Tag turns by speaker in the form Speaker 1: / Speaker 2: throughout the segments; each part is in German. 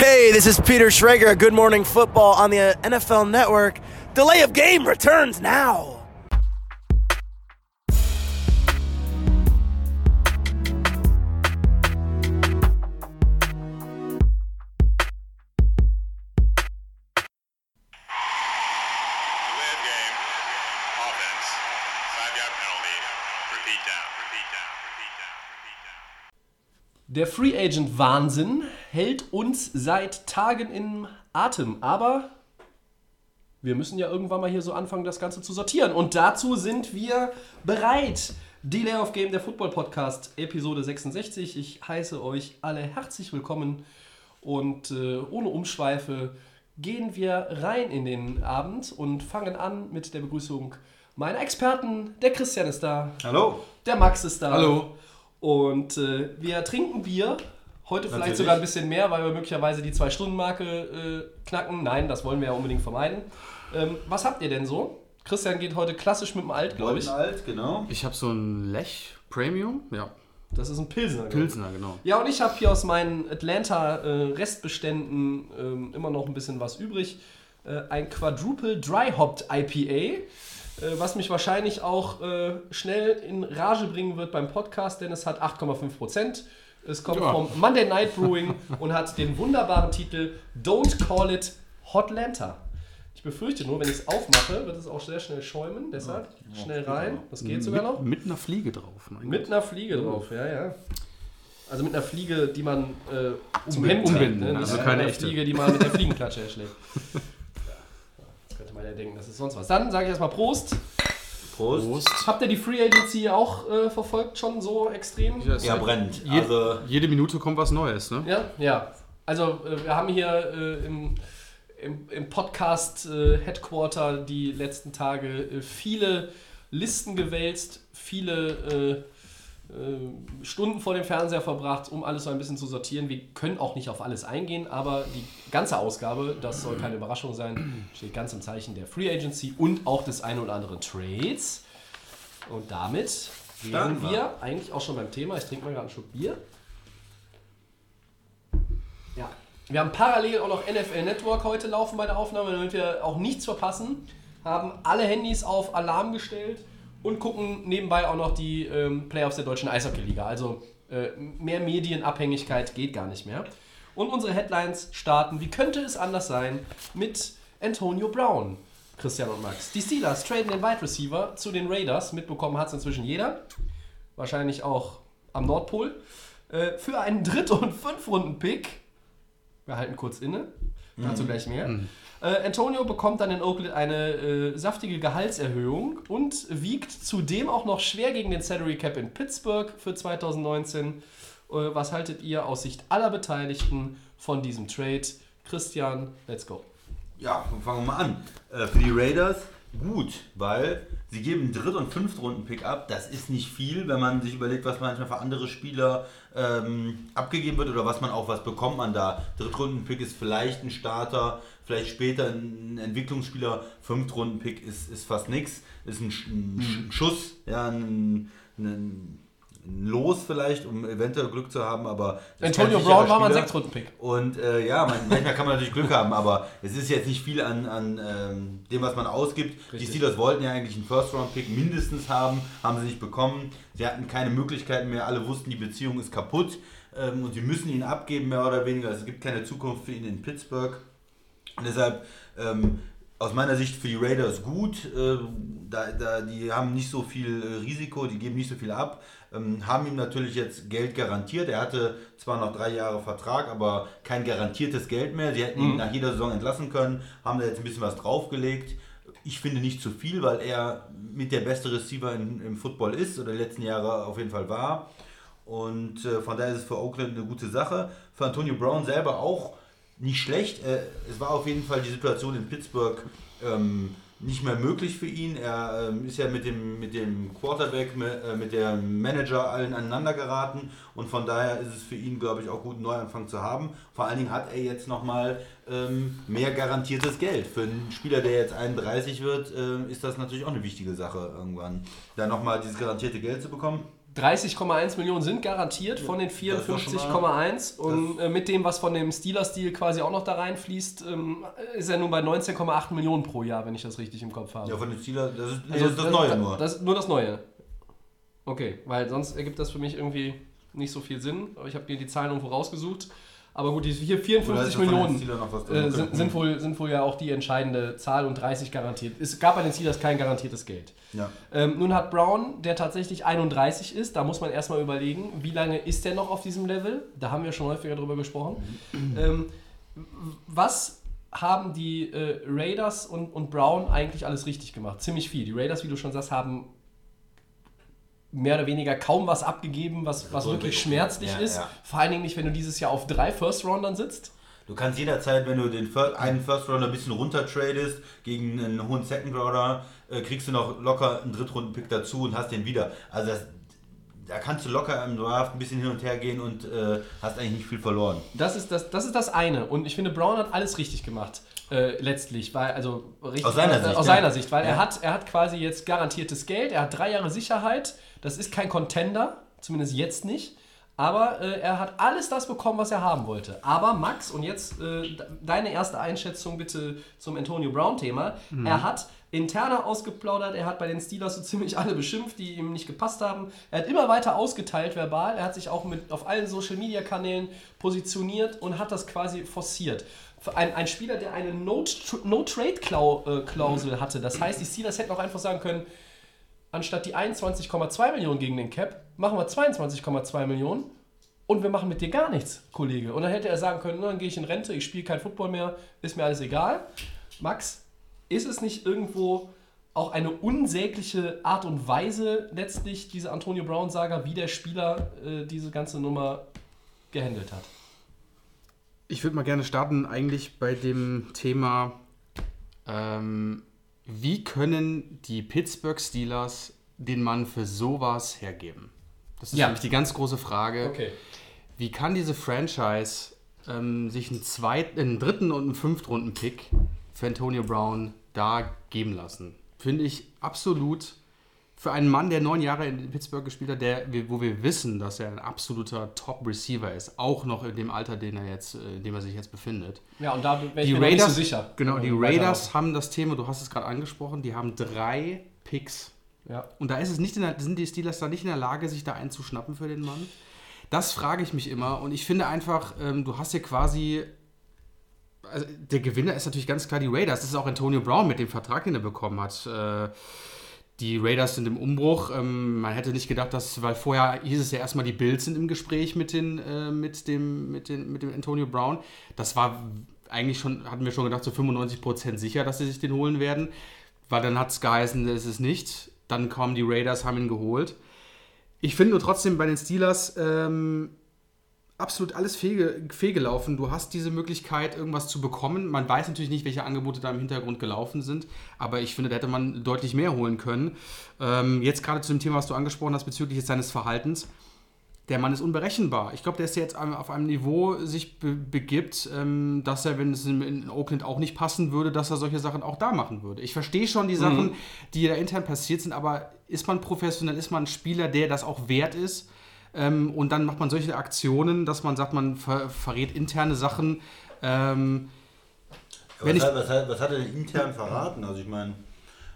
Speaker 1: Hey, this is Peter Schrager. Good Morning Football on the NFL Network. Delay of game returns now.
Speaker 2: Delay of game. Offense. Five yard penalty. Repeat down. Repeat down. Repeat down. Repeat down.
Speaker 3: Der Free Agent Wahnsinn hält uns seit Tagen im Atem, aber wir müssen ja irgendwann mal hier so anfangen, das Ganze zu sortieren. Und dazu sind wir bereit. Delay of Game, der Football Podcast, Episode 66. Ich heiße euch alle herzlich willkommen und äh, ohne Umschweife gehen wir rein in den Abend und fangen an mit der Begrüßung meiner Experten. Der Christian ist da.
Speaker 4: Hallo.
Speaker 3: Der Max ist da.
Speaker 4: Hallo.
Speaker 3: Und äh, wir trinken Bier. Heute vielleicht
Speaker 4: Natürlich.
Speaker 3: sogar ein bisschen mehr, weil wir möglicherweise die Zwei-Stunden-Marke äh, knacken. Nein, das wollen wir ja unbedingt vermeiden. Ähm, was habt ihr denn so? Christian geht heute klassisch mit dem Alt, glaube ich.
Speaker 4: alt, genau.
Speaker 5: Ich habe so ein Lech Premium, ja,
Speaker 3: Das ist ein Pilsner.
Speaker 5: Pilsner, genau.
Speaker 3: Ja, und ich habe hier aus meinen Atlanta-Restbeständen ähm, immer noch ein bisschen was übrig. Äh, ein Quadruple Dry Hopped IPA, äh, was mich wahrscheinlich auch äh, schnell in Rage bringen wird beim Podcast, denn es hat 8,5%. Es kommt
Speaker 5: Ja.
Speaker 3: vom Monday Night Brewing und hat den wunderbaren Titel Don't Call It Hot Lanta. Ich befürchte nur, wenn ich es aufmache, wird es auch sehr schnell schäumen. Deshalb schnell rein. Das geht sogar noch.
Speaker 5: Mit, einer Fliege drauf.
Speaker 3: Mit einer Fliege drauf, ja, ja. Also mit einer Fliege, die man äh, zum
Speaker 5: Umbinden, umbinden,
Speaker 3: ne?
Speaker 5: also keine
Speaker 3: eine
Speaker 5: echte.
Speaker 3: Fliege, die man mit der Fliegenklatsche erschlägt. Jetzt könnte man ja denken, das ist sonst was. Dann sage ich erstmal Prost.
Speaker 4: Prost.
Speaker 5: Prost.
Speaker 3: Habt ihr die Free Agency auch äh, verfolgt, schon so extrem?
Speaker 5: Ja,
Speaker 4: Ja, brennt.
Speaker 5: Je,
Speaker 4: Also,
Speaker 5: jede Minute kommt was Neues, ne?
Speaker 3: Ja, ja. Also äh, wir haben hier äh, im, im, im Podcast äh, Headquarter die letzten Tage äh, viele Listen gewälzt, viele Stunden vor dem Fernseher verbracht, um alles so ein bisschen zu sortieren. Wir können auch nicht auf alles eingehen, aber die ganze Ausgabe, das soll keine Überraschung sein, steht ganz im Zeichen der Free Agency und auch des einen oder anderen Trades. Und damit wären
Speaker 4: wir
Speaker 3: eigentlich auch schon beim Thema. Ich trinke mal gerade einen Schluck Bier. Ja. Wir haben parallel auch noch NFL Network heute laufen bei der Aufnahme, damit wir auch nichts verpassen. Haben alle Handys auf Alarm gestellt und gucken nebenbei auch noch die ähm, Playoffs der deutschen Eishockey-Liga. Also äh, mehr Medienabhängigkeit geht gar nicht mehr. Und unsere Headlines starten, wie könnte es anders sein, mit Antonio Brown. Christian und Max. Die Steelers traden den Wide Receiver zu den Raiders. Mitbekommen hat es inzwischen jeder. Wahrscheinlich auch am Nordpol. Äh, für einen Dritt- und Fünf-Runden-Pick wir halten kurz inne. Dazu gleich mehr. Äh, Antonio bekommt dann in Oakland eine äh, saftige Gehaltserhöhung und wiegt zudem auch noch schwer gegen den Salary Cap in Pittsburgh für 2019. Äh, was haltet ihr aus Sicht aller Beteiligten von diesem Trade? Christian, let's go.
Speaker 4: ja, fangen wir mal an. Äh, für die Raiders gut, weil sie geben Dritt- und Fünftrunden-Pick ab. Das ist nicht viel, wenn man sich überlegt, was manchmal für andere Spieler ähm, abgegeben wird oder was man auch, was bekommt man da. Drittrunden-Pick ist vielleicht ein Starter, vielleicht später ein Entwicklungsspieler. Fünftrunden-Pick ist, ist fast nichts. Ist ein, ein Sch- Schuss, ja, ein, ein, ein Los vielleicht, um eventuell Glück zu haben, aber
Speaker 3: Antonio Brown war mal ein. Sechstrunden-Pick.
Speaker 4: Und äh, ja, man, manchmal kann man natürlich Glück haben, aber es ist jetzt nicht viel an, an ähm, dem, was man ausgibt. Die
Speaker 3: Richtig.
Speaker 4: Steelers wollten ja eigentlich einen First-Round-Pick mindestens haben, haben sie nicht bekommen. Sie hatten keine Möglichkeiten mehr, alle wussten, die Beziehung ist kaputt ähm, und sie müssen ihn abgeben, mehr oder weniger. Also es gibt keine Zukunft für ihn in Pittsburgh. Und deshalb ähm, aus meiner Sicht für die Raiders gut. Äh, da, da, die haben nicht so viel äh, Risiko, die geben nicht so viel ab. Ähm, haben ihm natürlich jetzt Geld garantiert. Er hatte zwar noch drei Jahre Vertrag, aber kein garantiertes Geld mehr. Sie hätten ihn nach jeder Saison entlassen können, haben da jetzt ein bisschen was draufgelegt. Ich finde nicht zu viel, weil er mit der beste Receiver in, im Football ist oder die letzten Jahre auf jeden Fall war. Und äh, von daher ist es für Oakland eine gute Sache. Für Antonio Brown selber auch nicht schlecht. Äh, es war auf jeden Fall die Situation in Pittsburgh ähm, nicht mehr möglich für ihn. Er ähm, ist ja mit dem, mit dem Quarterback, mit, äh, mit dem Manager allen aneinander geraten und von daher ist es für ihn, glaube ich, auch gut, einen Neuanfang zu haben. Vor allen Dingen hat er jetzt nochmal ähm, mehr garantiertes Geld. Für einen Spieler, der jetzt 31 wird, ähm, ist das natürlich auch eine wichtige Sache irgendwann, da nochmal dieses garantierte Geld zu bekommen.
Speaker 3: 30,1 Millionen sind garantiert von den
Speaker 4: Das ist doch schon
Speaker 3: 54,1 und äh, mit dem, was von dem Steelers-Deal quasi auch noch da reinfließt, ähm, ist er nun bei 19,8 Millionen pro Jahr, wenn ich das richtig im Kopf habe.
Speaker 4: Ja, von den Steelers, das ist,
Speaker 3: Also
Speaker 4: das, das Neue
Speaker 3: da-
Speaker 4: nur.
Speaker 3: Das ist nur das Neue. Okay, weil sonst ergibt das für mich irgendwie nicht so viel Sinn. Aber ich habe mir die Zahlen irgendwo rausgesucht. Aber gut, die hier
Speaker 4: Oder
Speaker 3: 54
Speaker 4: ist da von den
Speaker 3: Millionen äh, sind, sind, wohl, sind wohl ja auch die entscheidende Zahl und 30 garantiert. Es gab bei den Steelers kein garantiertes Geld.
Speaker 4: Ja.
Speaker 3: Ähm, nun hat Brown, der tatsächlich 31 ist, da muss man erstmal überlegen, wie lange ist der noch auf diesem Level? Da haben wir schon häufiger drüber gesprochen. Ähm, w- was haben die äh, Raiders und, und Brown eigentlich alles richtig gemacht? Ziemlich viel. Die Raiders, wie du schon sagst, haben mehr oder weniger kaum was abgegeben, was, was wirklich schmerzlich
Speaker 4: Ja,
Speaker 3: ist.
Speaker 4: ja.
Speaker 3: Vor allen Dingen nicht, wenn du dieses Jahr auf drei First-Roundern sitzt.
Speaker 4: Du kannst jederzeit, wenn du den Fir einen First Rounder ein bisschen runter tradest gegen einen hohen Second Rounder, äh, kriegst du noch locker einen Drittrunden-Pick dazu und hast den wieder. Also das, da kannst du locker im Draft ein bisschen hin und her gehen und äh, hast eigentlich nicht viel verloren.
Speaker 3: Das ist das, das ist das eine. Und ich finde, Brown hat alles richtig gemacht. Äh, letztlich, weil, also richtig,
Speaker 4: Aus seiner
Speaker 3: äh,
Speaker 4: Sicht,
Speaker 3: aus
Speaker 4: ja.
Speaker 3: seiner Sicht, weil er
Speaker 4: Ja.
Speaker 3: hat, er hat quasi jetzt garantiertes Geld, er hat drei Jahre Sicherheit, das ist kein Contender, zumindest jetzt nicht, aber äh, er hat alles das bekommen, was er haben wollte. Aber Max, und jetzt äh, de- deine erste Einschätzung bitte zum Antonio Brown-Thema, er hat interner ausgeplaudert, er hat bei den Steelers so ziemlich alle beschimpft, die ihm nicht gepasst haben. Er hat immer weiter ausgeteilt verbal, er hat sich auch mit auf allen Social-Media-Kanälen positioniert und hat das quasi forciert. Ein, ein Spieler, der eine No-Trade-Klausel hatte, das heißt, die Steelers hätten auch einfach sagen können, anstatt die 21,2 Millionen gegen den Cap, machen wir 22,2 Millionen und wir machen mit dir gar nichts, Kollege. Und dann hätte er sagen können, dann gehe ich in Rente, ich spiele kein Football mehr, ist mir alles egal. Max, ist es nicht irgendwo auch eine unsägliche Art und Weise letztlich, diese Antonio Brown-Saga, wie der Spieler äh, diese ganze Nummer gehandelt hat?
Speaker 5: Ich würde mal gerne starten eigentlich bei dem Thema, ähm, wie können die Pittsburgh Steelers den Mann für sowas hergeben? Das ist
Speaker 3: Ja.
Speaker 5: nämlich die ganz große Frage.
Speaker 3: Okay.
Speaker 5: Wie kann diese Franchise ähm, sich einen, zweiten, einen dritten und einen Fünftrunden-Pick für Antonio Brown da geben lassen? Finde ich absolut für einen Mann, der neun Jahre in Pittsburgh gespielt hat, der, wo wir wissen, dass er ein absoluter Top-Receiver ist, auch noch in dem Alter, den er jetzt, äh, in dem er sich jetzt befindet.
Speaker 3: Ja, und da wäre ich mir nicht so sicher.
Speaker 5: genau, die Raiders haben das Thema, du hast es gerade angesprochen, die haben drei Picks.
Speaker 3: Ja.
Speaker 5: Und da ist es nicht in der, sind die Steelers da nicht in der Lage, sich da einzuschnappen für den Mann? Das frage ich mich immer. Und ich finde einfach, ähm, du hast hier quasi. Also der Gewinner ist natürlich ganz klar die Raiders. Das ist auch Antonio Brown mit dem Vertrag, den er bekommen hat. Äh, die Raiders sind im Umbruch. Ähm, man hätte nicht gedacht, dass, weil vorher hieß es ja erstmal, die Bills sind im Gespräch mit, den, äh, mit, dem, mit, den, mit dem Antonio Brown. Das war eigentlich schon, hatten wir schon gedacht, so 95% sicher, dass sie sich den holen werden. Weil dann hat es geheißen, ist es nicht. Dann kamen die Raiders, haben ihn geholt. Ich finde nur trotzdem bei den Steelers ähm, absolut alles fehl, fehlgelaufen. Du hast diese Möglichkeit, irgendwas zu bekommen. Man weiß natürlich nicht, welche Angebote da im Hintergrund gelaufen sind, aber ich finde, da hätte man deutlich mehr holen können. Ähm, jetzt gerade zu dem Thema, was du angesprochen hast, bezüglich seines Verhaltens. Der Mann ist unberechenbar. Ich glaube, der ist jetzt auf einem Niveau sich be begibt, ähm, dass er, wenn es in, in Oakland auch nicht passen würde, dass er solche Sachen auch da machen würde. Ich verstehe schon die Sachen, die da intern passiert sind, aber ist man professionell, ist man ein Spieler, der das auch wert ist? Ähm, und dann macht man solche Aktionen, dass man sagt, man ver verrät interne Sachen. Ähm, Wenn
Speaker 4: was,
Speaker 5: ich-
Speaker 4: hat, was, hat, was hat er denn intern verraten? Also ich meine,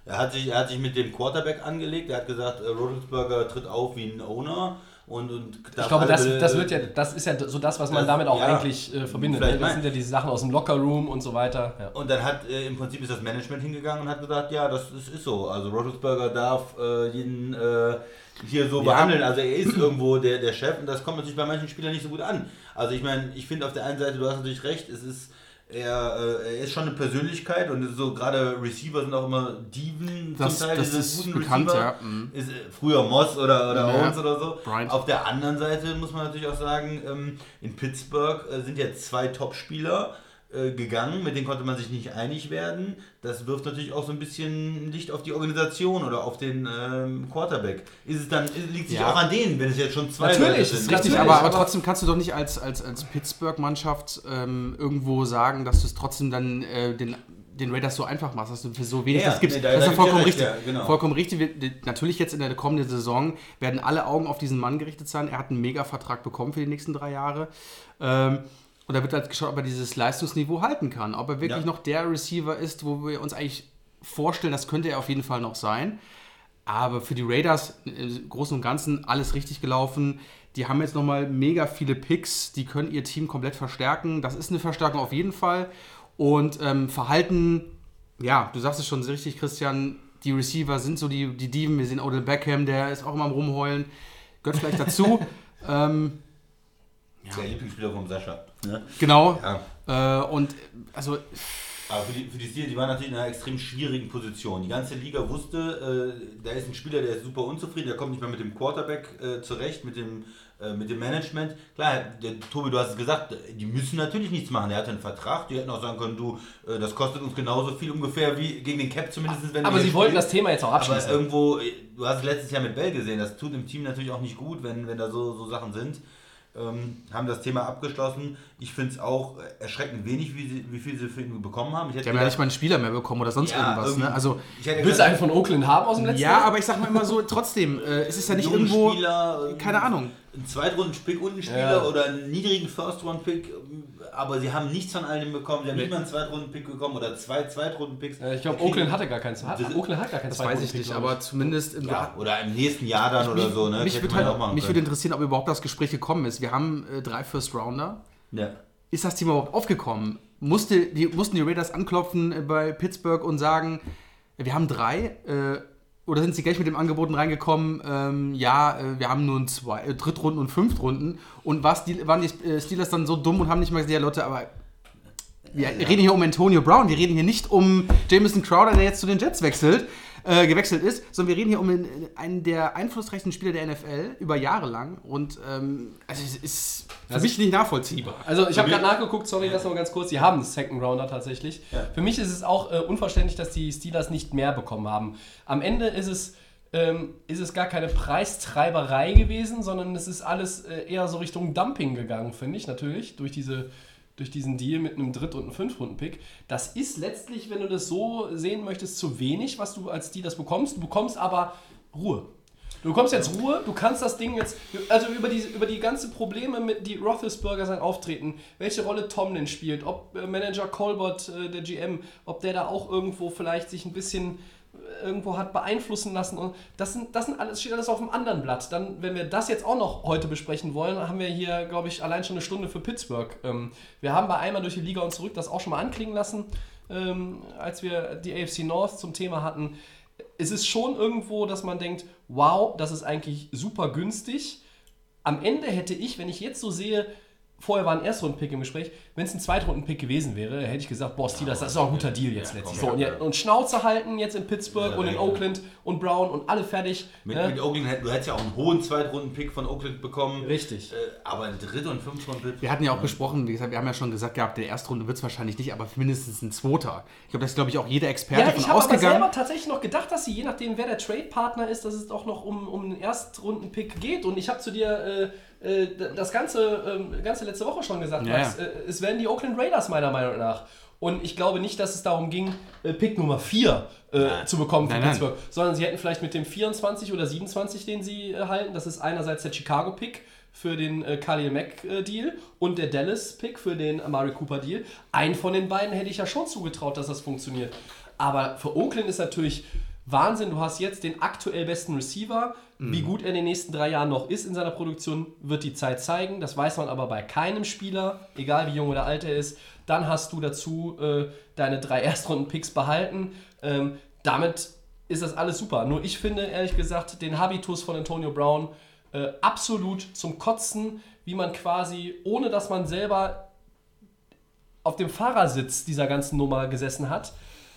Speaker 4: er hat, sich, er hat sich mit dem Quarterback angelegt, er hat gesagt, äh, Rodelsberger tritt auf wie ein Owner und, und
Speaker 3: Ich glaube, das, das wird ja, das ist ja so das, was man
Speaker 4: Das-
Speaker 3: damit auch
Speaker 4: ja.
Speaker 3: eigentlich äh, verbindet. Ne? Das
Speaker 4: mein-
Speaker 3: sind ja diese Sachen aus dem Lockerroom und so weiter. Ja.
Speaker 4: Und dann hat äh, im Prinzip ist das Management hingegangen und hat gesagt, ja, das ist, ist so. Also Roethlisberger darf äh, jeden äh, hier so
Speaker 5: Ja.
Speaker 4: behandeln. Also er ist irgendwo der, der Chef und das kommt natürlich bei manchen Spielern nicht so gut an. Also ich meine, ich finde auf der einen Seite, du hast natürlich recht, es ist er, äh, er ist schon eine Persönlichkeit und so gerade Receiver sind auch immer Diven
Speaker 5: Das-
Speaker 4: zum Teil,
Speaker 5: das ist
Speaker 4: guten
Speaker 5: bekannt,
Speaker 4: Receiver.
Speaker 5: ja, mhm.
Speaker 4: Ist, äh, früher Moss oder, oder
Speaker 5: Ja.
Speaker 4: Owens oder so.
Speaker 5: Bryant.
Speaker 4: Auf der anderen Seite muss man natürlich auch sagen, ähm, in Pittsburgh äh, sind jetzt zwei Top-Spieler äh, gegangen, mit denen konnte man sich nicht einig werden. Das wirft natürlich auch so ein bisschen Licht auf die Organisation oder auf den ähm, Quarterback. Ist es dann, liegt es
Speaker 5: Ja.
Speaker 4: auch an denen, wenn es jetzt schon zwei
Speaker 3: Natürlich,
Speaker 4: Leute
Speaker 3: ist
Speaker 4: sind?
Speaker 3: richtig, Natürlich,
Speaker 5: aber, aber
Speaker 3: aber-
Speaker 5: trotzdem kannst du doch nicht als, als, als Pittsburgh-Mannschaft ähm, irgendwo sagen, dass du es trotzdem dann äh, den, den Raiders so einfach machst, dass du für so wenig
Speaker 4: Ja,
Speaker 5: das gibst.
Speaker 4: nee, da-
Speaker 5: das
Speaker 4: da
Speaker 5: ist ja
Speaker 4: gebe ich
Speaker 5: vollkommen
Speaker 4: recht,
Speaker 5: richtig.
Speaker 4: ja, genau.
Speaker 5: Vollkommen richtig. Wir- Natürlich jetzt in der kommenden Saison werden alle Augen auf diesen Mann gerichtet sein. Er hat einen Mega-Vertrag bekommen für die nächsten drei Jahre. Ähm, und da wird halt geschaut, ob er dieses Leistungsniveau halten kann. Ob er wirklich
Speaker 4: Ja.
Speaker 5: noch der Receiver ist, wo wir uns eigentlich vorstellen, das könnte er auf jeden Fall noch sein. Aber für die Raiders im Großen und Ganzen alles richtig gelaufen. Die haben jetzt nochmal mega viele Picks, die können ihr Team komplett verstärken. Das ist eine Verstärkung auf jeden Fall. Und ähm, Verhalten, ja, du sagst es schon richtig, Christian, die Receiver sind so die, die Dieven. Wir sehen Odell Beckham, der ist auch immer am Rumheulen. Gehört vielleicht dazu. ähm,
Speaker 4: Der Lieblingsspieler von Sascha. Ne?
Speaker 5: genau.
Speaker 4: Ja.
Speaker 5: Äh, und also,
Speaker 4: Aber für die, für die Steelers, die waren natürlich in einer extrem schwierigen Position. Die ganze Liga wusste, äh, da ist ein Spieler, der ist super unzufrieden, der kommt nicht mehr mit dem Quarterback äh, zurecht, mit dem, äh, mit dem Management. Klar, der, Tobi, du hast es gesagt, die müssen natürlich nichts machen. Der hatte einen Vertrag, die hätten auch sagen können, du, äh, das kostet uns genauso viel ungefähr wie gegen den Cap zumindest, wenn
Speaker 3: Aber sie wollten das Thema jetzt auch
Speaker 4: Aber
Speaker 3: abschließen.
Speaker 4: irgendwo, äh, du hast es letztes Jahr mit Bell gesehen, das tut dem Team natürlich auch nicht gut, wenn, wenn da so, so Sachen sind. Ähm, haben das Thema abgeschlossen. Ich finde es auch äh, erschreckend wenig, wie, sie, wie viel sie für ihn bekommen haben. Ich hätte
Speaker 5: die haben ja nicht mal einen Spieler mehr bekommen oder sonst
Speaker 4: Ja,
Speaker 5: irgendwas. Ne? Also,
Speaker 4: ich hätte
Speaker 3: Willst du einen von Oakland haben aus dem letzten
Speaker 5: ja,
Speaker 3: Jahr?
Speaker 5: aber ich sag mal immer so, trotzdem, äh, es ist ja nicht
Speaker 4: jungen
Speaker 5: irgendwo.
Speaker 4: Spieler,
Speaker 5: keine Ahnung.
Speaker 4: Einen Zweitrunden-Pick und einen Spieler
Speaker 3: Ja.
Speaker 4: oder einen niedrigen First-Round-Pick, ähm, aber sie haben nichts von einem bekommen. Sie haben
Speaker 3: Nee.
Speaker 4: nicht mal einen Zweitrunden-Pick bekommen oder zwei Zweitrunden-Picks.
Speaker 3: Äh, Ich glaube, Oakland hatte gar keinen. Hat, Oakland hat gar keinen
Speaker 5: Das weiß ich
Speaker 3: Zweitrunden-Pick,
Speaker 5: nicht, aber zumindest im
Speaker 4: Ja, oder im nächsten Jahr dann oder so. Ne?
Speaker 5: Mich würde halt, mich würde interessieren, ob überhaupt das Gespräch gekommen ist. Wir haben äh, drei First Rounder.
Speaker 4: Ja.
Speaker 5: Ist das Team überhaupt aufgekommen? Musste, die, mussten die Raiders anklopfen äh, bei Pittsburgh und sagen, wir haben drei? Äh, oder sind sie gleich mit dem Angeboten reingekommen, ähm, ja, äh, wir haben nun zwei, äh, Drittrunden und Fünftrunden. Und was, die, waren die äh, Steelers dann so dumm und haben nicht mal gesagt, ja Leute, aber wir reden hier um Antonio Brown, wir reden hier nicht um Jameson Crowder, der jetzt zu den Jets wechselt, äh, gewechselt ist, sondern wir reden hier um einen, einen der einflussreichsten Spieler der NFL über Jahre lang. Und ähm, also es ist für mich nicht nachvollziehbar.
Speaker 3: Also ich habe gerade nachgeguckt, sorry, das noch ganz kurz. Sie haben einen Second Rounder tatsächlich. Für mich ist es auch äh, unverständlich, dass die Steelers nicht mehr bekommen haben. Am Ende ist es, ähm, ist es gar keine Preistreiberei gewesen, sondern es ist alles äh, eher so Richtung Dumping gegangen, finde ich natürlich, durch diese durch diesen Deal mit einem Dritt- und einem Fünftrunden-Pick. Das ist letztlich, wenn du das so sehen möchtest, zu wenig, was du als Steelers bekommst. Du bekommst aber Ruhe. Du bekommst jetzt Ruhe, du kannst das Ding jetzt, also über die, über die ganzen Probleme, mit die Roethlisberger sein Auftreten, welche Rolle Tomlin spielt, ob äh, Manager Colbert, äh, der GM, ob der da auch irgendwo vielleicht sich ein bisschen irgendwo hat beeinflussen lassen und das sind, das sind alles, steht alles auf einem anderen Blatt. Dann, wenn wir das jetzt auch noch heute besprechen wollen, haben wir hier, glaube ich, allein schon eine Stunde für Pittsburgh. Ähm, wir haben bei einmal durch die Liga und zurück das auch schon mal anklingen lassen, ähm, als wir die AFC North zum Thema hatten es ist schon irgendwo, dass man denkt, wow, das ist eigentlich super günstig. Am Ende hätte ich, wenn ich jetzt so sehe, vorher war ein Erstrunden-Pick im Gespräch, wenn es ein Zweitrunden-Pick gewesen wäre, hätte ich gesagt, boah, Steelers, das ist auch ein guter Deal jetzt letztlich. So, und, ja, und Schnauze halten jetzt in Pittsburgh
Speaker 4: Ja,
Speaker 3: und in
Speaker 4: ja.
Speaker 3: Oakland und Brown und alle fertig.
Speaker 4: Mit,
Speaker 3: ne?
Speaker 4: mit Oakland, hätt- du hättest ja auch einen hohen Zweitrunden-Pick von Oakland bekommen.
Speaker 3: Richtig.
Speaker 4: Äh, aber ein Dritt- und Fünftrunden-Pick.
Speaker 5: Wir hatten ja auch gesprochen, wie gesagt, wir haben ja schon gesagt gehabt, der Erstrunde wird es wahrscheinlich nicht, aber mindestens ein Zweiter. Ich glaube, das ist, glaube ich, auch jeder Experte
Speaker 3: Ja,
Speaker 5: von
Speaker 3: ich habe aber
Speaker 5: ausgegangen.
Speaker 3: selber tatsächlich noch gedacht, dass sie, je nachdem, wer der Trade-Partner ist, dass es auch noch um, um einen Erstrunden-Pick geht. Und ich habe zu dir äh, äh, das ganze, ähm, ganze letzte Woche schon gesagt,
Speaker 5: Ja,
Speaker 3: Max,
Speaker 5: ja.
Speaker 3: äh, es werden die Oakland Raiders meiner Meinung nach. Und ich glaube nicht, dass es darum ging, äh, Pick Nummer 4 äh, zu bekommen für
Speaker 5: Nein, nein.
Speaker 3: Pittsburgh, sondern sie hätten vielleicht mit dem 24 oder 27, den sie äh, halten, das ist einerseits der Chicago-Pick für den äh, Khalil Mack-Deal und der Dallas-Pick für den Amari Cooper-Deal. Einen von den beiden hätte ich ja schon zugetraut, dass das funktioniert. Aber für Oakland ist natürlich Wahnsinn. Du hast jetzt den aktuell besten Receiver. Wie gut er in den nächsten drei Jahren noch ist in seiner Produktion, wird die Zeit zeigen. Das weiß man aber bei keinem Spieler, egal wie jung oder alt er ist. Dann hast du dazu äh, deine drei Erstrunden-Picks behalten. Ähm, damit ist das alles super. Nur ich finde, ehrlich gesagt, den Habitus von Antonio Brown äh, absolut zum Kotzen, wie man quasi, ohne dass man selber auf dem Fahrersitz dieser ganzen Nummer gesessen hat,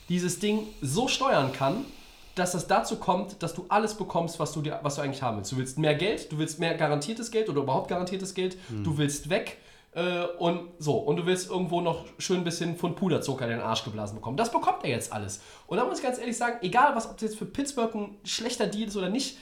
Speaker 3: dieses Ding so steuern kann, dass es dazu kommt, dass du alles bekommst, was du, dir, was du eigentlich haben willst. Du willst mehr Geld, du willst mehr garantiertes Geld oder überhaupt garantiertes Geld, du willst weg äh, und so. Und du willst irgendwo noch schön ein bisschen von Puderzucker in den Arsch geblasen bekommen. Das bekommt er jetzt alles. Und da muss ich ganz ehrlich sagen, egal was, ob das jetzt für Pittsburgh ein schlechter Deal ist oder nicht,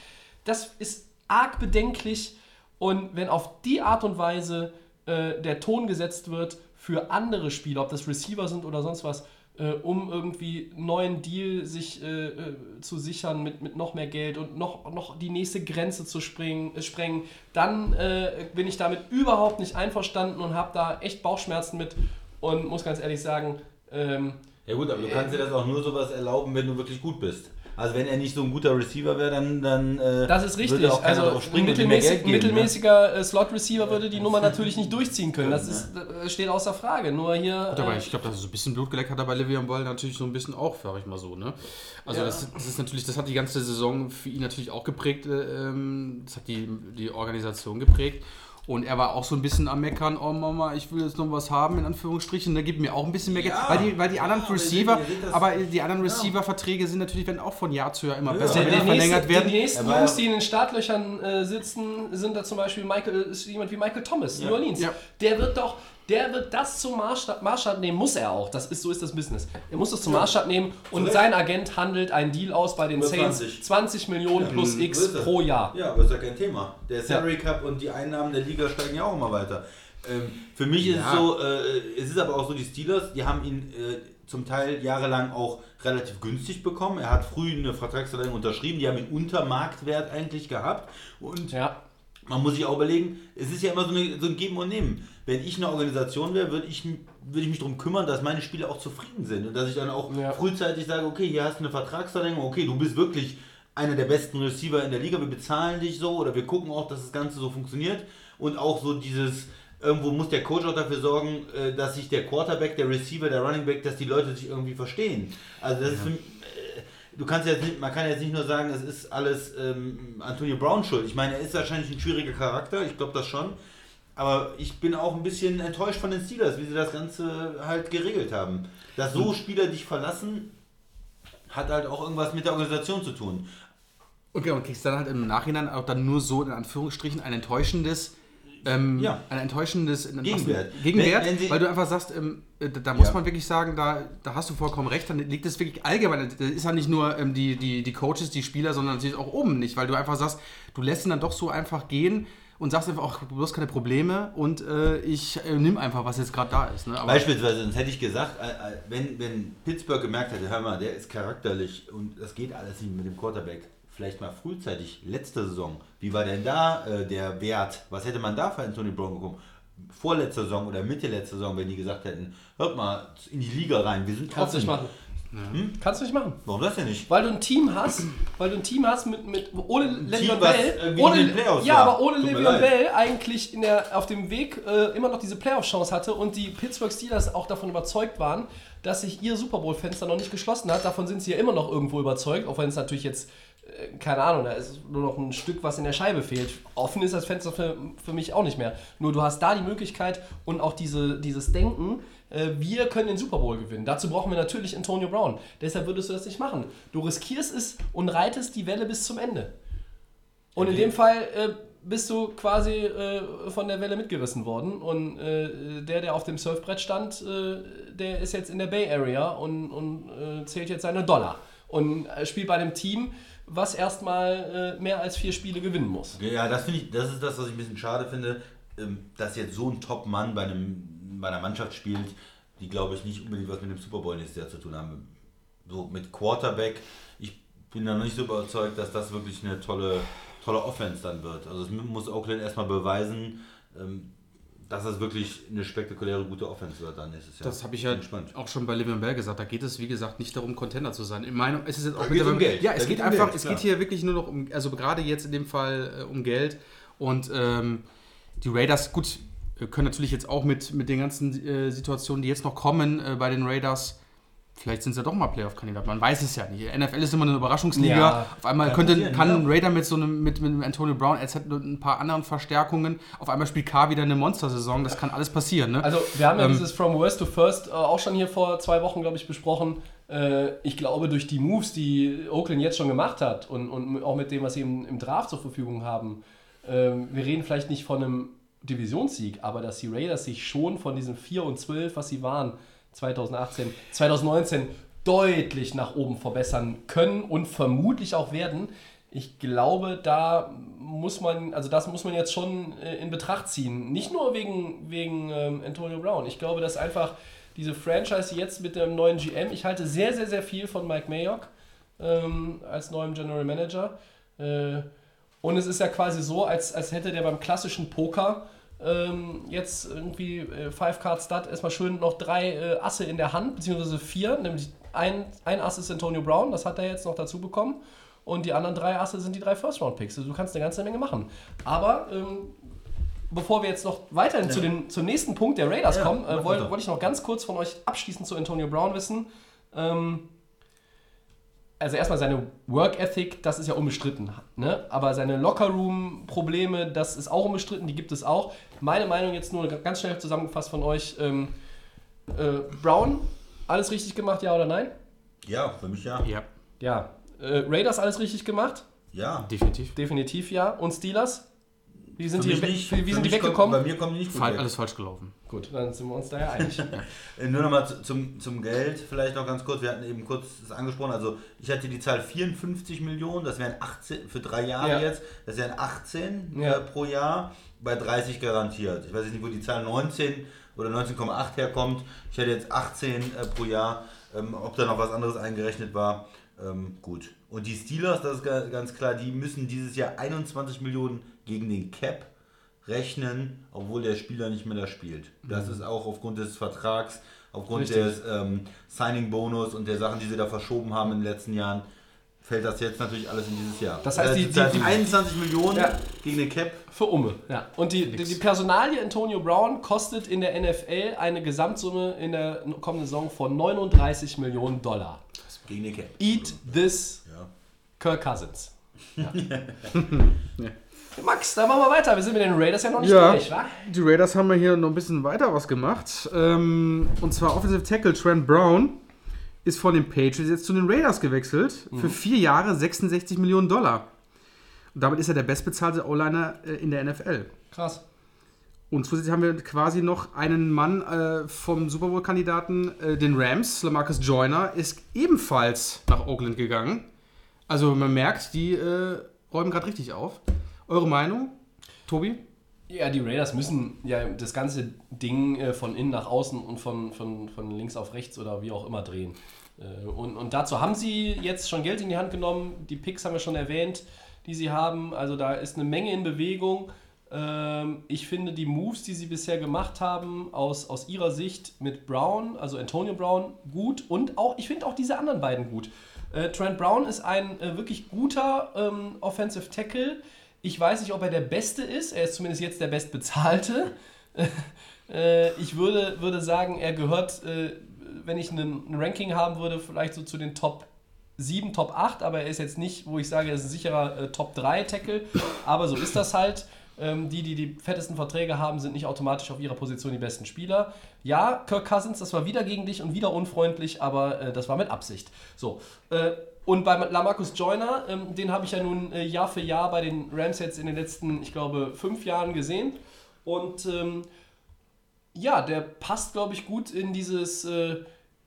Speaker 3: das ist arg bedenklich. Und wenn auf die Art und Weise äh, der Ton gesetzt wird für andere Spieler, ob das Receiver sind oder sonst was, äh, um irgendwie einen neuen Deal sich äh, äh, zu sichern mit, mit noch mehr Geld und noch, noch die nächste Grenze zu springen, äh, sprengen, dann äh, bin ich damit überhaupt nicht einverstanden und habe da echt Bauchschmerzen mit und muss ganz ehrlich sagen, ähm,
Speaker 4: Ja gut, aber du kannst dir das auch nur sowas erlauben, wenn du wirklich gut bist. Also wenn er nicht so ein guter Receiver wäre, dann, dann äh,
Speaker 3: Das ist richtig.
Speaker 4: würde auch keiner
Speaker 3: Also
Speaker 4: drauf springen
Speaker 3: mittelmäßig,
Speaker 4: Geld geben, ne?
Speaker 3: mittelmäßiger äh, Slot-Receiver würde die Nummer natürlich nicht durchziehen können. Das ist, äh, steht außer Frage. Nur hier.
Speaker 5: Gut, aber
Speaker 3: äh,
Speaker 5: ich glaube, dass so ein bisschen Blut geleckt hat er bei Le'Veon Ball natürlich so ein bisschen auch, sag ich mal so. Ne? Also
Speaker 3: Ja.
Speaker 5: das, das ist natürlich, das hat die ganze Saison für ihn natürlich auch geprägt. äh, Ähm, das hat die, die Organisation geprägt. Und er war auch so ein bisschen am Meckern, oh Mama, ich will jetzt noch was haben, in Anführungsstrichen. Da gibt mir auch ein bisschen mehr Geld.
Speaker 4: Ja.
Speaker 5: Weil die, weil die anderen
Speaker 4: Ja,
Speaker 5: Receiver,
Speaker 4: das-
Speaker 5: aber die anderen Receiver-Verträge sind natürlich, werden auch von Jahr zu Jahr immer besser, wenn die
Speaker 3: nächste,
Speaker 5: verlängert werden.
Speaker 3: Die nächsten Jungs,
Speaker 4: ja-
Speaker 3: die in den Startlöchern äh, sitzen, sind da zum Beispiel Michael, ist jemand wie Michael Thomas, New Orleans.
Speaker 5: Ja.
Speaker 3: Der wird doch, der wird das zum Maßstab, Maßstab nehmen, muss er auch. Das ist, so ist das Business. Er muss das zum Maßstab nehmen und
Speaker 4: Recht.
Speaker 3: sein Agent handelt einen Deal aus bei den Saints.
Speaker 4: 20.
Speaker 3: 20 Millionen plus
Speaker 4: So
Speaker 3: X pro Jahr.
Speaker 4: Ja, aber ist ja kein Thema. Der Salary Cup und die Einnahmen der Liga steigen ja auch immer weiter. Ähm, für mich ist
Speaker 5: Ja.
Speaker 4: es so, äh, es ist aber auch so, die Steelers, die haben ihn äh, zum Teil jahrelang auch relativ günstig bekommen. Er hat früh eine Vertragsverlängerung unterschrieben, die haben ihn unter Marktwert eigentlich gehabt. Und
Speaker 3: Ja.
Speaker 4: man muss sich auch überlegen, es ist ja immer so, eine, so ein Geben und Nehmen. Wenn ich eine Organisation wäre, würde ich, würde ich mich darum kümmern, dass meine Spieler auch zufrieden sind und dass ich dann auch
Speaker 3: Ja.
Speaker 4: frühzeitig sage, okay, hier hast du eine Vertragsverlängerung, okay, du bist wirklich einer der besten Receiver in der Liga, wir bezahlen dich so oder wir gucken auch, dass das Ganze so funktioniert und auch so dieses, irgendwo muss der Coach auch dafür sorgen, äh, dass sich der Quarterback, der Receiver, der Running Back, dass die Leute sich irgendwie verstehen. Also das ist für mich, äh, du kannst jetzt nicht, man kann jetzt nicht nur sagen, es ist alles ähm, Antonio Brown schuld. Ich meine, er ist wahrscheinlich ein schwieriger Charakter, ich glaube das schon. Aber ich bin auch ein bisschen enttäuscht von den Steelers, wie sie das Ganze halt geregelt haben. Dass so Spieler dich verlassen, hat halt auch irgendwas mit der Organisation zu tun.
Speaker 5: Okay, und kriegst dann halt im Nachhinein auch dann nur so in Anführungsstrichen ein enttäuschendes, ähm,
Speaker 4: Ja.
Speaker 5: ein enttäuschendes
Speaker 4: Gegenwert.
Speaker 5: Gegenwert,
Speaker 4: Wenn- wenn
Speaker 5: weil du einfach sagst, ähm, äh, da, da muss
Speaker 4: Ja.
Speaker 5: man wirklich sagen, da, da hast du vollkommen recht, dann liegt es wirklich allgemein, das ist ja nicht nur ähm, die, die, die Coaches, die Spieler, sondern natürlich auch oben nicht, weil du einfach sagst, du lässt ihn dann doch so einfach gehen und sagst einfach, ach, du hast keine Probleme und äh, ich äh, nimm einfach, was jetzt gerade da ist. Ne? Aber,
Speaker 4: Beispielsweise, sonst hätte ich gesagt, äh, äh, wenn, wenn Pittsburgh gemerkt hätte, hör mal, der ist charakterlich und das geht alles nicht mit dem Quarterback, vielleicht mal frühzeitig, letzte Saison, wie war denn da äh, der Wert? Was hätte man da für Anthony Brown bekommen? Vorletzte Saison oder Mitte letzte Saison, wenn die gesagt hätten, hört mal in die Liga rein, wir sind
Speaker 3: nicht
Speaker 4: offen.
Speaker 3: Machen. Kannst du nicht machen.
Speaker 4: Warum das denn nicht?
Speaker 3: Weil du ein Team hast, weil du ein Team hast mit, mit ohne Le'Veon Bell,
Speaker 4: irgendwie
Speaker 3: ohne,
Speaker 4: Playoffs
Speaker 3: ja,
Speaker 4: war.
Speaker 3: aber ohne Le'Veon. Bell eigentlich in der, auf dem Weg äh, immer noch diese Playoff-Chance hatte und die Pittsburgh Steelers auch davon überzeugt waren, dass sich ihr Super Bowl-Fenster noch nicht geschlossen hat. Davon sind sie ja immer noch irgendwo überzeugt, auch wenn es natürlich jetzt, äh, keine Ahnung, da ist nur noch ein Stück, was in der Scheibe fehlt. Offen ist das Fenster für, für mich auch nicht mehr. Nur du hast da die Möglichkeit und auch diese, dieses Denken, äh, wir können den Super Bowl gewinnen. Dazu brauchen wir natürlich Antonio Brown. Deshalb würdest du das nicht machen. Du riskierst es und reitest die Welle bis zum Ende. Und in dem Fall äh, bist du quasi äh, von der Welle mitgerissen worden. Und äh, der, der auf dem Surfbrett stand, äh, der ist jetzt in der Bay Area und, und äh, zählt jetzt seine Dollar. Und äh, spielt bei einem Team, was erstmal äh, mehr als vier Spiele gewinnen muss.
Speaker 4: Ja, das finde ich, das ist das, was ich ein bisschen schade finde, ähm, dass jetzt so ein Top-Mann bei, einem, bei einer Mannschaft spielt, die glaube ich nicht unbedingt was mit dem Super Bowl nächstes Jahr zu tun haben. So mit Quarterback, ich bin da noch nicht so überzeugt, dass das wirklich eine tolle, tolle Offense dann wird. Also es muss Oakland erstmal beweisen, ähm, dass es wirklich eine spektakuläre gute Offense wird dann nächstes Jahr.
Speaker 5: Das habe ich ja
Speaker 4: gespannt.
Speaker 5: auch schon bei Le'Veon Bell gesagt. Da geht es, wie gesagt, nicht darum, Contender zu sein. In meiner, es ist jetzt auch
Speaker 4: Da geht's um Geld.
Speaker 5: Ja,
Speaker 4: Da
Speaker 5: es
Speaker 4: geht's
Speaker 5: geht
Speaker 4: um
Speaker 5: einfach,
Speaker 4: Geld,
Speaker 5: es geht hier wirklich nur noch um, also gerade jetzt in dem Fall äh, um Geld. Und ähm, die Raiders, gut, können natürlich jetzt auch mit, mit den ganzen äh, Situationen, die jetzt noch kommen äh, bei den Raiders, vielleicht sind sie ja doch mal Playoff-Kandidat. Man weiß es ja nicht. NFL ist immer eine Überraschungsliga.
Speaker 3: Ja,
Speaker 5: Auf einmal
Speaker 4: kann
Speaker 5: könnte, kann ein
Speaker 4: ja.
Speaker 5: Raider mit so einem, mit, mit Antonio Brown, als hätte ein paar anderen Verstärkungen. Auf einmal spielt K wieder eine Monstersaison. Das kann alles passieren. Ne?
Speaker 3: Also wir haben ja
Speaker 5: Ähm,
Speaker 3: dieses From Worst to First äh, auch schon hier vor zwei Wochen, glaube ich, besprochen. Äh, ich glaube, durch die Moves, die Oakland jetzt schon gemacht hat und, und auch mit dem, was sie im, im Draft zur Verfügung haben, ähm, wir reden vielleicht nicht von einem Divisionssieg, aber dass die Raiders sich schon von diesen 4 und 12, was sie waren, 2018, 2019 deutlich nach oben verbessern können und vermutlich auch werden. Ich glaube, da muss man, also das muss man jetzt schon äh, in Betracht ziehen. Nicht nur wegen, wegen ähm, Antonio Brown. Ich glaube, dass einfach diese Franchise jetzt mit dem neuen GM. Ich halte sehr, sehr, sehr viel von Mike Mayock ähm, als neuem General Manager. Äh, und es ist ja quasi so, als, als hätte der beim klassischen Poker ähm, jetzt irgendwie äh, Five Card Stud erstmal schön noch drei äh, Asse in der Hand, beziehungsweise vier, nämlich ein, ein Ass ist Antonio Brown, das hat er jetzt noch dazu bekommen. Und die anderen drei Asse sind die drei First-Round-Picks. Also du kannst eine ganze Menge machen. Aber ähm, bevor wir jetzt noch weiterhin zu den, zum nächsten Punkt der Raiders
Speaker 4: Ja,
Speaker 3: kommen, äh, wollte wollt ich noch ganz kurz von euch abschließend zu Antonio Brown wissen. Ähm, also erstmal seine Work Ethic, das ist ja unbestritten. Ne? Aber seine Lockerroom-Probleme, das ist auch unbestritten, die gibt es auch. Meine Meinung jetzt nur ganz schnell zusammengefasst von euch. Ähm, äh, Brown, alles richtig gemacht, ja oder nein?
Speaker 4: Ja, für mich ja.
Speaker 5: Ja,
Speaker 3: Ja. Äh, Raiders, alles richtig gemacht?
Speaker 4: Ja.
Speaker 5: definitiv.
Speaker 3: Definitiv ja. Und Steelers? Wie sind die,
Speaker 4: nicht.
Speaker 3: wie sind die
Speaker 4: kommt-
Speaker 3: weggekommen?
Speaker 4: Bei mir kommen die nicht gut
Speaker 5: Fall,
Speaker 4: weg.
Speaker 5: alles falsch gelaufen.
Speaker 3: Gut, dann sind wir uns da ja einig.
Speaker 4: Äh, Nur nochmal zum, zum Geld vielleicht noch ganz kurz. Wir hatten eben kurz das angesprochen. Also ich hatte die Zahl 54 Millionen, das wären 18 für drei Jahre
Speaker 3: Ja.
Speaker 4: jetzt. Das wären 18
Speaker 3: Ja.
Speaker 4: äh, pro Jahr bei 30 garantiert. Ich weiß jetzt nicht, wo die Zahl 19 oder 19,8 herkommt. Ich hätte jetzt 18 äh, pro Jahr. Ähm, ob da noch was anderes eingerechnet war, ähm, gut. Und die Steelers, das ist ga- ganz klar, die müssen dieses Jahr 21 Millionen gegen den Cap rechnen, obwohl der Spieler nicht mehr da spielt. Das ist auch aufgrund des Vertrags, aufgrund
Speaker 3: Richtig.
Speaker 4: des ähm, Signing-Bonus und der Sachen, die sie da verschoben haben in den letzten Jahren, fällt das jetzt natürlich alles in dieses Jahr.
Speaker 3: Das heißt,
Speaker 4: Äh,
Speaker 3: die- die- die-
Speaker 4: 21 Millionen
Speaker 3: Ja.
Speaker 4: gegen den Cap
Speaker 3: Für Umme, ja. Und die, die, die Personalie Antonio Brown kostet in der NFL eine Gesamtsumme in der kommenden Saison von 39 Millionen Dollar.
Speaker 4: gegen den Cap.
Speaker 3: Eat this
Speaker 4: Ja.
Speaker 3: Kirk Cousins. Ja. Max, dann machen wir weiter. Wir sind mit den Raiders ja noch nicht
Speaker 5: Ja.
Speaker 3: durch, wa?
Speaker 5: Die Raiders haben ja hier noch ein bisschen weiter was gemacht. Ähm, und zwar Offensive Tackle Trent Brown ist von den Patriots jetzt zu den Raiders gewechselt. Für vier Jahre 66 Millionen Dollar. Und damit ist er der bestbezahlte O-Liner äh, in der NFL.
Speaker 3: Krass.
Speaker 5: Und zusätzlich haben wir quasi noch einen Mann äh, vom Super Bowl-Kandidaten, äh, den Rams, Lamarcus Joyner, ist ebenfalls nach Oakland gegangen. Also man merkt, die äh, räumen gerade richtig auf. Eure Meinung, Tobi?
Speaker 3: Ja, die Raiders müssen ja das ganze Ding äh, von innen nach außen und von, von, von links auf rechts oder wie auch immer drehen. Äh, und, und dazu haben sie jetzt schon Geld in die Hand genommen. Die Picks haben wir schon erwähnt, die sie haben. Also da ist eine Menge in Bewegung. Ähm, ich finde die Moves, die sie bisher gemacht haben, aus, aus ihrer Sicht mit Brown, also Antonio Brown, gut. Und auch, ich finde auch diese anderen beiden gut. Äh, Trent Brown ist ein wirklich guter ähm, Offensive Tackle. Ich weiß nicht, ob er der Beste ist. Er ist zumindest jetzt der Bestbezahlte. äh, ich würde, würde sagen, er gehört, äh, wenn ich ein Ranking haben würde, vielleicht so zu den Top 7, Top 8, aber er ist jetzt nicht, wo ich sage, er ist ein sicherer äh, Top 3 Tackle. Aber so ist das halt. Ähm, die, die die fettesten Verträge haben, sind nicht automatisch auf ihrer Position die besten Spieler. Ja, Kirk Cousins, das war wieder gegen dich und wieder unfreundlich, aber das war mit Absicht. So. Äh, und bei Lamarcus Joyner, ähm, den habe ich ja nun äh, Jahr für Jahr bei den Rams jetzt in den letzten, ich glaube, fünf Jahren gesehen. Und ähm, ja, der passt, glaube ich, gut in dieses, äh,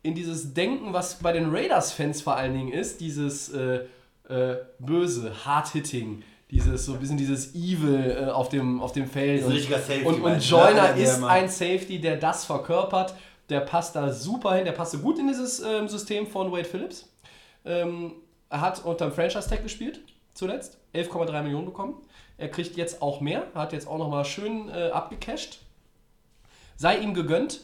Speaker 3: in dieses Denken, was bei den Raiders-Fans vor allen Dingen ist, dieses äh, äh, böse, Hard-Hitting, dieses so ein bisschen dieses Evil äh, auf, dem, auf dem Feld.
Speaker 4: Ein richtiger Safety,
Speaker 3: und, und Joyner
Speaker 4: ne? Einer, der
Speaker 3: ist ein Safety, der das verkörpert. Der passt da super hin, der passte gut in dieses ähm, System von Wade Phillips. Ähm, er hat unterm Franchise-Tag gespielt, zuletzt. 11,3 Millionen bekommen. Er kriegt jetzt auch mehr, hat jetzt auch nochmal schön äh, abgecasht. Sei ihm gegönnt.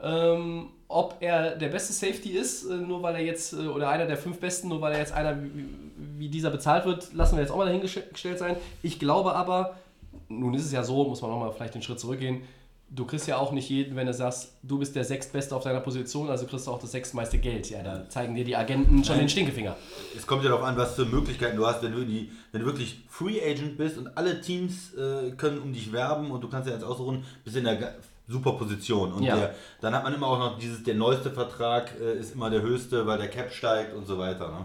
Speaker 3: Ähm, ob er der beste Safety ist, äh, nur weil er jetzt, äh, oder einer der fünf besten, nur weil er jetzt einer wie, wie dieser bezahlt wird, lassen wir jetzt auch mal dahingestellt sein. Ich glaube aber, nun ist es ja so, muss man nochmal vielleicht den Schritt zurückgehen, du kriegst ja auch nicht jeden, wenn du sagst, du bist der sechstbeste auf deiner Position, also kriegst du auch das sechstmeiste Geld. Ja, da zeigen dir die Agenten schon
Speaker 4: Nein.
Speaker 3: den Stinkefinger.
Speaker 4: Es kommt ja darauf an, was für Möglichkeiten du hast, wenn du, die, wenn du wirklich Free Agent bist und alle Teams äh, können um dich werben und du kannst ja jetzt aussuchen, bist in der super Position. Und
Speaker 3: Ja.
Speaker 4: der, dann hat man immer auch noch dieses, der neueste Vertrag äh, ist immer der höchste, weil der Cap steigt und so weiter. Ne?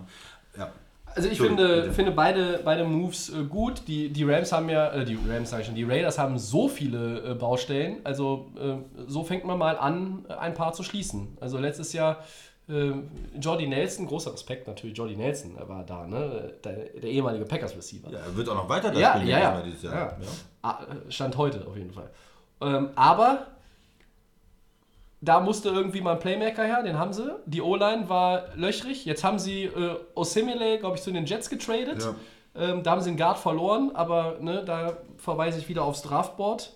Speaker 4: Ja.
Speaker 3: Also ich finde, finde beide, beide Moves äh, gut. Die, die Rams haben ja, äh, die Rams sage ich schon, die Raiders haben so viele äh, Baustellen. Also äh, so fängt man mal an, äh, ein paar zu schließen. Also letztes Jahr äh, Jordy Nelson, großer Respekt natürlich, Jordy Nelson war da, ne? Der, der ehemalige Packers Receiver.
Speaker 4: ja, er wird auch noch weiter da
Speaker 3: Ja,
Speaker 4: spielen,
Speaker 3: ja, ja.
Speaker 4: dieses Jahr.
Speaker 3: Ja.
Speaker 4: Ja.
Speaker 3: Ah, Stand heute auf jeden Fall. Ähm, aber da musste irgendwie mal ein Playmaker her, den haben sie. Die O-Line war löchrig. Jetzt haben sie äh, Osimile, glaube ich, zu den Jets getradet.
Speaker 4: Ja.
Speaker 3: Ähm, da haben sie einen Guard verloren, aber ne, da verweise ich wieder aufs Draftboard.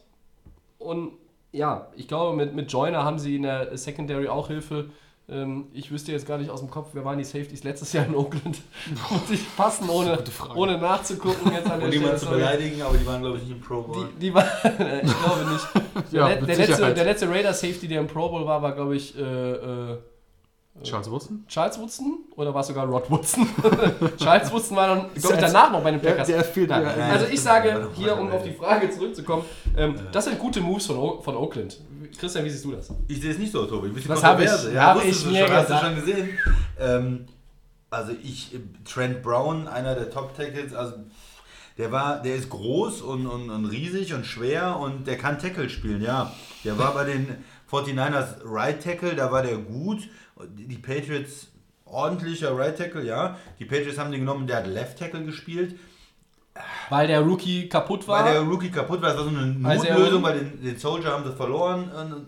Speaker 3: Und ja, ich glaube, mit, mit Joyner haben sie in der Secondary auch Hilfe. Ähm, ich wüsste jetzt gar nicht aus dem Kopf, wer waren die Safeties letztes Jahr in Oakland. Muss ich passen, ohne, ohne nachzugucken jetzt an der
Speaker 4: Und
Speaker 3: Stelle.
Speaker 4: zu beleidigen, aber die waren, glaube ich, nicht im Pro Bowl.
Speaker 3: Die, die war, ich glaube nicht. Der,
Speaker 5: Ja, mit
Speaker 3: der, letzte, der letzte Raider Safety, der im Pro Bowl war, war, glaube ich, äh, äh,
Speaker 5: Charles Wilson?
Speaker 3: Charles Woodson oder war es sogar Rod Woodson? Charles Woodson war dann, glaube ich, danach noch bei den Packers.
Speaker 5: der fehlt
Speaker 3: Nein,
Speaker 5: ja.
Speaker 3: Also ich sage
Speaker 4: Ja,
Speaker 3: hier, um
Speaker 4: ja.
Speaker 3: auf die Frage zurückzukommen, ähm, das sind gute Moves von, O- von Oakland. Christian, wie siehst du das?
Speaker 4: Ich sehe es nicht so, Tobi.
Speaker 3: Das hab ich-
Speaker 4: Kontroverse.
Speaker 3: hab ich mir
Speaker 4: schon, hast du schon gesehen. Ähm, also ich, äh, Trent Brown, einer der Top-Tackles, also der war, der ist groß und, und, und riesig und schwer und der kann Tackle spielen, ja. Der war bei den 49ers Right Tackle, da war der gut. Die Patriots ordentlicher Right Tackle, ja. Die Patriots haben den genommen, der hat Left Tackle gespielt.
Speaker 3: Weil der Rookie kaputt war.
Speaker 4: Weil der Rookie kaputt war, das war so eine Notlösung, weil den, den Soldier haben sie verloren.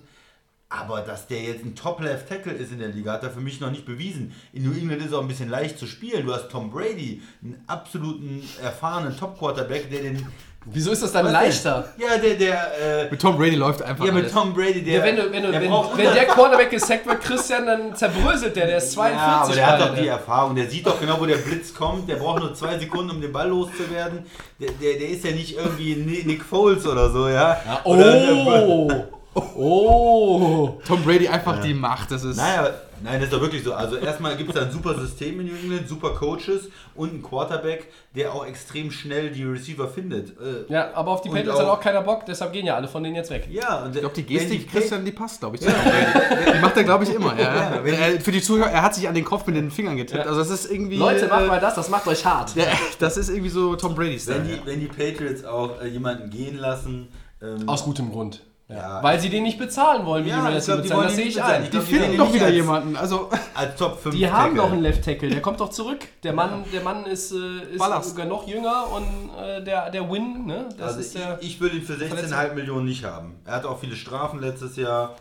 Speaker 4: Aber dass der jetzt ein Top-Left-Tackle ist in der Liga, hat er für mich noch nicht bewiesen. In New England ist er auch ein bisschen leicht zu spielen. Du hast Tom Brady, einen absoluten erfahrenen Top-Quarterback, der den...
Speaker 3: Wieso ist das dann leichter?
Speaker 4: Ja, der, der... Äh,
Speaker 5: Mit Tom Brady läuft einfach
Speaker 4: ja, mit
Speaker 5: alles.
Speaker 4: Tom Brady, der...
Speaker 3: Ja, wenn, du, wenn, du,
Speaker 4: der
Speaker 3: wenn,
Speaker 4: braucht
Speaker 3: wenn der Quarterback gesackt wird, Christian, dann zerbröselt der. Der ist 42
Speaker 4: Ja, aber der hat doch die? Erfahrung. Der sieht doch genau, wo der Blitz kommt. Der braucht nur zwei Sekunden, um den Ball loszuwerden. Der, der, der ist ja nicht irgendwie Ni- Nick Foles oder so, ja. Oder-
Speaker 3: Oh! Oh!
Speaker 5: Tom Brady einfach die Macht. Das ist.
Speaker 4: Naja, nein, das ist doch wirklich so. Also erstmal gibt es da ein super System in New England, super Coaches und einen Quarterback, der auch extrem schnell die Receiver findet. Äh,
Speaker 3: Ja, aber auf die Patriots hat
Speaker 4: auch-
Speaker 3: keiner Bock, deshalb gehen ja alle von denen jetzt weg.
Speaker 4: ja, und
Speaker 5: Ich glaube, die Gestik,
Speaker 4: die-
Speaker 5: Christian, die passt, glaube ich. Brady. die macht er, glaube ich, immer. Ja.
Speaker 4: Ja, wenn-
Speaker 5: er, für die Zuhörer, er hat sich an den Kopf mit den Fingern getippt.
Speaker 3: Ja.
Speaker 5: Also, das ist irgendwie.
Speaker 3: Leute, macht
Speaker 5: äh,
Speaker 3: mal das, das macht euch hart.
Speaker 5: ja, das ist irgendwie so Tom Brady-Style.
Speaker 4: Wenn die, wenn die Patriots auch äh, jemanden gehen lassen. Ähm,
Speaker 3: Aus gutem Grund.
Speaker 4: Ja.
Speaker 3: Weil sie den nicht bezahlen wollen, wie
Speaker 4: Ja,
Speaker 3: die Raiders
Speaker 4: glaub, die
Speaker 3: bezahlen.
Speaker 4: wollen
Speaker 3: Das sehe
Speaker 4: nicht
Speaker 3: ich
Speaker 4: bezahlen.
Speaker 3: ein.
Speaker 4: Ich
Speaker 5: die
Speaker 4: glaub,
Speaker 5: finden
Speaker 4: nehmen
Speaker 5: doch wieder
Speaker 4: als-
Speaker 5: jemanden. Also,
Speaker 4: als Top 5
Speaker 3: Die haben noch einen Left Tackle, der kommt doch zurück. Der Mann, der Mann ist, äh, ist
Speaker 5: Ballast.
Speaker 3: sogar noch jünger und äh, der, der Win, ne? Das
Speaker 4: Also
Speaker 3: ist der.
Speaker 4: ich, ich würde ihn für 16,5 Millionen nicht haben. Er hat auch viele Strafen letztes Jahr.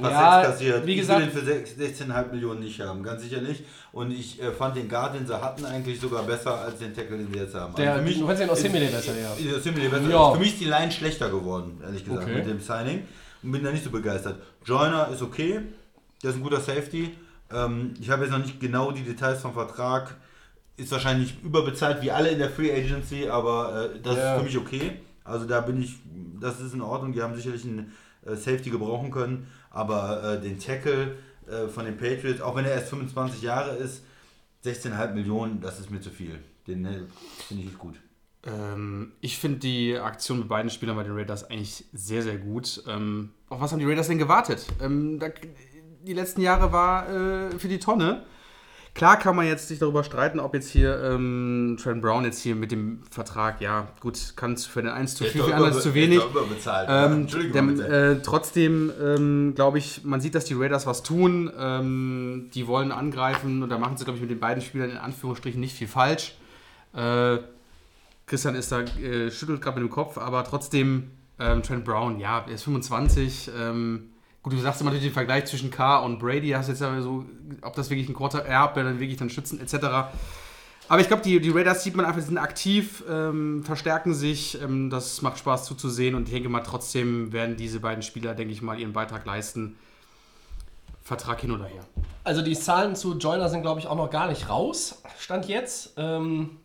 Speaker 4: Fast
Speaker 3: Ja,
Speaker 4: sechs kassiert.
Speaker 3: wie
Speaker 4: ich
Speaker 3: gesagt-
Speaker 4: würde ihn für sechs- 16,5 Millionen nicht haben, ganz sicher nicht. Und ich äh, fand den Guard, den sie hatten, eigentlich sogar besser als den Tackle, den sie jetzt haben.
Speaker 3: Der-
Speaker 4: Also
Speaker 3: du fandst den Osimile besser, ja.
Speaker 4: ja. Osimile besser.
Speaker 3: Ja.
Speaker 4: Für mich ist die Line schlechter geworden, ehrlich gesagt,
Speaker 3: Okay.
Speaker 4: mit dem Signing. Und bin da nicht so begeistert. Joyner ist okay, der ist ein guter Safety. Ähm, ich habe jetzt noch nicht genau die Details vom Vertrag. Ist wahrscheinlich überbezahlt wie alle in der Free Agency, aber äh, das
Speaker 3: Ja.
Speaker 4: ist für mich okay. Also da bin ich, das ist in Ordnung. Die haben sicherlich einen äh, Safety gebrauchen können, aber äh, den Tackle äh, von den Patriots, auch wenn er erst 25 Jahre ist, 16,5 Millionen, das ist mir zu viel. Den äh, finde ich nicht gut.
Speaker 5: Ähm, ich finde die Aktion mit beiden Spielern bei den Raiders eigentlich sehr, sehr gut. Ähm, auf was haben die Raiders denn gewartet? Ähm, da, die letzten Jahre war äh, für die Tonne. Klar kann man jetzt sich darüber streiten, ob jetzt hier ähm, Trent Brown jetzt hier mit dem Vertrag, ja gut, kann es für den einen zu viel, für den anderen zu wenig.
Speaker 4: ja.
Speaker 5: Ähm,
Speaker 4: Entschuldigung.
Speaker 5: äh, trotzdem ähm, glaube ich, man sieht, dass die Raiders was tun. Ähm, die wollen angreifen und da machen sie, glaube ich, mit den beiden Spielern in Anführungsstrichen nicht viel falsch. Äh, Christian ist da, äh, schüttelt gerade mit dem Kopf, aber trotzdem, ähm, Trent Brown, ja, er ist 25. Ähm, gut, du sagst immer natürlich den Vergleich zwischen K und Brady, hast jetzt ja so, ob das wirklich ein Quarter, er ob er dann wirklich dann schützen, etc. Aber ich glaube, die, die Raiders sieht man einfach, sind aktiv, ähm, verstärken sich, ähm, das macht Spaß zuzusehen und ich denke mal, trotzdem werden diese beiden Spieler, denke ich mal, ihren Beitrag leisten. Vertrag hin oder her.
Speaker 3: Also die Zahlen zu Joyner sind, glaube ich, auch noch gar nicht raus. Stand jetzt. Ähm,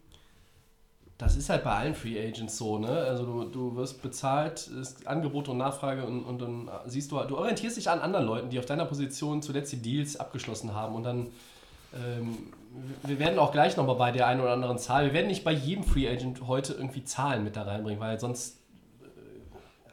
Speaker 3: das ist halt bei allen Free Agents so, ne? Also du, du wirst bezahlt, ist Angebot und Nachfrage und, und dann siehst du, du orientierst dich an anderen Leuten, die auf deiner Position zuletzt die Deals abgeschlossen haben und dann ähm, wir werden auch gleich nochmal bei der einen oder anderen Zahl, wir werden nicht bei jedem Free Agent heute irgendwie Zahlen mit da reinbringen, weil sonst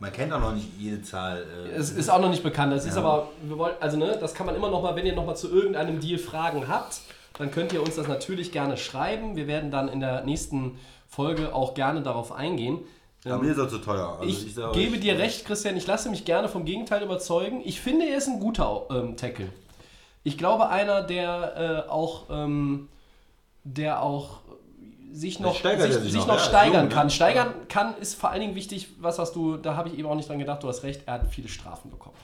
Speaker 4: Man kennt auch noch nicht jede Zahl. Äh,
Speaker 3: es ist auch noch nicht bekannt. Das ist aber, wir wollen, also ne, das kann man immer noch mal, wenn ihr noch mal zu irgendeinem Deal Fragen habt, dann könnt ihr uns das natürlich gerne schreiben. Wir werden dann in der nächsten Folge auch gerne darauf eingehen.
Speaker 4: aber
Speaker 3: Ähm,
Speaker 4: mir ist er zu teuer. Also
Speaker 3: ich
Speaker 4: sag
Speaker 3: gebe
Speaker 4: euch,
Speaker 3: dir recht, Christian. Ich lasse mich gerne vom Gegenteil überzeugen. Ich finde, er ist ein guter ähm, Tackle. Ich glaube, einer, der äh, auch, ähm, der auch sich noch, sich,
Speaker 4: sich noch,
Speaker 3: noch
Speaker 4: ja,
Speaker 3: steigern
Speaker 4: jung, ne?
Speaker 3: kann. Steigern kann ist vor allen Dingen wichtig, was hast du, da habe ich eben auch nicht dran gedacht, du hast recht, er hat viele Strafen bekommen.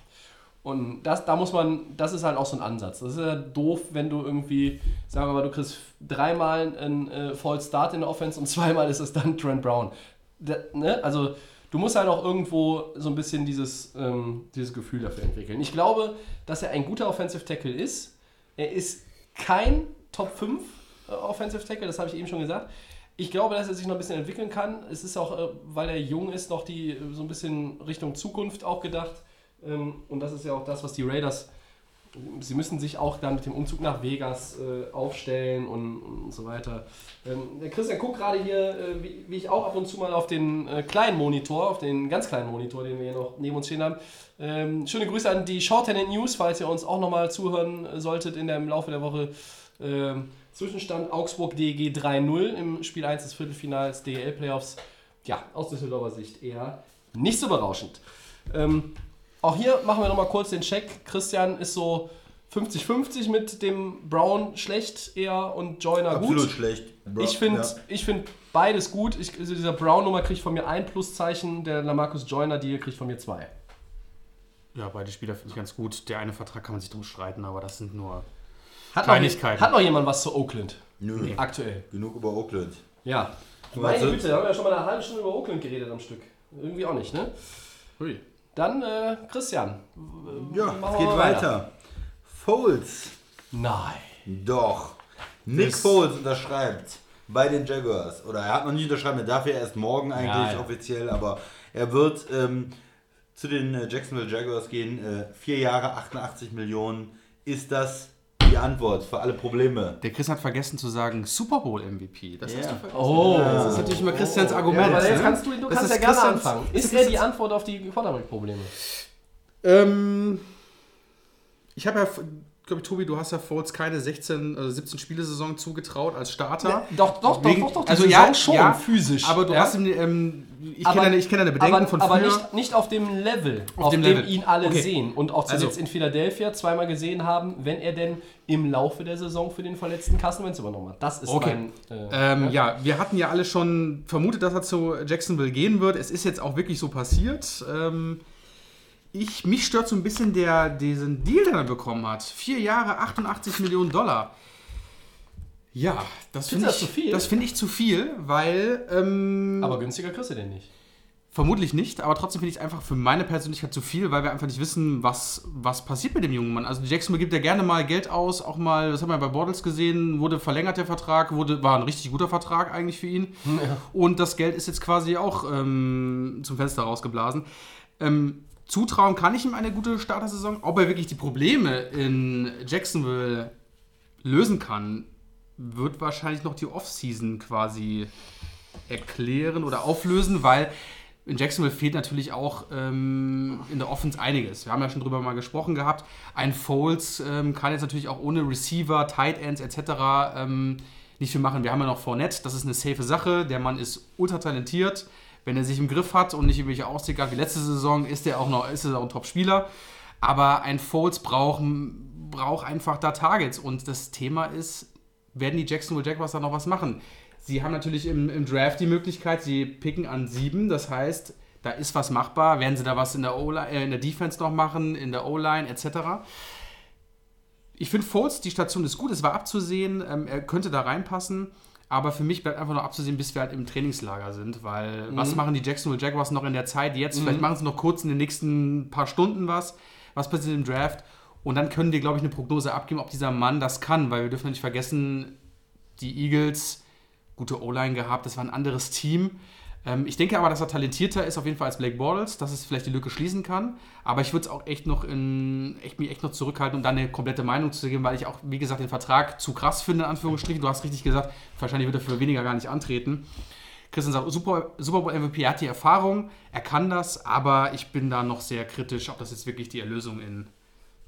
Speaker 3: Und das, da muss man, das ist halt auch so ein Ansatz. Das ist ja doof, wenn du irgendwie, sagen wir mal, du kriegst dreimal einen äh, False Start in der Offense und zweimal ist es dann Trent Brown. Da, ne? Also du musst halt auch irgendwo so ein bisschen dieses, ähm, dieses Gefühl dafür entwickeln. Ich glaube, dass er ein guter Offensive Tackle ist. Er ist kein Top 5 äh, Offensive Tackle, das habe ich eben schon gesagt. Ich glaube, dass er sich noch ein bisschen entwickeln kann. Es ist auch, äh, weil er jung ist, noch die äh, so ein bisschen Richtung Zukunft auch gedacht. Ähm, und das ist ja auch das, was die Raiders, sie müssen sich auch dann mit dem Umzug nach Vegas äh, aufstellen und, und so weiter. Ähm, der Christian guckt gerade hier, äh, wie, wie ich auch ab und zu mal auf den äh, kleinen Monitor, auf den ganz kleinen Monitor, den wir hier noch neben uns stehen haben. Ähm, schöne Grüße an die Shorthand News, falls ihr uns auch nochmal zuhören solltet in der, im Laufe der Woche. Ähm, Zwischenstand Augsburg DEG 3-0 im Spiel 1 des Viertelfinals DEL Playoffs. Ja, aus Düsseldorfer Sicht eher nicht so berauschend. Ähm, auch hier machen wir nochmal kurz den Check. Christian ist so 50-50 mit dem Brown schlecht eher und Joyner
Speaker 4: Absolut
Speaker 3: gut.
Speaker 4: schlecht. Bro-
Speaker 3: Ich finde
Speaker 4: ja.
Speaker 3: ich find beides gut. Ich, also dieser Brown-Nummer kriegt von mir ein Pluszeichen, der Lamarcus Joyner-Deal kriegt von mir zwei.
Speaker 5: Ja, beide Spieler finde ich ganz gut. Der eine Vertrag kann man sich drum streiten, aber das sind nur.
Speaker 3: Hat
Speaker 5: Kleinigkeiten.
Speaker 3: Noch, hat noch jemand was zu Oakland?
Speaker 4: Nö,
Speaker 3: Aktuell.
Speaker 4: genug über Oakland.
Speaker 3: Ja. Meine Güte, da haben wir ja schon mal eine halbe Stunde über Oakland geredet am Stück. Irgendwie auch nicht, ne?
Speaker 5: Hui.
Speaker 3: Dann, äh, Christian.
Speaker 4: Ja, es geht
Speaker 3: mal
Speaker 4: weiter. Foles.
Speaker 3: Nein.
Speaker 4: Doch. Nick
Speaker 5: Das-
Speaker 4: Foles unterschreibt bei den Jaguars. Oder er hat noch nicht unterschreiben, er darf ja erst morgen eigentlich
Speaker 3: Ja, ja.
Speaker 4: offiziell, aber er wird ähm, zu den äh, Jacksonville Jaguars gehen. Äh, vier Jahre, 88 Millionen. Ist das die Antwort für alle Probleme?
Speaker 5: Der Chris hat vergessen zu sagen Super Bowl MVP. Das
Speaker 4: Ja.
Speaker 5: hast du vergessen.
Speaker 3: Oh.
Speaker 5: Das ist natürlich immer Christians Argument.
Speaker 3: Ja, aber jetzt
Speaker 5: ne?
Speaker 3: kannst du, du
Speaker 5: Das
Speaker 3: kannst
Speaker 5: ist
Speaker 3: ja gerne
Speaker 5: Christians-
Speaker 3: anfangen. Ist
Speaker 5: ist
Speaker 3: er die Antwort auf die Quarterback-Probleme?
Speaker 5: Ähm, ich habe ja, glaube ich, Tobi, du hast ja Foles keine 16, also 17 Spielesaison zugetraut als Starter.
Speaker 3: Doch, doch,
Speaker 5: Wegen-
Speaker 3: doch, doch, die
Speaker 5: also
Speaker 3: Saison
Speaker 5: ja,
Speaker 3: schon,
Speaker 5: ja,
Speaker 3: physisch.
Speaker 5: Aber du
Speaker 3: ja?
Speaker 5: hast ihm, ähm, ich
Speaker 3: Aber-
Speaker 5: kenne deine, kenn deine Bedenken
Speaker 3: aber,
Speaker 5: von
Speaker 3: aber
Speaker 5: früher.
Speaker 3: nicht, nicht auf dem Level, auf,
Speaker 5: dem
Speaker 3: dem,
Speaker 5: Level.
Speaker 3: ihn alle
Speaker 5: Okay.
Speaker 3: sehen und auch zuletzt
Speaker 5: Also-
Speaker 3: in Philadelphia zweimal gesehen haben, wenn er denn im Laufe der Saison für den verletzten Carson übernommen hat. Das ist
Speaker 5: Okay.
Speaker 3: mein... Äh,
Speaker 5: Ähm, ja, wir hatten ja alle schon vermutet, dass er zu Jacksonville gehen wird. Es ist jetzt auch wirklich so passiert. Ähm, ich, mich stört so ein bisschen der, diesen Deal, den er bekommen hat. Vier Jahre, 88 Millionen Dollar. Ja, das finde ich,
Speaker 3: das zu viel?
Speaker 5: das finde ich zu viel, weil ähm,
Speaker 3: Aber günstiger kriegst du den nicht.
Speaker 5: vermutlich nicht, aber trotzdem finde ich es einfach für meine Persönlichkeit zu viel, weil wir einfach nicht wissen, was, was passiert mit dem jungen Mann. Also Jacksonville gibt ja gerne mal Geld aus, auch mal, das haben wir bei Bortles gesehen, wurde verlängert der Vertrag, wurde, war ein richtig guter Vertrag eigentlich für ihn. Und das Geld ist jetzt quasi auch ähm, zum Fenster rausgeblasen. Ähm, zutrauen kann ich ihm eine gute Startersaison. Ob er wirklich die Probleme in Jacksonville lösen kann, wird wahrscheinlich noch die Offseason quasi erklären oder auflösen, weil in Jacksonville fehlt natürlich auch ähm, in der Offense einiges. Wir haben ja schon drüber mal gesprochen gehabt. Ein Foles ähm, kann jetzt natürlich auch ohne Receiver, Tight Ends etc. Ähm, nicht viel machen. Wir haben ja noch Fournette, das ist eine safe Sache. Der Mann ist ultra talentiert. Wenn er sich im Griff hat und nicht irgendwelche Ausdrücke hat wie letzte Saison, ist er auch noch ist er auch ein Top-Spieler. Aber ein Foles braucht, braucht einfach da Targets. Und das Thema ist, werden die Jacksonville Jaguars da noch was machen? Sie haben natürlich im, im Draft die Möglichkeit, sie picken an sieben, das heißt, da ist was machbar. Werden sie da was in der, äh, in der Defense noch machen, in der O-Line etc.? Ich finde Foles, die Station ist gut, es war abzusehen, ähm, er könnte da reinpassen. Aber für mich bleibt einfach nur abzusehen, bis wir halt im Trainingslager sind, weil was machen die Jacksonville Jaguars noch in der Zeit jetzt? Vielleicht machen sie noch kurz in den nächsten paar Stunden was. Was passiert im Draft? Und dann können wir, glaube ich, eine Prognose abgeben, ob dieser Mann das kann, weil wir dürfen nicht vergessen, die Eagles, gute O-Line gehabt, das war ein anderes Team. Ähm, ich denke aber, dass er talentierter ist auf jeden Fall als Blake Bortles, dass es vielleicht die Lücke schließen kann. Aber ich würde es auch echt noch in, echt, mich echt noch zurückhalten, um dann eine komplette Meinung zu geben, weil ich auch, wie gesagt, den Vertrag zu krass finde, in Anführungsstrichen. Du hast richtig gesagt, wahrscheinlich wird er für weniger gar nicht antreten. Christian sagt, Super, Super Bowl MVP, er hat die Erfahrung, er kann das, aber ich bin da noch sehr kritisch, ob das jetzt wirklich die Erlösung in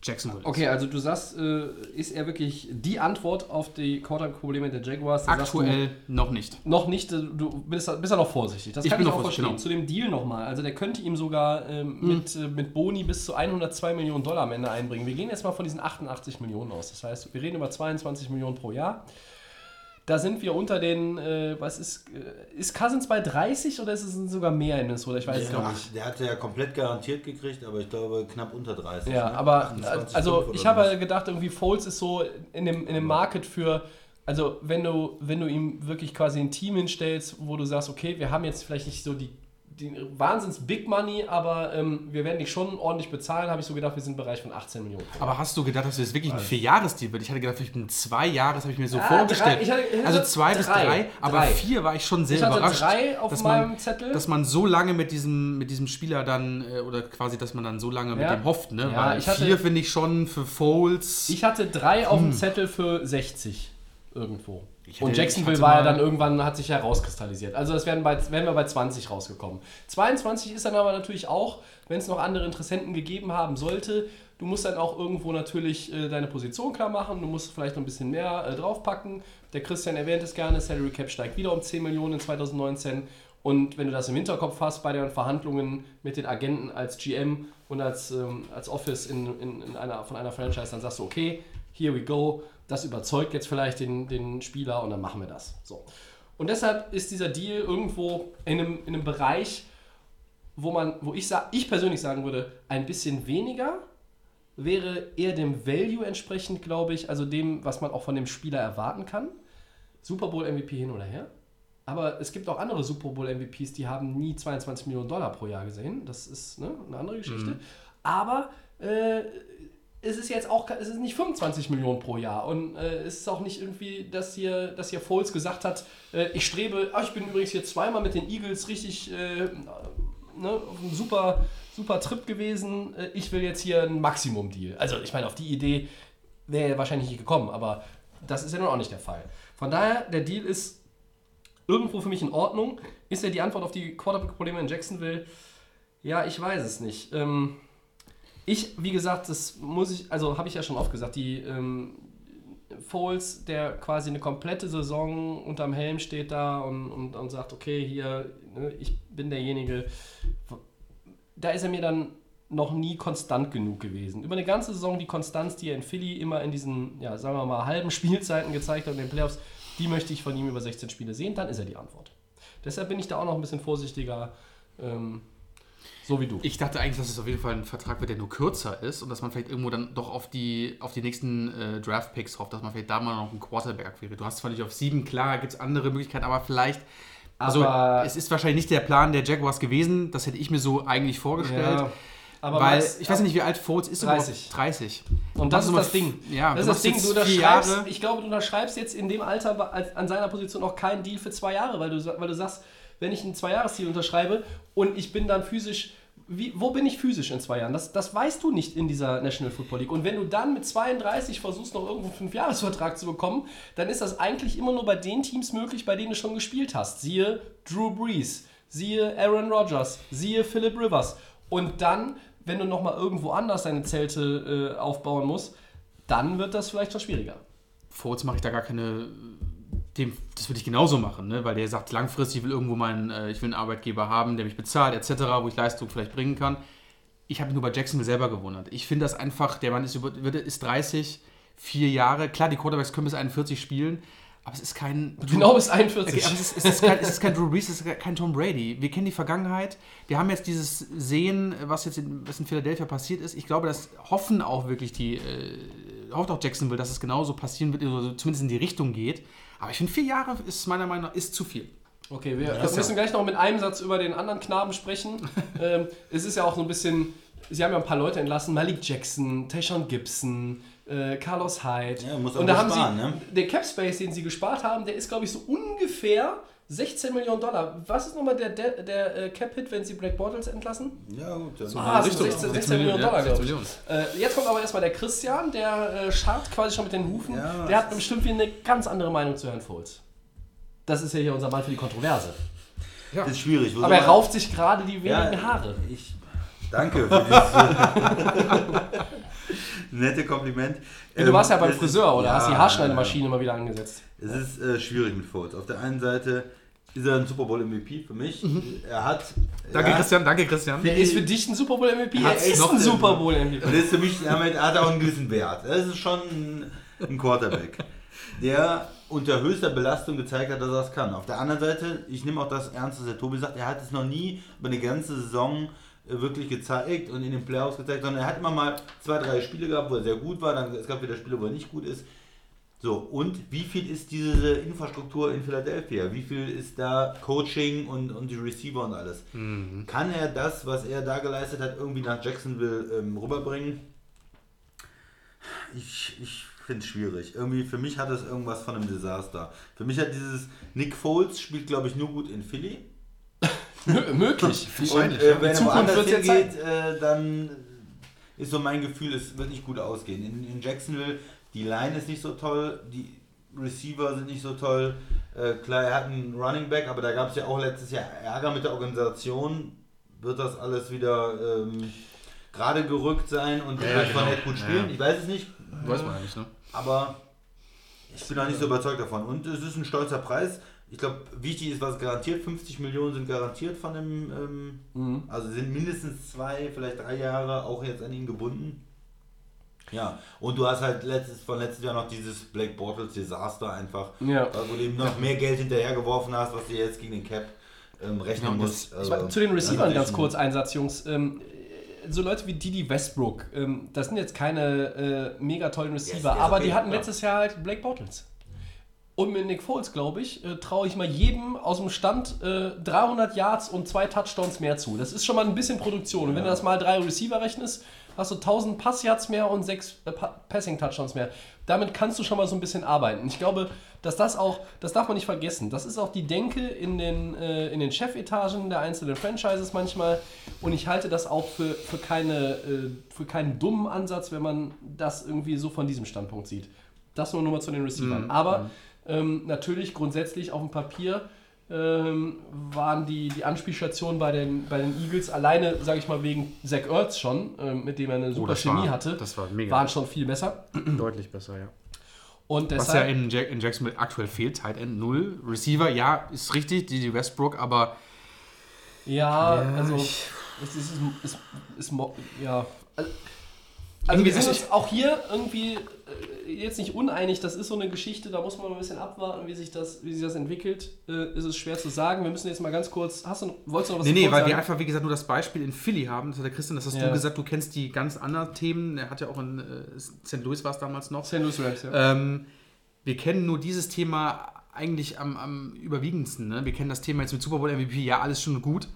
Speaker 5: Jacksonville.
Speaker 3: Okay, also du sagst, äh, ist er wirklich die Antwort auf die Quarterback-Probleme der Jaguars? Da
Speaker 5: Aktuell noch nicht.
Speaker 3: Du noch nicht, äh, du bist, bist ja noch vorsichtig. Das
Speaker 5: Ich
Speaker 3: kann
Speaker 5: bin
Speaker 3: ich
Speaker 5: noch
Speaker 3: auch
Speaker 5: vorsichtig,
Speaker 3: verstehen.
Speaker 5: genau.
Speaker 3: Zu dem Deal nochmal. Also der könnte ihm sogar ähm, mit, äh, mit Boni bis zu 102 Millionen Dollar am Ende einbringen. Wir gehen jetzt mal von diesen 88 Millionen aus. Das heißt, wir reden über 22 Millionen pro Jahr. Da sind wir unter den, äh, was ist, äh, ist Cousins bei 30 oder ist es sogar mehr in Minnesota? Ich weiß es noch nicht.
Speaker 4: der hatte ja komplett garantiert gekriegt, aber ich glaube knapp unter 30.
Speaker 3: Ja,
Speaker 4: ne?
Speaker 3: aber
Speaker 4: 28,
Speaker 3: also ich habe gedacht, irgendwie Foles ist so in dem, in dem Market für, also wenn du, wenn du ihm wirklich quasi ein Team hinstellst, wo du sagst, okay, wir haben jetzt vielleicht nicht so die, die Wahnsinns Big Money, aber ähm, wir werden dich schon ordentlich bezahlen, habe ich so gedacht, wir sind im Bereich von 18 Millionen.
Speaker 5: Aber hast du gedacht, dass das wirklich ein Vierjahresdeal wird? Ich hatte gedacht, vielleicht ein zwei Jahres habe ich mir so
Speaker 3: Ah,
Speaker 5: vorgestellt.
Speaker 3: drei- ich hatte- ich hatte
Speaker 5: also zwei bis
Speaker 3: drei.
Speaker 5: drei, aber
Speaker 3: Drei.
Speaker 5: vier war ich schon sehr
Speaker 3: Ich hatte
Speaker 5: überrascht.
Speaker 3: drei auf
Speaker 5: dass
Speaker 3: meinem
Speaker 5: man,
Speaker 3: Zettel.
Speaker 5: Dass man so lange mit diesem, mit diesem Spieler dann, äh, oder quasi, dass man dann so lange mit
Speaker 3: Ja.
Speaker 5: dem hofft, ne?
Speaker 3: Ja,
Speaker 5: Weil
Speaker 3: ich
Speaker 5: vier finde ich schon für Foles.
Speaker 3: Ich hatte drei auf
Speaker 5: Hm.
Speaker 3: dem Zettel für 60 irgendwo. Und Jacksonville war ja dann irgendwann, hat sich herauskristallisiert. Also das wären, bei, wären wir bei 20 rausgekommen. 22 ist dann aber natürlich auch, wenn es noch andere Interessenten gegeben haben sollte, du musst dann auch irgendwo natürlich äh, deine Position klar machen, du musst vielleicht noch ein bisschen mehr äh, draufpacken. Der Christian erwähnt es gerne, Salary Cap steigt wieder um 10 Millionen in 2019. Und wenn du das im Hinterkopf hast bei den Verhandlungen mit den Agenten als GM und als, ähm, als Office in, in, in einer, von einer Franchise, dann sagst du, okay, here we go, das überzeugt jetzt vielleicht den, den Spieler und dann machen wir das. So. Und deshalb ist dieser Deal irgendwo in einem, in einem Bereich, wo man, wo ich, ich persönlich sagen würde, ein bisschen weniger wäre eher dem Value entsprechend, glaube ich, also dem, was man auch von dem Spieler erwarten kann. Super Bowl MVP hin oder her. Aber es gibt auch andere Super Bowl MVPs, die haben nie 22 Millionen Dollar pro Jahr gesehen. Das ist ne, eine andere Geschichte. Aber äh, es ist jetzt auch, es nicht 25 Millionen pro Jahr. Und äh, es ist auch nicht irgendwie, dass hier, dass hier Foles gesagt hat, äh, ich strebe, ah, ich bin übrigens hier zweimal mit den Eagles richtig äh, ne, super, super Trip gewesen. Äh, ich will jetzt hier ein Maximum-Deal. Also ich meine, auf die Idee wäre er wahrscheinlich nicht gekommen, aber das ist ja nun auch nicht der Fall. Von daher, der Deal ist irgendwo für mich in Ordnung. Ist er die Antwort auf die Quarterback-Probleme in Jacksonville? Ja, ich weiß es nicht. Ähm, ich, wie gesagt, das muss ich, also habe ich ja schon oft gesagt, die ähm, Foles, der quasi eine komplette Saison unterm Helm steht da und, und, und sagt, okay, hier, ne, ich bin derjenige, da ist er mir dann noch nie konstant genug gewesen. Über eine ganze Saison die Konstanz, die er in Philly immer in diesen, ja, sagen wir mal, halben Spielzeiten gezeigt hat in den Playoffs, die möchte ich von ihm über 16 Spiele sehen, dann ist er die Antwort. Deshalb bin ich da auch noch ein bisschen vorsichtiger, ähm, so wie du.
Speaker 5: Ich dachte eigentlich, dass es auf jeden Fall ein Vertrag wird, der nur kürzer ist und dass man vielleicht irgendwo dann doch auf die, auf die nächsten äh, Draft-Picks hofft, dass man vielleicht da mal noch ein Quarterback wäre. Du hast zwar nicht auf sieben, klar, gibt es andere Möglichkeiten, aber vielleicht. Also,
Speaker 3: Aber-
Speaker 5: es ist wahrscheinlich nicht der Plan der Jaguars gewesen. Das hätte ich mir so eigentlich vorgestellt.
Speaker 3: aber
Speaker 5: weil, ich weiß nicht, wie alt Foles ist.
Speaker 3: 30.
Speaker 5: Überhaupt 30.
Speaker 3: Und das ist
Speaker 5: machst du
Speaker 3: das Ding.
Speaker 5: Ja,
Speaker 3: das ist das Ding. Du unterschreibst, ich glaube, du unterschreibst jetzt in dem Alter an seiner Position auch keinen Deal für zwei Jahre, weil du, weil du sagst, wenn ich einen Zweijahresdeal unterschreibe und ich bin dann physisch, wie, wo bin ich physisch in zwei Jahren? Das, das weißt du nicht in dieser National Football League. Und wenn du dann mit 32 versuchst, noch irgendwo einen Fünfjahresvertrag zu bekommen, dann ist das eigentlich immer nur bei den Teams möglich, bei denen du schon gespielt hast. Siehe Drew Brees, siehe Aaron Rodgers, siehe Philip Rivers. Und dann, wenn du nochmal irgendwo anders deine Zelte äh, aufbauen musst, dann wird das vielleicht schon schwieriger.
Speaker 5: Foles mache ich da gar keine. Dem, das würde ich genauso machen, ne? weil der sagt, langfristig ich will irgendwo meinen, äh, ich will einen Arbeitgeber haben, der mich bezahlt, etc., wo ich Leistung vielleicht bringen kann. Ich habe mich nur bei Jacksonville selber gewundert. Ich finde das einfach, der Mann ist, über, ist 30, vier Jahre. Klar, die Quarterbacks können bis 41 spielen, aber es ist kein.
Speaker 3: Genau bis 41.
Speaker 5: Okay, aber es ist, es, ist kein, es ist kein Drew Brees, es ist kein Tom Brady. Wir kennen die Vergangenheit. Wir haben jetzt dieses Sehen, was jetzt in, was in Philadelphia passiert ist. Ich glaube, das hoffen auch wirklich die, äh, hofft auch Jacksonville, dass es genauso passieren wird, oder so zumindest in die Richtung geht. Aber ich finde, vier Jahre ist meiner Meinung nach ist zu viel.
Speaker 3: Okay, wir müssen gleich noch mit einem Satz über den anderen Knaben sprechen. ähm, es ist ja auch so ein bisschen, sie haben ja ein paar Leute entlassen, Malik Jackson, Tayshaun Gibson, äh, Carlos Hyde.
Speaker 4: Ja, muss auch
Speaker 3: Und da haben
Speaker 4: sparen,
Speaker 3: sie,
Speaker 4: ne?
Speaker 3: der Cap Space, den sie gespart haben, der ist glaube ich so ungefähr 16 Millionen Dollar. Was ist nochmal der, der, der äh, Cap-Hit, wenn sie Black Bortles entlassen?
Speaker 4: Ja, gut. Dann
Speaker 3: Ah, so 16, 16 Millionen Dollar,
Speaker 5: ja,
Speaker 3: glaube
Speaker 5: 16
Speaker 3: ich.
Speaker 5: Millionen.
Speaker 3: Äh, jetzt kommt aber erstmal der Christian, der äh, scharrt quasi schon mit den Hufen.
Speaker 4: Ja,
Speaker 3: der hat bestimmt wieder eine ganz andere Meinung zu Herrn Foles. Das ist ja hier unser Mann für die Kontroverse.
Speaker 4: Das ist schwierig.
Speaker 3: Aber er rauft sich gerade die wenigen
Speaker 4: Ja,
Speaker 3: Haare.
Speaker 4: Ich, danke für dieses nette Kompliment.
Speaker 3: Ja, du warst ja
Speaker 4: Ähm,
Speaker 3: beim Friseur, oder?
Speaker 4: ja,
Speaker 3: Hast die Haarschneidemaschine mal wieder angesetzt.
Speaker 4: Es ist äh, schwierig mit Foles. Auf der einen Seite ist er ein Super Bowl MVP für mich. Er hat.
Speaker 5: Danke,
Speaker 4: ja,
Speaker 5: Christian, danke, Christian.
Speaker 3: Der ist für dich ein Super Bowl MVP. Er ist
Speaker 4: noch
Speaker 3: ein Super Bowl MVP.
Speaker 4: Und das ist für mich, damit hat er auch einen gewissen Wert. Das ist schon ein, ein Quarterback. der unter höchster Belastung gezeigt hat, dass er es kann. Auf der anderen Seite, ich nehme auch das ernst, was der Tobi sagt, er hat es noch nie über eine ganze Saison äh, wirklich gezeigt und in den Playoffs gezeigt, sondern er hat immer mal zwei, drei Spiele gehabt, wo er sehr gut war, dann es gab wieder Spiele, wo er nicht gut ist. So, und wie viel ist diese Infrastruktur in Philadelphia? Wie viel ist da Coaching und, und die Receiver und alles? Kann er das, was er da geleistet hat, irgendwie nach Jacksonville ähm, rüberbringen? Ich, ich finde es schwierig. Irgendwie, für mich hat es irgendwas von einem Desaster. Für mich hat dieses Nick Foles spielt, glaube ich, nur gut in Philly.
Speaker 3: Mö- Möglich.
Speaker 4: Und äh, wenn er
Speaker 3: Zukunft
Speaker 4: woanders hingeht, äh, dann ist so mein Gefühl, es wird nicht gut ausgehen. In, in Jacksonville, die Line ist nicht so toll, die Receiver sind nicht so toll. Äh, klar, er hat einen Running Back, aber da gab es ja auch letztes Jahr Ärger mit der Organisation. Wird das alles wieder ähm, gerade gerückt sein und
Speaker 5: Ja,
Speaker 4: wird
Speaker 5: ja, genau.
Speaker 4: Nett gut
Speaker 5: Ja,
Speaker 4: spielen?
Speaker 5: ja.
Speaker 4: Ich weiß es nicht.
Speaker 5: Weiß man ja nicht, ne?
Speaker 4: Aber ich bin auch nicht so überzeugt davon. Und es ist ein stolzer Preis. Ich glaube, wichtig ist, was garantiert. 50 Millionen sind garantiert von dem. Ähm,
Speaker 3: Mhm.
Speaker 4: Also sind mindestens zwei, vielleicht drei Jahre auch jetzt an ihn gebunden. Ja, und du hast halt letztes, von letztes Jahr noch dieses Black Bortles Desaster einfach,
Speaker 3: Ja.
Speaker 4: äh, wo du ihm noch mehr Geld hinterhergeworfen hast, was du jetzt gegen den Cap ähm, rechnen
Speaker 5: Ja, und
Speaker 4: musst.
Speaker 3: Meine, zu den Receivern
Speaker 4: natürlich
Speaker 3: ganz kurz ein Satz, Jungs. Ähm, so Leute wie Didi Westbrook, ähm, das sind jetzt keine äh, mega tollen Receiver,
Speaker 4: der ist
Speaker 3: aber
Speaker 4: okay,
Speaker 3: die hatten
Speaker 4: ja.
Speaker 3: letztes Jahr halt Blake Bortles. Und mit Nick Foles, glaube ich, äh, traue ich mal jedem aus dem Stand äh, 300 Yards und zwei Touchdowns mehr zu. Das ist schon mal ein bisschen Produktion. Und wenn du das mal drei Receiver rechnest, hast du 1000 Passyards mehr und sechs äh, Pa- Passing-Touchdowns mehr. Damit kannst du schon mal so ein bisschen arbeiten. Ich glaube, dass das auch, das darf man nicht vergessen. Das ist auch die Denke in den, äh, in den Chefetagen der einzelnen Franchises manchmal. Und ich halte das auch für, für, keine, äh, für keinen dummen Ansatz, wenn man das irgendwie so von diesem Standpunkt sieht. Das nur nochmal zu den Receivern. Aber ähm, natürlich grundsätzlich auf dem Papier ähm, waren die, die Anspielstationen bei den, bei den Eagles alleine, sage ich mal, wegen Zach Ertz schon, ähm, mit dem er eine super
Speaker 5: Oh,
Speaker 3: Chemie
Speaker 5: war-
Speaker 3: hatte,
Speaker 5: das war mega.
Speaker 3: waren schon viel besser.
Speaker 5: Deutlich besser, ja.
Speaker 3: Und
Speaker 5: Was
Speaker 3: deshalb,
Speaker 5: ja in, Jack, in Jacksonville aktuell fehlt, Tight End 0. Receiver, ja, ist richtig, die Westbrook, aber
Speaker 3: ja,
Speaker 5: Ja,
Speaker 3: also
Speaker 5: ich-
Speaker 3: es ist, ist, ist, mo- ja. Also, also wir
Speaker 5: Irgendwie-
Speaker 3: sind
Speaker 5: also
Speaker 3: uns auch hier irgendwie äh, jetzt nicht uneinig. Das ist so eine Geschichte, da muss man ein bisschen abwarten, wie sich das, wie sich das entwickelt. Äh, ist es schwer zu sagen. Wir müssen jetzt mal ganz kurz. Hast du, wolltest du noch was
Speaker 5: Nee, nee, weil wir
Speaker 3: sagen?
Speaker 5: einfach, wie gesagt, nur das Beispiel in Philly haben. Das hat der Christian, das hast
Speaker 3: Ja.
Speaker 5: du gesagt, du kennst die ganz anderen Themen. Er hat ja auch in äh, St. Louis war es damals noch.
Speaker 3: St. Louis Rams, ja.
Speaker 5: Ähm, wir kennen nur dieses Thema eigentlich am, am überwiegendsten. Ne? Wir kennen das Thema jetzt mit Super Bowl MVP, ja, alles schon gut.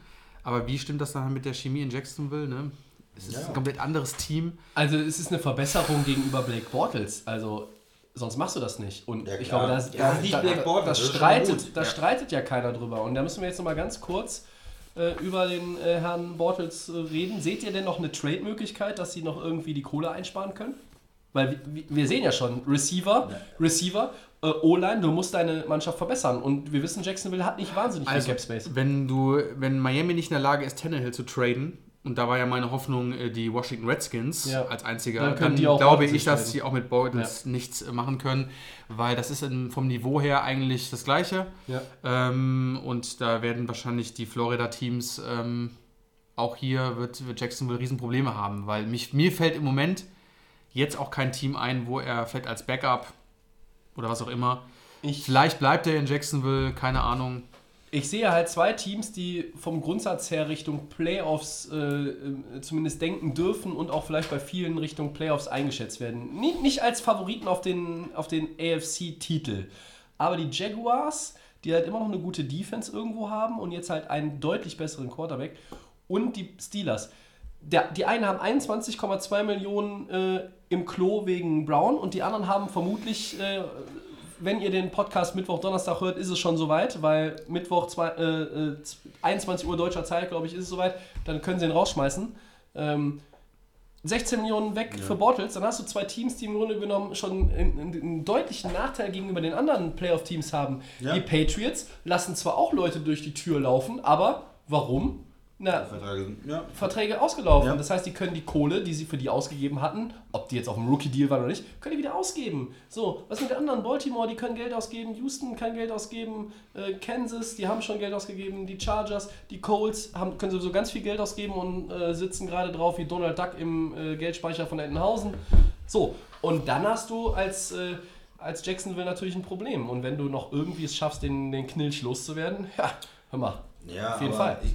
Speaker 5: Aber wie stimmt das dann mit der Chemie in Jacksonville? Ne? Es ist
Speaker 4: Ja.
Speaker 5: ein komplett anderes Team.
Speaker 3: Also es ist eine Verbesserung gegenüber Blake Bortles. Also sonst machst du das nicht. Und
Speaker 4: Ja,
Speaker 3: ich glaube, das,
Speaker 4: Ja,
Speaker 3: das,
Speaker 4: nicht
Speaker 3: da,
Speaker 4: Blake Bortles,
Speaker 3: das, streitet, da
Speaker 5: Ja.
Speaker 3: streitet ja keiner drüber. Und da müssen wir jetzt noch mal ganz kurz äh, über den äh, Herrn Bortles äh, reden. Seht ihr denn noch eine Trade-Möglichkeit, dass sie noch irgendwie die Kohle einsparen können? Weil wir, wir sehen ja schon, Receiver, Receiver, äh, O-Line, du musst deine Mannschaft verbessern. Und wir wissen, Jacksonville hat nicht wahnsinnig
Speaker 5: Also,
Speaker 3: viel Cap Space.
Speaker 5: wenn du, wenn Miami nicht in der Lage ist, Tannehill zu traden, und da war ja meine Hoffnung, äh, die Washington Redskins
Speaker 3: Ja.
Speaker 5: als einziger,
Speaker 3: Dann
Speaker 5: dann,
Speaker 3: können die auch
Speaker 5: glaube ich, dass sie auch mit Bortles nichts äh, machen können, weil das ist vom Niveau her eigentlich das Gleiche.
Speaker 3: Ja.
Speaker 5: Ähm, und da werden wahrscheinlich die Florida-Teams ähm, auch hier wird, wird Jacksonville Riesenprobleme haben, weil mich, mir fällt im Moment jetzt auch kein Team ein, wo er vielleicht als Backup oder was auch immer.
Speaker 3: Ich,
Speaker 5: Vielleicht bleibt er in Jacksonville, keine Ahnung.
Speaker 3: Ich sehe halt zwei Teams, die vom Grundsatz her Richtung Playoffs äh, äh, zumindest denken dürfen und auch vielleicht bei vielen Richtung Playoffs eingeschätzt werden. Nie, nicht als Favoriten auf den, auf den AFC-Titel. Aber die Jaguars, die halt immer noch eine gute Defense irgendwo haben und jetzt halt einen deutlich besseren Quarterback. Und die Steelers. Der, die einen haben 21,2 Millionen äh, im Klo wegen Brown und die anderen haben vermutlich äh, wenn ihr den Podcast Mittwoch, Donnerstag hört, ist es schon soweit, weil Mittwoch zwei, äh, äh, 21 Uhr deutscher Zeit, glaube ich, ist es soweit. Dann können sie ihn rausschmeißen. Ähm, 16 Millionen weg für Bortles, dann hast du zwei Teams, die im Grunde genommen schon einen, einen, einen deutlichen Nachteil gegenüber den anderen Playoff-Teams haben.
Speaker 4: Ja.
Speaker 3: Die Patriots lassen zwar auch Leute durch die Tür laufen, aber warum? Na,
Speaker 4: Verträge sind, ja.
Speaker 3: Verträge ausgelaufen.
Speaker 4: Ja.
Speaker 3: Das heißt, die können die Kohle, die sie für die ausgegeben hatten, ob die jetzt auf dem Rookie-Deal waren oder nicht, können die wieder ausgeben. So, was mit den anderen? Baltimore, die können Geld ausgeben, Houston kann Geld ausgeben, äh, Kansas, die haben schon Geld ausgegeben, die Chargers, die Colts haben, können sowieso ganz viel Geld ausgeben und äh, sitzen gerade drauf wie Donald Duck im äh, Geldspeicher von Entenhausen. So, und dann hast du als, äh, als Jacksonville natürlich ein Problem. Und wenn du noch irgendwie es schaffst, den, den Knilch loszuwerden, ja, hör mal.
Speaker 4: Ja,
Speaker 3: Auf jeden Fall.
Speaker 4: Ich,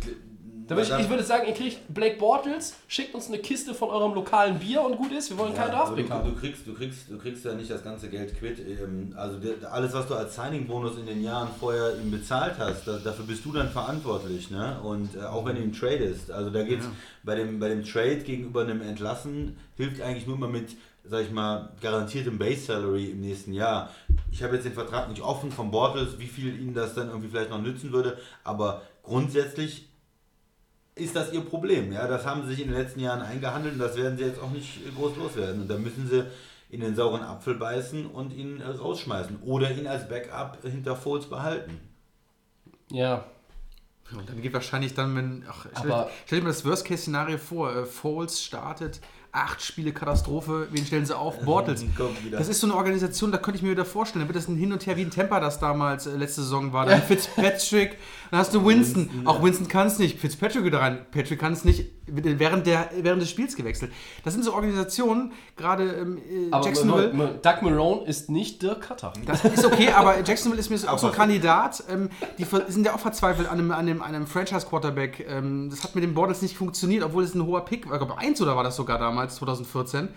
Speaker 3: Da würde ich, ich würde sagen, ihr kriegt Blake Bortles, schickt uns eine Kiste von eurem lokalen Bier und gut ist. Wir wollen keinen
Speaker 4: Ja, aber
Speaker 3: Draftpick
Speaker 4: du,
Speaker 3: haben.
Speaker 4: du, kriegst, du, kriegst, du kriegst ja nicht das ganze Geld quitt. Ähm, Also alles, was du als Signing-Bonus in den Jahren vorher ihm bezahlt hast, da, dafür bist du dann verantwortlich. Ne? Und äh, auch wenn du ihn tradest. Also da geht's bei, dem, bei dem Trade gegenüber einem Entlassen, hilft eigentlich nur mal mit, sag ich mal, garantiertem Base-Salary im nächsten Jahr. Ich habe jetzt den Vertrag nicht offen von Bortles, wie viel ihnen das dann irgendwie vielleicht noch nützen würde, aber grundsätzlich ist das ihr Problem. Ja, das haben sie sich in den letzten Jahren eingehandelt und das werden sie jetzt auch nicht groß loswerden. Und da müssen sie in den sauren Apfel beißen und ihn äh, rausschmeißen oder ihn als Backup hinter Foles behalten.
Speaker 3: Ja,
Speaker 5: Und dann geht wahrscheinlich dann, wenn. Ach, stell,
Speaker 3: Aber-
Speaker 5: stell dir mal das Worst-Case-Szenario vor. Äh, Foles startet, acht Spiele Katastrophe, wen stellen sie auf? Bortles. Das ist so eine Organisation, da könnte ich mir wieder vorstellen. Da wird das ein Hin und Her wie ein Temper, das damals äh, letzte Saison war. Dann Fitzpatrick, dann hast du Winston.
Speaker 4: Winston,
Speaker 5: Auch. Winston kann es nicht. Fitzpatrick wieder rein. Patrick kann es nicht. Während, der, während des Spiels gewechselt. Das sind so Organisationen, gerade ähm, äh,
Speaker 3: aber
Speaker 5: Jacksonville.
Speaker 3: Ma- Ma- Doug Marone ist nicht Dirk Cutter.
Speaker 5: Das ist okay, aber Jacksonville ist mir auch so ein Kandidat. Ähm, die sind ja auch verzweifelt an einem, an einem, einem Franchise-Quarterback. Ähm, das hat mit den Borders nicht funktioniert, obwohl es ein hoher Pick war. Ich glaube, eins oder war das sogar damals, 2014.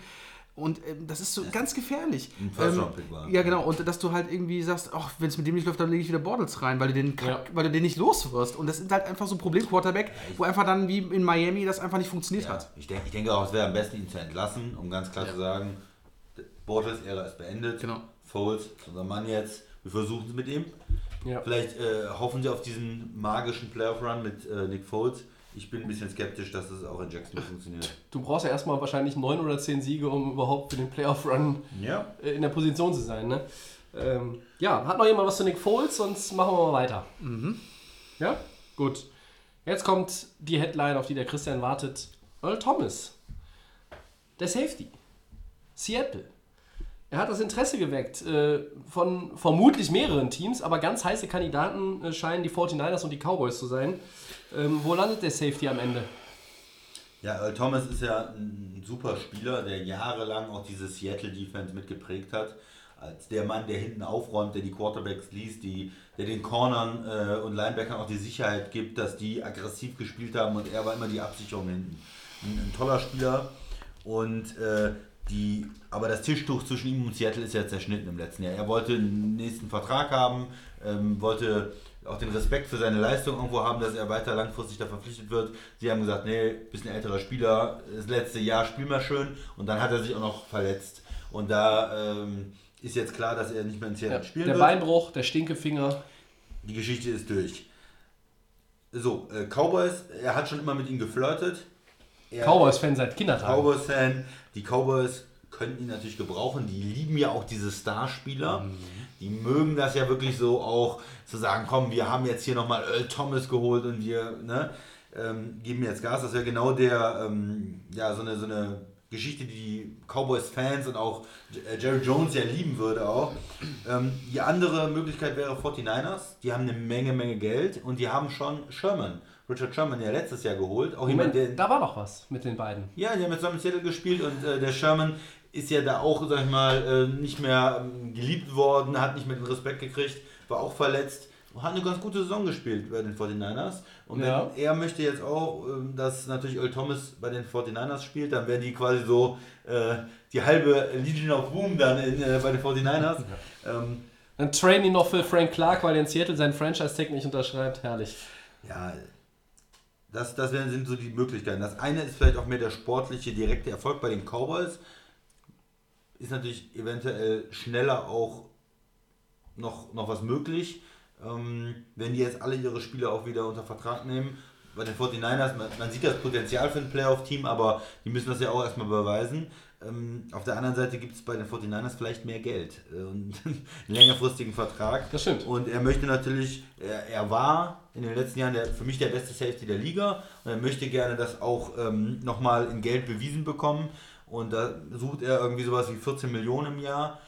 Speaker 5: Und ähm, das ist so ganz gefährlich.
Speaker 4: Ein
Speaker 5: Ähm,
Speaker 4: First-Round-Pick war.
Speaker 5: ja, genau. Und dass du halt irgendwie sagst, ach, wenn es mit dem nicht läuft, dann lege ich wieder Bortles rein, weil du den,
Speaker 3: Ja.
Speaker 5: weil du den nicht los wirst. Und das ist halt einfach so ein Problem-Quarterback, wo einfach dann wie in Miami das einfach nicht funktioniert
Speaker 4: Ja,
Speaker 5: hat.
Speaker 4: ich, denke, ich denke auch, es wäre am besten, ihn zu entlassen, um ganz klar zu sagen, Bortles Ära ist beendet.
Speaker 5: Genau.
Speaker 4: Foles unser Mann jetzt. Wir versuchen es mit ihm.
Speaker 3: Ja.
Speaker 4: Vielleicht äh, hoffen sie auf diesen magischen Playoff-Run mit äh, Nick Foles. Ich bin ein bisschen skeptisch, dass das auch in Jacksonville funktioniert.
Speaker 3: Du brauchst ja erstmal wahrscheinlich neun oder zehn Siege, um überhaupt für den Playoff-Run
Speaker 4: Ja.
Speaker 3: äh, in der Position zu sein. Ne? Ähm, ja, hat noch jemand was zu Nick Foles? Sonst machen wir mal weiter. Ja? Gut. Jetzt kommt die Headline, auf die der Christian wartet. Earl Thomas. Der Safety. Seattle. Er hat das Interesse geweckt äh, von vermutlich mehreren Teams, aber ganz heiße Kandidaten äh, scheinen die 49ers und die Cowboys zu sein. Ähm, wo landet der Safety am Ende?
Speaker 4: Ja, Earl Thomas ist ja ein super Spieler, der jahrelang auch diese Seattle Defense mitgeprägt hat. Als der Mann, der hinten aufräumt, der die Quarterbacks liest, die, der den Cornern äh, und Linebackern auch die Sicherheit gibt, dass die aggressiv gespielt haben und er war immer die Absicherung hinten. Ein, ein toller Spieler und äh, die, aber das Tischtuch zwischen ihm und Seattle ist ja zerschnitten im letzten Jahr. Er wollte einen nächsten Vertrag haben, ähm, wollte auch den Respekt für seine Leistung irgendwo haben, dass er weiter langfristig da verpflichtet wird. Sie haben gesagt, nee, bist ein älterer Spieler, das letzte Jahr spiel mal schön und dann hat er sich auch noch verletzt. Und da ähm, ist jetzt klar, dass er nicht mehr in Seattle
Speaker 3: Ja,
Speaker 4: spielen
Speaker 3: der
Speaker 4: wird.
Speaker 3: Beinbruch, der Stinkefinger.
Speaker 4: Die Geschichte ist durch. So, äh, Cowboys, er hat schon immer mit ihm geflirtet.
Speaker 3: Cowboys-Fan seit Kindertagen.
Speaker 4: Cowboys-Fan. Die Cowboys können ihn natürlich gebrauchen. Die lieben ja auch diese Starspieler. Die mögen das ja wirklich so auch zu sagen, komm, wir haben jetzt hier nochmal Earl Thomas geholt und wir ne, ähm, geben jetzt Gas. Das wäre genau der, ähm, ja, so eine, so eine Geschichte, die die Cowboys-Fans und auch äh, Jerry Jones ja lieben würde auch. Ähm, die andere Möglichkeit wäre 49ers. Die haben eine Menge, Menge Geld und die haben schon Sherman. Richard Sherman ja letztes Jahr geholt. Auch jemand,
Speaker 3: Moment,
Speaker 4: der
Speaker 3: da war doch was mit den beiden.
Speaker 4: ja, die haben zusammen in Seattle gespielt und äh, der Sherman ist ja da auch, sag ich mal, äh, nicht mehr ähm, geliebt worden, hat nicht mehr den Respekt gekriegt, war auch verletzt, hat eine ganz gute Saison gespielt bei den 49ers. Und
Speaker 3: Ja.
Speaker 4: wenn er möchte jetzt auch, ähm, dass natürlich Earl Thomas bei den 49ers spielt, dann wären die quasi so äh, die halbe Legion of Boom dann in, äh, bei den 49ers. Ähm,
Speaker 3: Dann trainen die noch für Frank Clark, weil er in Seattle seinen Franchise-Tag nicht unterschreibt. Herrlich.
Speaker 4: Ja, das, das wären, sind so die Möglichkeiten. Das eine ist vielleicht auch mehr der sportliche, direkte Erfolg bei den Cowboys. Ist natürlich eventuell schneller auch noch, noch was möglich. Ähm, wenn die jetzt alle ihre Spieler auch wieder unter Vertrag nehmen. Bei den 49ers, man, man sieht das Potenzial für ein Playoff-Team, aber die müssen das ja auch erstmal beweisen. Ähm, auf der anderen Seite gibt es bei den 49ers vielleicht mehr Geld äh, und einen längerfristigen Vertrag.
Speaker 3: Das stimmt.
Speaker 4: Und er möchte natürlich, er, er war in den letzten Jahren der, für mich der beste Safety der Liga und er möchte gerne das auch ähm, nochmal in Geld bewiesen bekommen. Und da sucht er irgendwie sowas wie 14 Millionen im Jahr.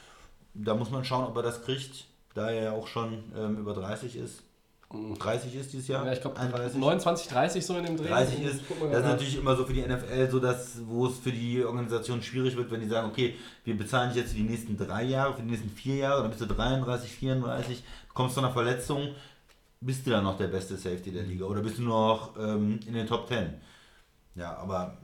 Speaker 4: Da muss man schauen, ob er das kriegt, da er ja auch schon ähm, über 30 ist. 30 ist dieses Jahr.
Speaker 3: Ja, ich glaube
Speaker 4: 31.
Speaker 3: 29, 30 so in dem Dreh.
Speaker 4: 30 ist, das ist natürlich immer so für die NFL so, dass, wo es für die Organisation schwierig wird, wenn die sagen, okay, wir bezahlen dich jetzt für die nächsten drei Jahre, für die nächsten vier Jahre, dann bist du 33, 34, kommst zu einer Verletzung, bist du dann noch der beste Safety der Liga oder bist du noch ähm, in den Top 10? Ja, aber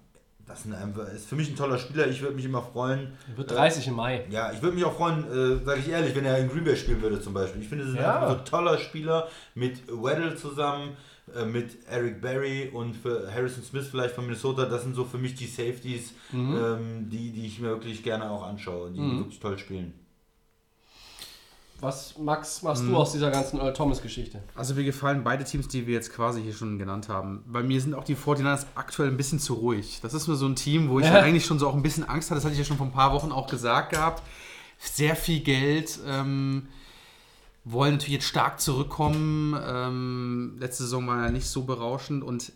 Speaker 4: das sind einfach, ist für mich ein toller Spieler, ich würde mich immer freuen.
Speaker 3: Wird
Speaker 4: äh,
Speaker 3: 30 im Mai.
Speaker 4: ja, ich würde mich auch freuen, äh, sage ich ehrlich, wenn er in Green Bay spielen würde zum Beispiel. Ich finde, es ist
Speaker 3: Ja.
Speaker 4: ein toller Spieler mit Weddle zusammen, äh, mit Eric Berry und für Harrison Smith vielleicht von Minnesota. Das sind so für mich die Safeties, ähm, die, die ich mir wirklich gerne auch anschaue, die wirklich toll spielen.
Speaker 3: Was, Max, machst
Speaker 4: Mhm.
Speaker 3: du aus dieser ganzen Earl Thomas-Geschichte?
Speaker 5: Also mir gefallen beide Teams, die wir jetzt quasi hier schon genannt haben. Bei mir sind auch die 49ers aktuell ein bisschen zu ruhig. Das ist nur so ein Team, wo ich
Speaker 3: Ja.
Speaker 5: ja. eigentlich schon so auch ein bisschen Angst hatte. Das hatte ich ja schon vor ein paar Wochen auch gesagt gehabt. Sehr viel Geld. Ähm, wollen natürlich jetzt stark zurückkommen. Ähm, letzte Saison war ja nicht so berauschend und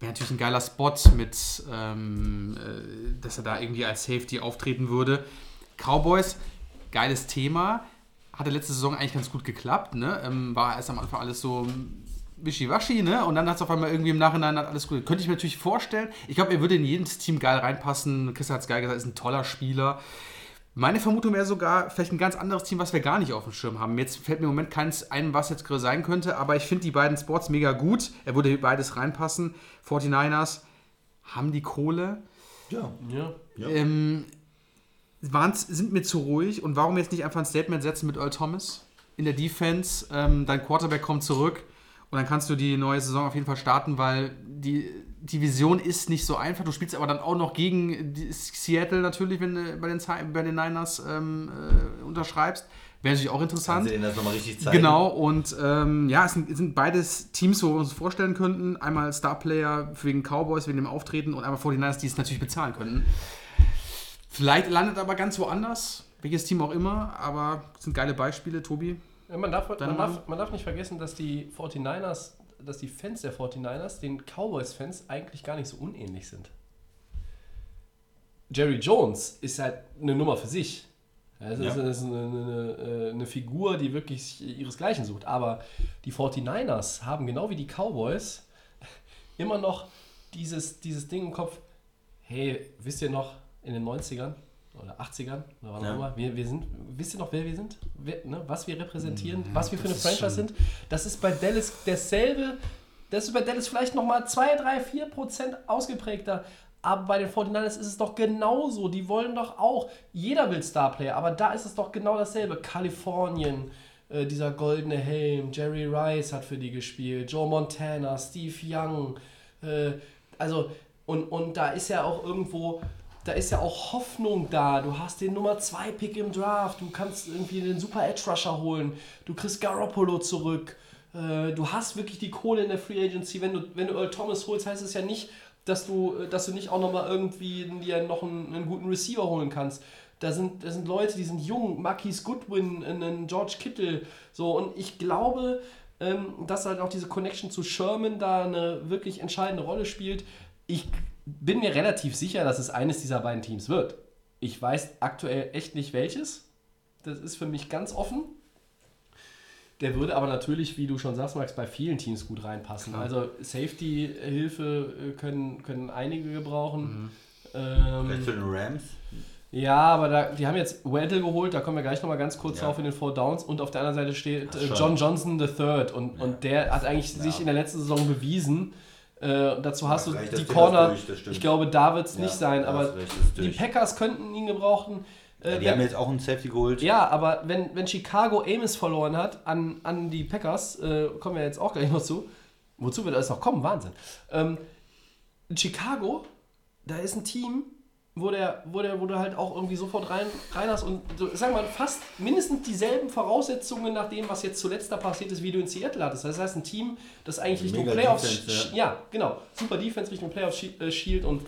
Speaker 5: wäre natürlich ein geiler Spot mit, ähm, äh, dass er da irgendwie als Safety auftreten würde. Cowboys, geiles Thema. Hatte letzte Saison eigentlich ganz gut geklappt. Ne? Ähm, war erst am Anfang alles so wischiwaschi, ne? Und dann hat es auf einmal irgendwie im Nachhinein hat alles gut. Könnte ich mir natürlich vorstellen. Ich glaube, er würde in jedes Team geil reinpassen. Chris hat es geil gesagt, ist ein toller Spieler. Meine Vermutung wäre sogar vielleicht ein ganz anderes Team, was wir gar nicht auf dem Schirm haben. Jetzt fällt mir im Moment keins ein, was jetzt gerade sein könnte, aber ich finde die beiden Sports mega gut. Er würde beides reinpassen. 49ers haben die Kohle.
Speaker 4: Ja.
Speaker 3: Ja.
Speaker 4: Ja.
Speaker 5: Ähm, waren's, sind mir zu ruhig und warum jetzt nicht einfach ein Statement setzen mit Earl Thomas in der Defense? Ähm, dein Quarterback kommt zurück und dann kannst du die neue Saison auf jeden Fall starten, weil die Division ist nicht so einfach. Du spielst aber dann auch noch gegen Seattle natürlich, wenn du bei den, bei den Niners ähm, äh, unterschreibst. Wäre natürlich auch interessant.
Speaker 4: Du denen das nochmal richtig zeigen?
Speaker 5: Genau, und ähm, ja, es sind, es sind beides Teams, wo wir uns vorstellen könnten. Einmal Starplayer wegen Cowboys, wegen dem Auftreten und einmal 49ers, die es natürlich bezahlen könnten. Vielleicht landet aber ganz woanders, welches Team auch immer, aber es sind geile Beispiele, Tobi.
Speaker 3: Ja, Man darf, man, darf, man darf nicht vergessen, dass die 49ers, dass die Fans der 49ers den Cowboys-Fans eigentlich gar nicht so unähnlich sind. Jerry Jones ist halt eine Nummer für sich. Also
Speaker 4: Ja.
Speaker 3: Das ist eine, eine, eine Figur, die wirklich ihresgleichen sucht. Aber die 49ers haben genau wie die Cowboys immer noch dieses, dieses Ding im Kopf, hey, wisst ihr noch in den 90ern oder 80ern oder wann auch
Speaker 4: Ja.
Speaker 3: immer, wir, wir sind, wisst ihr noch, wer wir sind? Wer, ne, was wir repräsentieren,
Speaker 4: Mhm,
Speaker 3: was wir für eine Franchise sind? Das ist bei Dallas dasselbe, das ist bei Dallas vielleicht nochmal 2, 3, 4 Prozent ausgeprägter. Aber bei den 49ers ist es doch genauso. Die wollen doch auch, jeder will Starplayer, aber da ist es doch genau dasselbe. Kalifornien, äh, dieser goldene Helm, Jerry Rice hat für die gespielt, Joe Montana, Steve Young. Äh, also, und, und da ist ja auch irgendwo, da ist ja auch Hoffnung da. Du hast den Nummer 2 Pick im Draft, du kannst irgendwie den Super Edge Rusher holen, du kriegst Garoppolo zurück. Äh, du hast wirklich die Kohle in der Free Agency. Wenn du, wenn du Earl Thomas holst, heißt es ja nicht, dass du, äh, dass du nicht auch nochmal irgendwie dir noch einen, einen guten Receiver holen kannst. Da sind, da sind Leute, die sind jung, Marquis Goodwin, einen George Kittle, so und ich glaube, ähm, dass halt auch diese Connection zu Sherman da eine wirklich entscheidende Rolle spielt. Ich bin mir relativ sicher, dass es eines dieser beiden Teams wird. Ich weiß aktuell echt nicht welches. Das ist für mich ganz offen. Der würde aber natürlich, wie du schon sagst, Max, bei vielen Teams gut reinpassen.
Speaker 5: Klar.
Speaker 3: Also Safety-Hilfe äh, können, können einige gebrauchen.
Speaker 5: Mhm.
Speaker 4: Vielleicht
Speaker 3: Ähm,
Speaker 4: zu den Rams.
Speaker 3: ja, aber da, die haben jetzt Weddle geholt, da kommen wir gleich nochmal ganz kurz
Speaker 4: Ja.
Speaker 3: drauf in den Four Downs. Und auf der anderen Seite steht äh. John Johnson III. Und,
Speaker 4: Ja.
Speaker 3: und der hat eigentlich
Speaker 4: Ja.
Speaker 3: sich in der letzten Saison bewiesen. Äh, dazu hast du
Speaker 4: Vielleicht das
Speaker 3: die Corner.
Speaker 4: durch.
Speaker 3: Ich glaube, da wird es
Speaker 4: Ja,
Speaker 3: nicht sein, aber die. Packers könnten ihn gebrauchen. Äh,
Speaker 4: Ja, die haben jetzt auch einen Safety geholt.
Speaker 3: ja, aber wenn, wenn Chicago Amos verloren hat an, an die Packers, äh, kommen wir jetzt auch gleich noch zu. Wozu wir das noch kommen? Wahnsinn. Ähm, in Chicago, da ist ein Team, wo, der, wo, der, wo du halt auch irgendwie sofort rein, rein hast und so, sagen wir mal, fast mindestens dieselben Voraussetzungen nach dem, was jetzt zuletzt da passiert ist, wie du in Seattle hattest. Das heißt, ein Team, das eigentlich Richtung
Speaker 4: Mega
Speaker 3: Playoffs.
Speaker 4: Defense,
Speaker 3: sch- ja. genau. Super Defense Richtung Playoffs äh, schielt und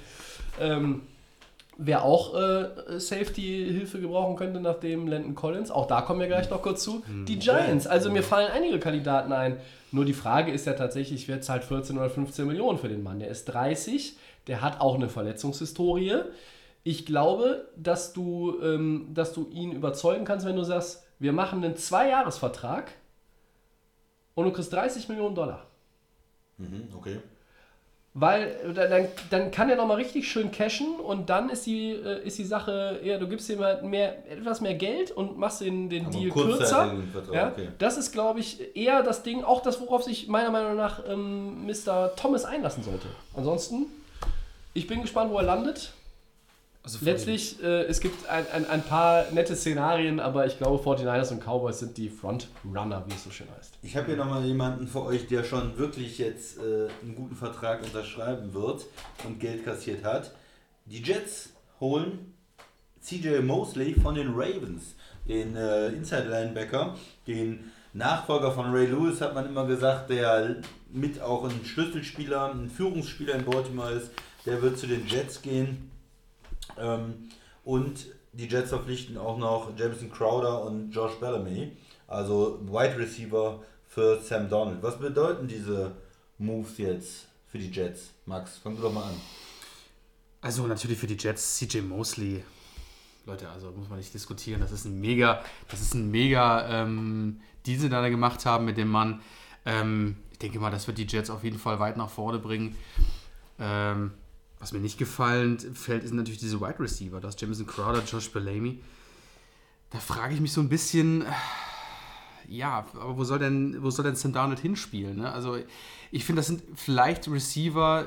Speaker 3: ähm, Wer auch äh, Safety-Hilfe gebrauchen könnte, nachdem Landon Collins, auch da kommen wir gleich noch kurz zu, die Giants. Also mir fallen einige Kandidaten ein. Nur die Frage ist ja tatsächlich, wer zahlt 14 oder 15 Millionen für den Mann? Der ist 30, der hat auch eine Verletzungshistorie. Ich glaube, dass du, ähm, dass du ihn überzeugen kannst, wenn du sagst, wir machen einen Zweijahresvertrag und du kriegst 30 Millionen Dollar.
Speaker 4: Mhm, okay.
Speaker 3: Weil da- dann, dann kann er nochmal richtig schön cashen und dann ist die, äh, ist die Sache eher, du gibst ihm halt mehr, etwas mehr Geld und machst den, den
Speaker 4: Aber
Speaker 3: Deal
Speaker 4: kurzzeitig
Speaker 3: kürzer.
Speaker 4: den Vertrag,
Speaker 3: Ja,
Speaker 4: okay.
Speaker 3: Das ist, glaube ich, eher das Ding, auch das, worauf sich meiner Meinung nach ähm, Mr. Thomas einlassen sollte. Ansonsten, ich bin gespannt, wo er landet.
Speaker 5: Also
Speaker 3: Letztlich, äh, es gibt ein, ein, ein paar nette Szenarien, aber ich glaube, 49ers und Cowboys sind die Frontrunner, wie es so schön heißt.
Speaker 4: Ich habe hier nochmal jemanden für euch, der schon wirklich jetzt äh, einen guten Vertrag unterschreiben wird und Geld kassiert hat. Die Jets holen CJ Mosley von den Ravens, den äh, Inside Linebacker, den Nachfolger von Ray Lewis, hat man immer gesagt, der mit auch ein Schlüsselspieler, ein Führungsspieler in Baltimore ist. Der wird zu den Jets gehen. Ähm, und die Jets verpflichten auch noch Jameson Crowder und Josh Bellamy, also Wide Receiver für Sam Donald. Was bedeuten diese Moves jetzt für die Jets? Max, fang du doch mal an.
Speaker 5: Also natürlich für die Jets CJ Mosley. Leute, also muss man nicht diskutieren. Das ist ein mega, das ist ein mega ähm, sie da gemacht haben mit dem Mann. Ähm, ich denke mal, das wird die Jets auf jeden Fall weit nach vorne bringen. Ähm, was mir nicht gefallen fällt, ist natürlich diese Wide Receiver. Das Jameson Crowder, Josh Bellamy. Da frage ich mich so ein bisschen, äh, ja, aber wo soll denn, wo soll denn Sam Darnold hinspielen? Ne? Also ich finde, das sind vielleicht Receiver,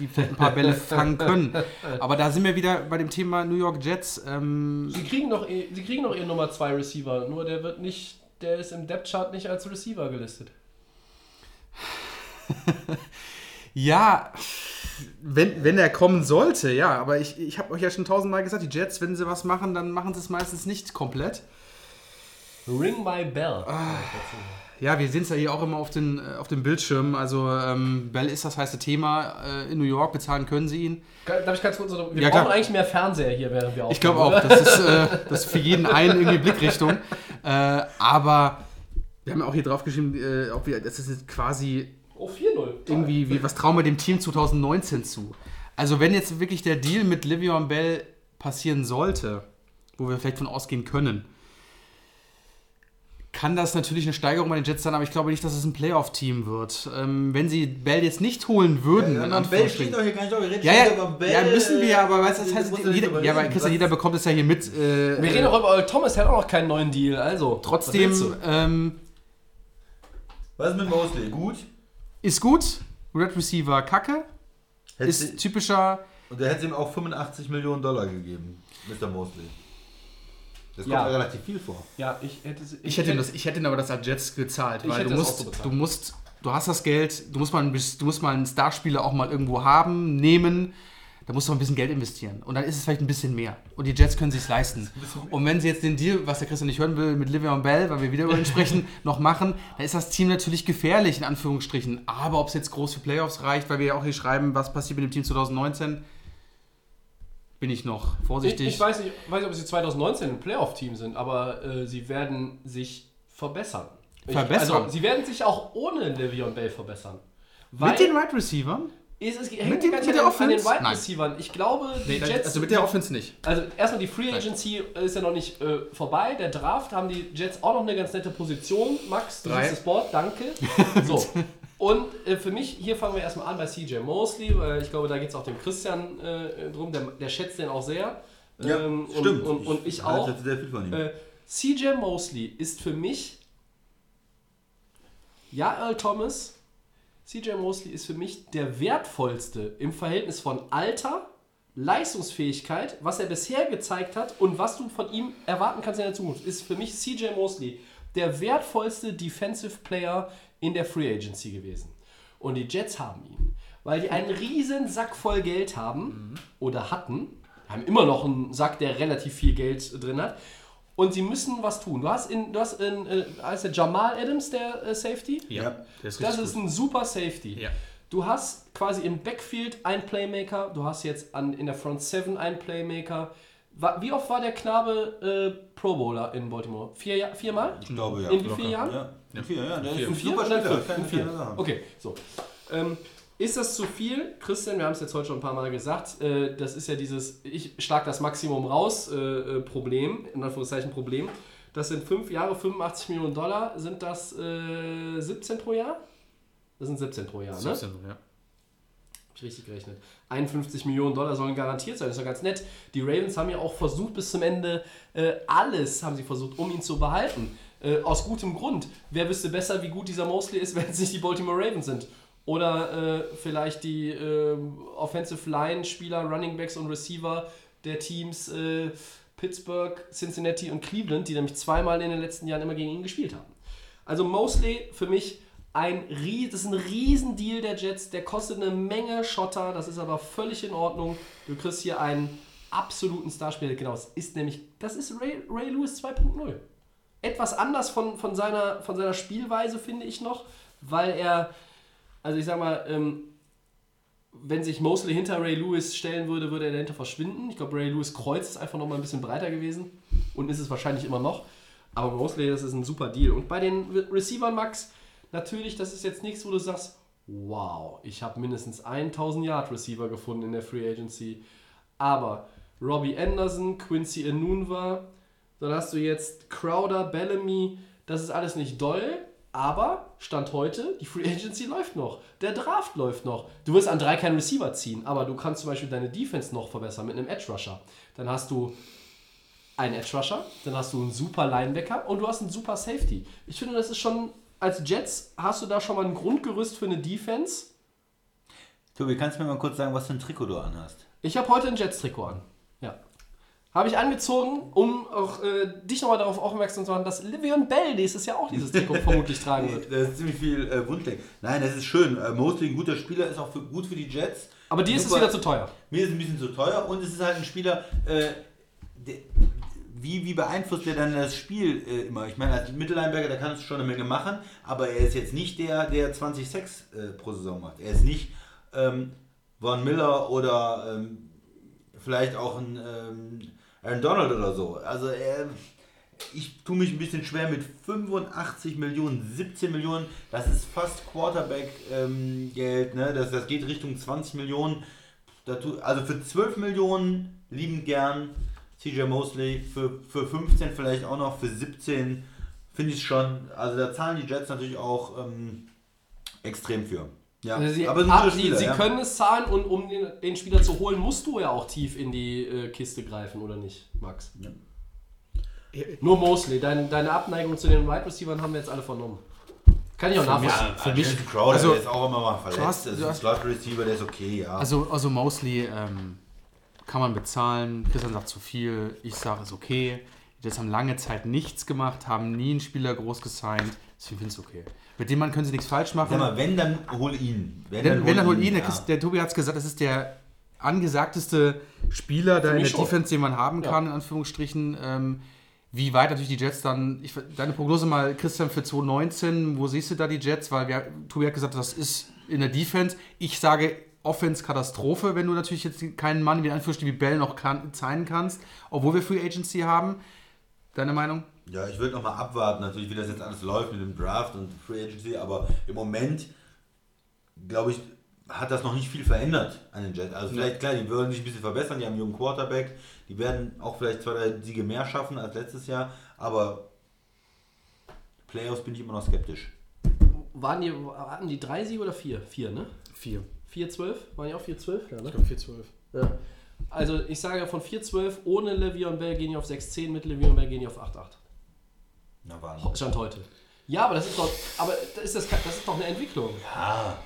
Speaker 5: die vielleicht ein paar Bälle fangen können. Aber da sind wir wieder bei dem Thema New York Jets. Ähm,
Speaker 3: Sie kriegen noch, sie kriegen noch ihren Nummer 2 Receiver, nur der wird nicht, der ist im Depth Chart nicht als Receiver gelistet.
Speaker 5: ja, wenn, wenn er kommen sollte, ja. Aber ich, ich habe euch ja schon tausendmal gesagt, die Jets, wenn sie was machen, dann machen sie es meistens nicht komplett.
Speaker 3: Ring my bell.
Speaker 5: Ja, wir sehen es ja hier auch immer auf den, äh, auf dem Bildschirm. Also ähm, Bell ist das heiße Thema äh, in New York. Bezahlen können sie ihn.
Speaker 3: Darf ich ganz kurz, wir
Speaker 5: Ja,
Speaker 3: brauchen
Speaker 5: klar.
Speaker 3: eigentlich mehr Fernseher hier, während wir
Speaker 5: Ich glaube auch, das ist, äh, das ist für jeden einen irgendwie Blickrichtung. Äh, aber wir haben ja auch hier drauf geschrieben, äh, ob wir, das ist quasi
Speaker 3: Oh, 4-0.
Speaker 5: irgendwie, wie, was trauen wir dem Team 2019 zu? Also wenn jetzt wirklich der Deal mit Livion Bell passieren sollte, wo wir vielleicht von ausgehen können, kann das natürlich eine Steigerung bei den Jets sein, aber ich glaube nicht, dass es ein Playoff-Team wird. Ähm, wenn sie Bell jetzt nicht holen würden, in Anführungsstrichen-
Speaker 4: hier gar nicht auf. Wir reden
Speaker 5: ja, ja,
Speaker 4: über Bell.
Speaker 5: ja, müssen wir, aber weißt du, das
Speaker 4: Du
Speaker 5: heißt,
Speaker 4: ja
Speaker 5: jeder, ja, aber. Christian, jeder bekommt es ja hier mit. Äh,
Speaker 3: Wir reden auch über Earl Thomas, hat auch noch keinen neuen Deal, also.
Speaker 5: Trotzdem
Speaker 3: was
Speaker 5: ähm,
Speaker 4: Was ist mit Mosley? Gut?
Speaker 5: Ist gut. Red Receiver Kacke.
Speaker 4: Hätte
Speaker 5: Ist typischer.
Speaker 4: und der hätte ihm auch 85 Millionen Dollar gegeben, Mr. Mosley. Das kommt
Speaker 3: Ja.
Speaker 4: ja relativ viel vor.
Speaker 3: Ja, ich hätte sie-
Speaker 5: Ich hätte, ihm das, ich hätte ihm aber das als Jets gezahlt,
Speaker 3: Ich
Speaker 5: weil
Speaker 3: hätte
Speaker 5: du musst,
Speaker 3: so
Speaker 5: du musst, du hast das Geld, du musst mal, einen, du musst mal einen Starspieler auch mal irgendwo haben, nehmen. Da musst du mal ein bisschen Geld investieren. Und dann ist es vielleicht ein bisschen mehr. Und die Jets können sich leisten. Und wenn sie jetzt den Deal, was der Christian nicht hören will, mit Livion Bell, weil wir wieder über ihn sprechen, noch machen, dann ist das Team natürlich gefährlich, in Anführungsstrichen. Aber ob es jetzt groß für Playoffs reicht, weil wir ja auch hier schreiben, was passiert mit dem Team 2019, bin ich noch
Speaker 3: Ich,
Speaker 5: vorsichtig.
Speaker 3: ich weiß, nicht, weiß nicht, ob sie 2019 ein Playoff-Team sind, aber äh, sie werden sich verbessern. Ich,
Speaker 5: Verbessern?
Speaker 3: Also, sie werden sich auch ohne Le'Veon Bell verbessern.
Speaker 5: Mit den Wide Receivers?
Speaker 3: Es, es
Speaker 5: mit
Speaker 3: hängt
Speaker 5: dem-
Speaker 3: gar nicht
Speaker 5: mit der
Speaker 3: an, an den
Speaker 5: Offense?
Speaker 3: Wide
Speaker 5: Nein.
Speaker 3: Receivers. Ich glaube, die
Speaker 5: Nee,
Speaker 3: Jets.
Speaker 5: also mit der Offense nicht.
Speaker 3: Also erstmal die Free Agency ist ja noch nicht äh, vorbei. Der Draft haben die Jets auch noch eine ganz nette Position. Max, du
Speaker 5: Drei.
Speaker 3: siehst das Board, danke. So. Und äh, für mich, hier fangen wir erstmal an bei CJ Mosley, weil ich glaube, da geht es auch dem Christian äh, drum, der, der schätzt den auch sehr. Ähm,
Speaker 4: stimmt.
Speaker 3: Und, und, und ich
Speaker 4: halte
Speaker 3: auch.
Speaker 4: sehr viel von ihm.
Speaker 3: Äh, CJ Mosley ist für mich, ja, Earl Thomas, CJ Mosley ist für mich der wertvollste im Verhältnis von Alter, Leistungsfähigkeit, was er bisher gezeigt hat und was du von ihm erwarten kannst in der Zukunft, ist für mich CJ Mosley der wertvollste Defensive Player in der Free Agency gewesen. Und die Jets haben ihn, weil die einen riesen Sack voll Geld haben oder hatten, haben immer noch einen Sack, der relativ viel Geld drin hat. Und sie müssen was tun. Du hast in, du hast in, äh, heißt der Jamal Adams, der äh, Safety?
Speaker 4: Ja.
Speaker 5: ist
Speaker 3: Das ist ein super Safety.
Speaker 5: Ja.
Speaker 3: Du hast quasi im Backfield einen Playmaker, du hast jetzt an, in der Front 7 einen Playmaker. Wie oft war der Knabe äh, Pro Bowler in Baltimore? Vier, viermal?
Speaker 4: Ich glaube, ja.
Speaker 3: In wie vielen Jahren?
Speaker 4: Ja. In vier, ja. Der ist
Speaker 5: Vier.
Speaker 4: ein
Speaker 3: In vier
Speaker 4: Spieler.
Speaker 3: vier. Okay, so. Ähm, ist das zu viel? Christian, wir haben es jetzt heute schon ein paar Mal gesagt, äh, das ist ja dieses, ich schlag das Maximum raus, äh, äh, Problem, in Anführungszeichen Problem. Das sind 5 Jahre, 85 Millionen Dollar. Sind das äh, 17 pro Jahr? Das sind 17 pro Jahr, ne?
Speaker 5: 17, ja.
Speaker 3: Hab ich richtig gerechnet. 51 Millionen Dollar sollen garantiert sein. Das ist ja ganz nett. Die Ravens haben ja auch versucht, bis zum Ende alles haben sie versucht, um ihn zu behalten. Aus gutem Grund. Wer wüsste besser, wie gut dieser Mosley ist, wenn es nicht die Baltimore Ravens sind? Oder äh, vielleicht die äh, Offensive Line, Spieler, Running Backs und Receiver der Teams äh, Pittsburgh, Cincinnati und Cleveland, die nämlich zweimal in den letzten Jahren immer gegen ihn gespielt haben. Also Mosley für mich ein, das ist ein Riesendeal der Jets, der kostet eine Menge Schotter, das ist aber völlig in Ordnung. Du kriegst hier einen absoluten Starspieler, genau, das ist nämlich, das ist Ray, Ray Lewis 2.0. Etwas anders von, von, seiner, von seiner Spielweise, finde ich noch, weil er, also ich sag mal, ähm, wenn sich Mosley hinter Ray Lewis stellen würde, würde er dahinter verschwinden. Ich glaube, Ray Lewis Kreuz ist einfach noch mal ein bisschen breiter gewesen und ist es wahrscheinlich immer noch. Aber Mosley, das ist ein super Deal. Und bei den Re- Receivern, Max, natürlich, das ist jetzt nichts, wo du sagst, wow, ich habe mindestens 1000 Yard Receiver gefunden in der Free Agency. Aber Robbie Anderson, Quincy Enunwa, dann hast du jetzt Crowder, Bellamy, das ist alles nicht doll, aber Stand heute, die Free Agency läuft noch, der Draft läuft noch. Du wirst an drei keinen Receiver ziehen, aber du kannst zum Beispiel deine Defense noch verbessern mit einem Edge Rusher. Dann hast du einen Edge Rusher, dann hast du einen super Linebacker und du hast einen super Safety. Ich finde, das ist schon, als Jets hast du da schon mal ein Grundgerüst für eine Defense.
Speaker 4: Tobi, kannst du mir mal kurz sagen, was für ein Trikot du anhast?
Speaker 3: Ich habe heute ein Jets-Trikot an. Habe ich angezogen, um auch äh, dich nochmal darauf aufmerksam zu machen, dass Livion Bell nächstes Jahr auch dieses Trikot vermutlich tragen wird.
Speaker 4: Das ist ziemlich viel äh, Wunschdenken. Nein, das ist schön. Äh, Mosley, ein guter Spieler, ist auch für, gut für die Jets.
Speaker 3: Aber dir ist es wieder zu teuer.
Speaker 4: Mir ist es ein bisschen zu teuer und es ist halt ein Spieler, äh, der, wie, wie beeinflusst der dann das Spiel äh, immer? Ich meine, als Mittellineberger, da kannst du schon eine Menge machen, aber er ist jetzt nicht der, der 20 Sex äh, pro Saison macht. Er ist nicht ähm, Von Miller oder ähm, vielleicht auch ein ähm, Aaron Donald oder so. Also er, ich tue mich ein bisschen schwer mit 85 Millionen, 17 Millionen, das ist fast Quarterback-Geld, ne? das, das geht Richtung 20 Millionen. Tu- Also für 12 Millionen liebend gern CJ Mosley, für, für 15 vielleicht auch noch, für 17 finde ich schon, also da zahlen die Jets natürlich auch ähm, extrem für. Ja,
Speaker 3: Also sie,
Speaker 4: aber
Speaker 3: sie,
Speaker 4: Spieler,
Speaker 3: sie
Speaker 4: ja.
Speaker 3: können es zahlen und um den, den Spieler zu holen, musst du ja auch tief in die äh, Kiste greifen, oder nicht, Max?
Speaker 4: Ja.
Speaker 3: Nur Mosley. Dein, deine Abneigung zu den Wide Receivers haben wir jetzt alle vernommen. Kann ich auch nachvollziehen.
Speaker 4: Ja, für mich Crowder,
Speaker 5: also,
Speaker 4: der ist auch immer mal verletzt.
Speaker 5: hast-
Speaker 4: das ein
Speaker 5: hast-
Speaker 4: Slot Receiver, der ist okay, ja.
Speaker 5: Also, also Mosley ähm, kann man bezahlen. Christian sagt zu viel. Ich sage, ist okay. Die Jets haben lange Zeit nichts gemacht, haben nie einen Spieler groß gesigned. Deswegen finde ich es okay. Mit dem Mann können sie nichts falsch machen.
Speaker 4: Sag mal, wenn, dann hol ihn. Wenn,
Speaker 5: Wenn, wenn dann hol ihn, der,
Speaker 4: ja.
Speaker 5: Chris- der Tobi hat es gesagt, das ist der angesagteste Spieler da in der
Speaker 3: schon.
Speaker 5: Defense, den man haben
Speaker 3: Ja.
Speaker 5: kann, in Anführungsstrichen. Ähm, wie weit natürlich die Jets dann, ich, deine Prognose mal, Christian, für 2019, wo siehst du da die Jets? Weil wir, Tobi hat gesagt, das ist in der Defense. Ich sage Offense-Katastrophe, wenn du natürlich jetzt keinen Mann wie in Anführungsstrichen wie Bell noch kann, zeigen kannst, obwohl wir Free Agency haben. Deine Meinung?
Speaker 4: Ja, ich würde nochmal abwarten, natürlich, wie das jetzt alles läuft mit dem Draft und Free Agency, aber im Moment, glaube ich, hat das noch nicht viel verändert an den Jets. Also vielleicht, klar, die würden sich ein bisschen verbessern, die haben einen jungen Quarterback, die werden auch vielleicht zwei, drei Siege mehr schaffen als letztes Jahr, aber Playoffs bin ich immer noch skeptisch.
Speaker 3: Waren die, hatten die drei Siege oder vier? Vier, ne?
Speaker 5: Vier.
Speaker 3: 4-12? Waren die auch 4-12? Ja, ne?
Speaker 5: 4-12.
Speaker 3: Ja. Also ich sage von 4-12 ohne Le'Veon Bell gehen die auf 6-10, mit Le'Veon Bell gehen die auf 8-8.
Speaker 4: Na.
Speaker 3: Stand heute. Ja, aber das ist doch, aber das ist, das, das ist doch eine Entwicklung.
Speaker 4: Ja,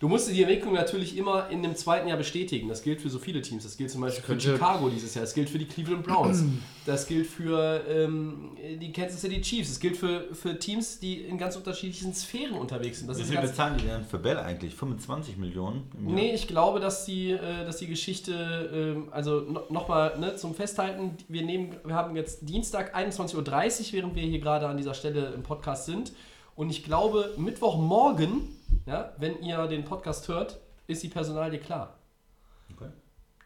Speaker 3: Du musst die Entwicklung natürlich immer in dem zweiten Jahr bestätigen. Das gilt für so viele Teams. Das gilt zum Beispiel für Chicago dieses Jahr. Das gilt für die Cleveland Browns. Das gilt für ähm, die Kansas City Chiefs. Das gilt für, für Teams, die in ganz unterschiedlichen Sphären unterwegs sind. Das
Speaker 4: wie
Speaker 3: ist
Speaker 4: viel bezahlen die denn für Bell eigentlich? 25 Millionen im Jahr?
Speaker 3: Nee, ich glaube, dass die, äh, dass die Geschichte, ähm, also no, nochmal ne, zum Festhalten, wir, nehmen, wir haben jetzt Dienstag 21.30 Uhr, während wir hier gerade an dieser Stelle im Podcast sind. Und ich glaube, Mittwochmorgen, ja, wenn ihr den Podcast hört, ist die Personalie klar.
Speaker 4: Okay.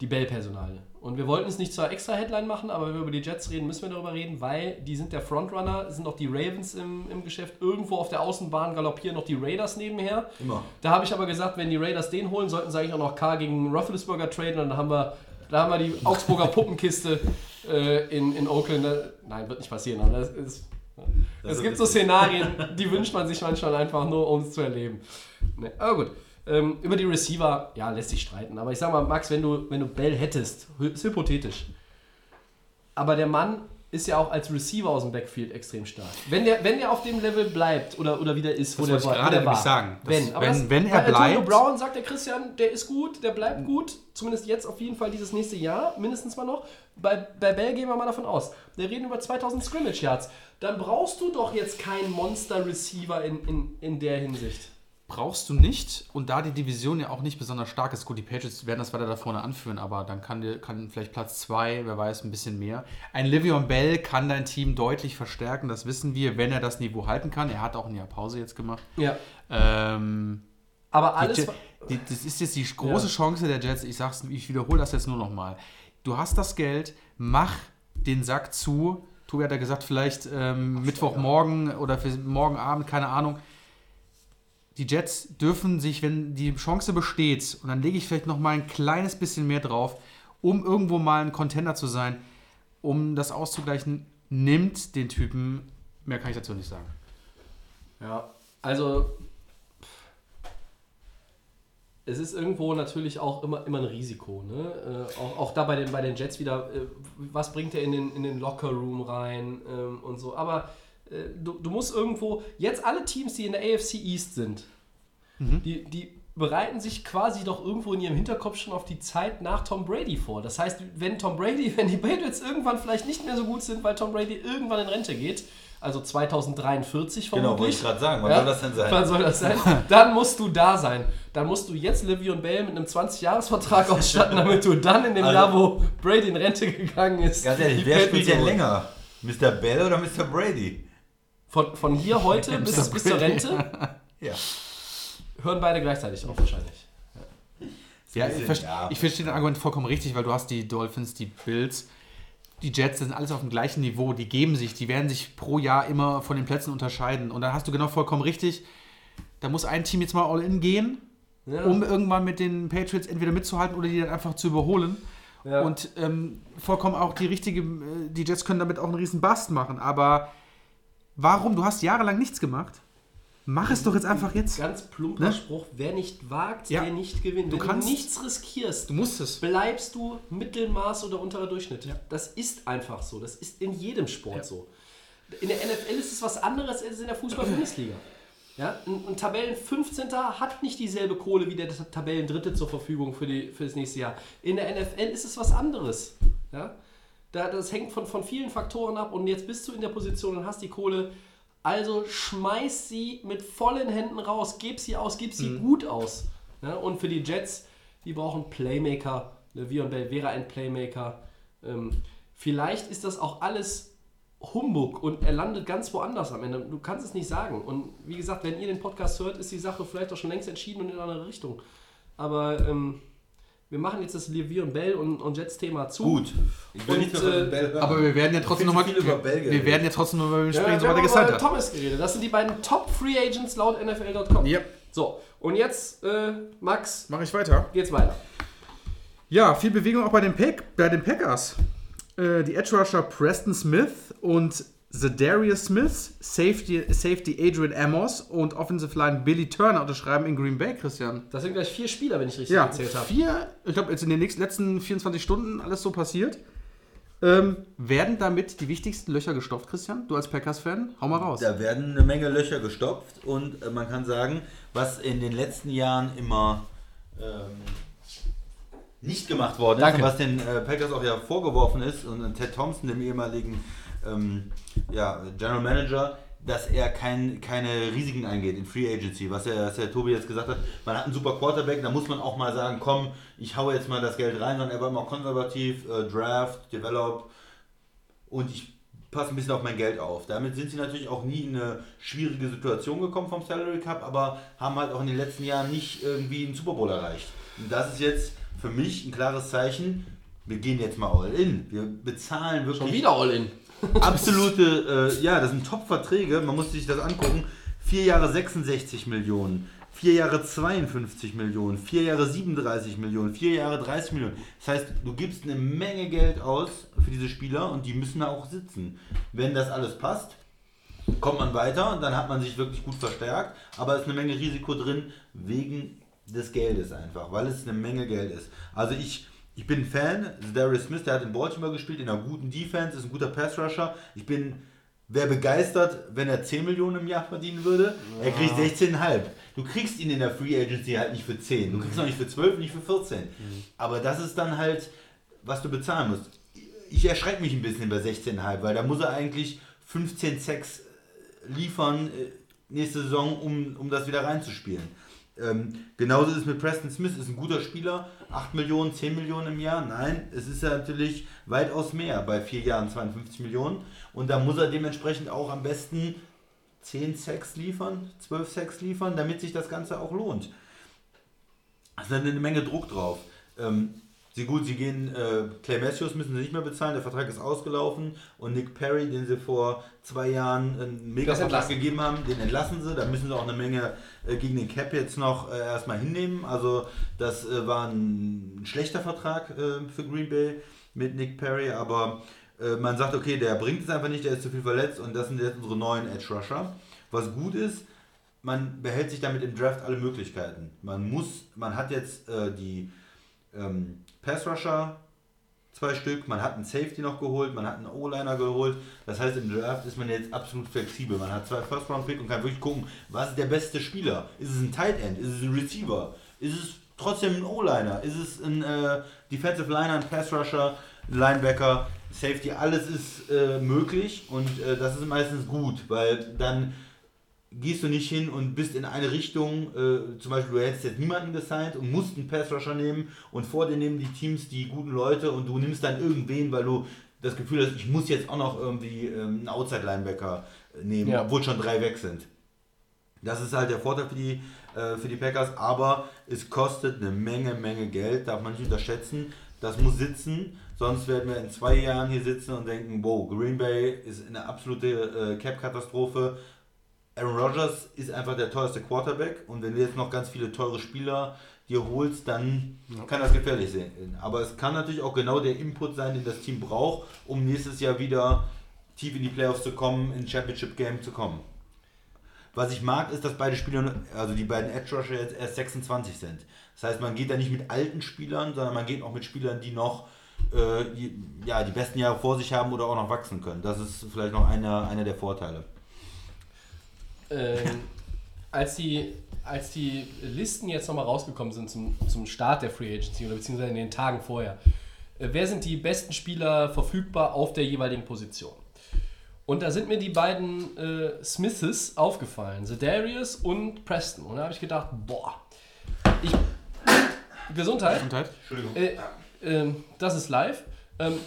Speaker 3: Die Bell-Personalie. Und wir wollten es nicht zur extra Headline machen, aber wenn wir über die Jets reden, müssen wir darüber reden, weil die sind der Frontrunner, sind auch die Ravens im, im Geschäft. Irgendwo auf der Außenbahn galoppieren noch die Raiders nebenher.
Speaker 4: Immer.
Speaker 3: Da habe ich aber gesagt, wenn die Raiders den holen, sollten sie eigentlich auch noch K gegen Rufflesburger traden und dann haben wir Da haben wir die Augsburger Puppenkiste äh, in, in Oakland. Nein, wird nicht passieren, aber das ist. Es gibt so. Szenarien, die wünscht man sich manchmal einfach nur, um es zu erleben. Nee, aber gut. Ähm, über die Receiver, ja, lässt sich streiten. Aber ich sag mal, Max, wenn du, wenn du Bell hättest, ist hypothetisch. Aber der Mann ist ja auch als Receiver aus dem Backfield extrem stark. Wenn der, wenn der auf dem Level bleibt oder, oder wieder ist, wo
Speaker 5: Das
Speaker 3: der
Speaker 5: wollte ich gerade nämlich
Speaker 3: war.
Speaker 5: sagen.
Speaker 3: Wenn, aber
Speaker 5: wenn-
Speaker 3: das,
Speaker 5: wenn er
Speaker 3: bei Antonio
Speaker 5: bleibt-
Speaker 3: Brown sagt der Christian, der ist gut, der bleibt gut. Zumindest jetzt auf jeden Fall dieses nächste Jahr, mindestens mal noch. Bei, bei Bell gehen wir mal davon aus. Wir reden über 2000 Scrimmage Yards. Dann brauchst du doch jetzt keinen Monster-Receiver in, in, in der Hinsicht.
Speaker 5: Brauchst du nicht. Und da die Division ja auch nicht besonders stark ist, gut, die Patriots werden das weiter da vorne anführen, aber dann kann, dir- kann vielleicht Platz 2, wer weiß, ein bisschen mehr. Ein Livion Bell kann dein Team deutlich verstärken, das wissen wir, wenn er das Niveau halten kann. Er hat auch ein Jahr Pause jetzt gemacht.
Speaker 3: Ja.
Speaker 5: Ähm,
Speaker 3: Aber
Speaker 5: Die
Speaker 3: alles.
Speaker 5: Jet- die, das ist jetzt die große
Speaker 3: Ja.
Speaker 5: Chance der Jets. Ich sag's, ich wiederhole das jetzt nur noch mal. Du hast das Geld, mach den Sack zu. Tobi hat ja gesagt, vielleicht ähm, Mittwochmorgen oder für morgen Abend, keine Ahnung. Die Jets dürfen sich, wenn die Chance besteht, und dann lege ich vielleicht noch mal ein kleines bisschen mehr drauf, um irgendwo mal ein Contender zu sein, um das auszugleichen, nimmt den Typen. Mehr kann ich dazu nicht sagen.
Speaker 3: Ja, also es ist irgendwo natürlich auch immer, immer ein Risiko. Ne? Äh, auch, auch da bei den, bei den Jets wieder, äh, was bringt er in den, in den Locker-Room rein ähm, und so. Aber du, du musst irgendwo, jetzt alle Teams, die in der AFC East sind, die, die bereiten sich quasi doch irgendwo in ihrem Hinterkopf schon auf die Zeit nach Tom Brady vor. Das heißt, wenn Tom Brady, wenn die Patriots irgendwann vielleicht nicht mehr so gut sind, weil Tom Brady irgendwann in Rente geht, also 2043 vermutlich.
Speaker 4: Genau, wollte ich gerade sagen. Wann
Speaker 3: Ja?
Speaker 4: soll das denn sein?
Speaker 3: Wann soll das sein? Dann musst du da sein. Dann musst du jetzt Livion Bell mit einem 20-Jahres-Vertrag ausstatten, damit du dann in dem
Speaker 4: Also-
Speaker 3: Jahr, wo Brady in Rente gegangen ist.
Speaker 4: Ganz ehrlich, wer spielt denn länger? Mr. Bell oder Mr. Brady?
Speaker 3: Von, von hier heute bis, bis zur Rente
Speaker 4: Ja.
Speaker 3: hören beide gleichzeitig auf wahrscheinlich.
Speaker 5: Ja, ich, verste
Speaker 4: ja.
Speaker 5: ich verstehe dein Argument vollkommen richtig, weil du hast die Dolphins, die Bills, die Jets das sind alles auf dem gleichen Niveau, die geben sich, die werden sich pro Jahr immer von den Plätzen unterscheiden. Und da hast du genau vollkommen richtig, da muss ein Team jetzt mal all in gehen,
Speaker 3: Ja.
Speaker 5: um irgendwann mit den Patriots entweder mitzuhalten oder die dann einfach zu überholen.
Speaker 3: Ja.
Speaker 5: Und ähm, vollkommen auch die richtige, äh, die Jets können damit auch einen riesen Bust machen. Aber warum? Du hast jahrelang nichts gemacht. Mach es doch jetzt einfach jetzt.
Speaker 3: Ganz plumper
Speaker 5: Ne?
Speaker 3: Spruch, wer nicht wagt,
Speaker 5: Ja.
Speaker 3: der nicht gewinnt.
Speaker 5: Du
Speaker 3: Wenn
Speaker 5: kannst-
Speaker 3: du nichts riskierst,
Speaker 5: Du musst es.
Speaker 3: bleibst du Mittelmaß oder unterer Durchschnitt. Das ist einfach so. Das ist in jedem Sport so. In der NFL ist es was anderes als in der Fußball-Bundesliga. Ja, ein, ein Tabellen 15. hat nicht dieselbe Kohle wie der Tabellen Dritte zur Verfügung für, die, für das nächste Jahr. In der NFL ist es was anderes. Ja? Da, das hängt von, von vielen Faktoren ab und jetzt bist du in der Position und hast die Kohle. Also schmeiß sie mit vollen Händen raus, gib sie aus, gib sie gut aus. Ja? Und für die Jets, die brauchen Playmaker. Le'Veon Bell wäre ein Playmaker. Ähm, vielleicht ist das auch alles Humbug und er landet ganz woanders am Ende. Du kannst es nicht sagen. Und wie gesagt, wenn ihr den Podcast hört, ist die Sache vielleicht auch schon längst entschieden und in eine andere Richtung. Aber ähm, wir machen jetzt das Levier und Bell und, und Jets-Thema zu.
Speaker 4: Gut. Ich will
Speaker 3: Und,
Speaker 4: nicht mehr von
Speaker 3: äh,
Speaker 4: Bell hören.
Speaker 5: Aber wir werden ja trotzdem nochmal.
Speaker 4: viel über Bell
Speaker 5: Wir, werden ja trotzdem noch über ihn
Speaker 3: Ja,
Speaker 5: sprechen,
Speaker 3: wir
Speaker 5: sobald er
Speaker 3: haben
Speaker 5: gesigned
Speaker 3: über
Speaker 5: hat.
Speaker 3: Thomas geredet. Das sind die beiden Top Free Agents laut NFL.com.
Speaker 5: Ja,
Speaker 3: So, und jetzt, äh, Max,
Speaker 5: mache ich weiter.
Speaker 3: geht's weiter.
Speaker 5: Ja, viel Bewegung auch bei den, Pack, bei den Packers. Äh, die Edge Rusher Preston Smith und Zadarius Smith, Safety, Safety Adrian Amos und Offensive Line Billy Turner unterschreiben in Green Bay, Christian.
Speaker 3: Das sind gleich vier Spieler, wenn ich richtig
Speaker 5: Ja,
Speaker 3: gezählt habe.
Speaker 5: vier, ich glaube, jetzt in den nächsten, letzten 24 Stunden alles so passiert. Ähm, werden damit die wichtigsten Löcher gestopft, Christian? Du als Packers-Fan? Hau mal raus.
Speaker 4: Da werden eine Menge Löcher gestopft und äh, man kann sagen, was in den letzten Jahren immer ähm, nicht gemacht worden ist,
Speaker 3: Danke.
Speaker 4: und was den äh, Packers auch ja vorgeworfen ist und Ted Thompson, dem ehemaligen ähm, ja, General Manager, dass er kein, keine Risiken eingeht in Free Agency, was der, was der Tobi jetzt gesagt hat. Man hat einen super Quarterback, da muss man auch mal sagen, komm, ich hau jetzt mal das Geld rein, sondern er war immer konservativ, äh, Draft, Develop, und ich passe ein bisschen auf mein Geld auf. Damit sind sie natürlich auch nie in eine schwierige Situation gekommen vom Salary Cup, aber haben halt auch in den letzten Jahren nicht irgendwie einen Super Bowl erreicht. Und das ist jetzt für mich ein klares Zeichen. Wir gehen jetzt mal all in. Wir bezahlen wirklich
Speaker 3: Schon wieder All-In.
Speaker 4: absolute, äh, ja, das sind Top-Verträge. Man muss sich das angucken. Vier Jahre 66 Millionen. vier Jahre 52 Millionen, vier Jahre 37 Millionen, vier Jahre 30 Millionen. Das heißt, du gibst eine Menge Geld aus für diese Spieler und die müssen da auch sitzen. Wenn das alles passt, kommt man weiter und dann hat man sich wirklich gut verstärkt, aber es ist eine Menge Risiko drin wegen des Geldes einfach, weil es eine Menge Geld ist. Also ich, ich bin ein Fan, Darius Smith, der hat in Baltimore gespielt, in einer guten Defense, ist ein guter Pass-Rusher. Ich bin, wäre begeistert, wenn er 10 Millionen im Jahr verdienen würde. Er kriegt 16,5. Du kriegst ihn in der Free Agency halt nicht für 10. Du kriegst ihn auch nicht für 12, nicht für 14. Aber das ist dann halt, was du bezahlen musst. Ich erschrecke mich ein bisschen bei 16,5, weil da muss er eigentlich 15 Sex liefern äh, nächste Saison, um, um das wieder reinzuspielen. Ähm, genauso ist es mit Preston Smith, ist ein guter Spieler, 8 Millionen, 10 Millionen im Jahr. Nein, es ist ja natürlich weitaus mehr bei 4 Jahren 52 Millionen. Und da muss er dementsprechend auch am besten 10 Sex liefern, 12 Sex liefern, damit sich das Ganze auch lohnt. Also da ist eine Menge Druck drauf. Ähm, sie gut, sie gehen, äh, Clay Matthews müssen sie nicht mehr bezahlen, der Vertrag ist ausgelaufen und Nick Perry, den sie vor zwei Jahren einen Mega-Vertrag gegeben haben, den entlassen sie. Da müssen sie auch eine Menge äh, gegen den Cap jetzt noch äh, erstmal hinnehmen. Also das äh, war ein schlechter Vertrag äh, für Green Bay mit Nick Perry, aber äh, man sagt, okay, der bringt es einfach nicht, der ist zu viel verletzt und das sind jetzt unsere neuen Edge Rusher. Was gut ist, man behält sich damit im Draft alle Möglichkeiten. Man muss, man hat jetzt äh, die ähm, Pass Rusher, zwei Stück, man hat einen Safety noch geholt, man hat einen O-Liner geholt. Das heißt, im Draft ist man jetzt absolut flexibel. Man hat zwei First-Round-Pick und kann wirklich gucken, was ist der beste Spieler? Ist es ein Tight End? Ist es ein Receiver? Ist es trotzdem ein O-Liner? Ist es ein äh, Defensive Liner, ein Pass Rusher, Linebacker, Safety? Alles ist äh, möglich und äh, das ist meistens gut, weil dann gehst du nicht hin und bist in eine Richtung, äh, zum Beispiel du hättest jetzt niemanden gesigned und musst einen Pass-Rusher nehmen und vor dir nehmen die Teams die guten Leute und du nimmst dann irgendwen, weil du das Gefühl hast, ich muss jetzt auch noch irgendwie ähm, einen Outside-Linebacker nehmen,
Speaker 3: Ja.
Speaker 4: obwohl schon drei weg sind. Das ist halt der Vorteil für die, äh, für die Packers, aber es kostet eine Menge, Menge Geld, darf man nicht unterschätzen. Das muss sitzen, sonst werden wir in zwei Jahren hier sitzen und denken, wow, Green Bay ist eine absolute äh, Cap-Katastrophe. Aaron Rodgers ist einfach der teuerste Quarterback und wenn du jetzt noch ganz viele teure Spieler dir holst, dann kann das gefährlich sein. Aber es kann natürlich auch genau der Input sein, den das Team braucht, um nächstes Jahr wieder tief in die Playoffs zu kommen, in Championship Game zu kommen. Was ich mag, ist, dass beide Spieler, also die beiden Edge Rusher jetzt erst 26 sind. Das heißt, man geht da nicht mit alten Spielern, sondern man geht auch mit Spielern, die noch äh, die, ja, die besten Jahre vor sich haben oder auch noch wachsen können. Das ist vielleicht noch einer, einer der Vorteile.
Speaker 3: Ähm, als, die, als die Listen jetzt nochmal rausgekommen sind zum, zum Start der Free Agency oder beziehungsweise in den Tagen vorher, äh, wer sind die besten Spieler verfügbar auf der jeweiligen Position? Und da sind mir die beiden äh, Smiths aufgefallen, Zedarius und Preston. Und da habe ich gedacht, boah, ich, Gesundheit.
Speaker 5: Gesundheit.
Speaker 4: Entschuldigung.
Speaker 3: Äh, ähm, das ist live. Ähm,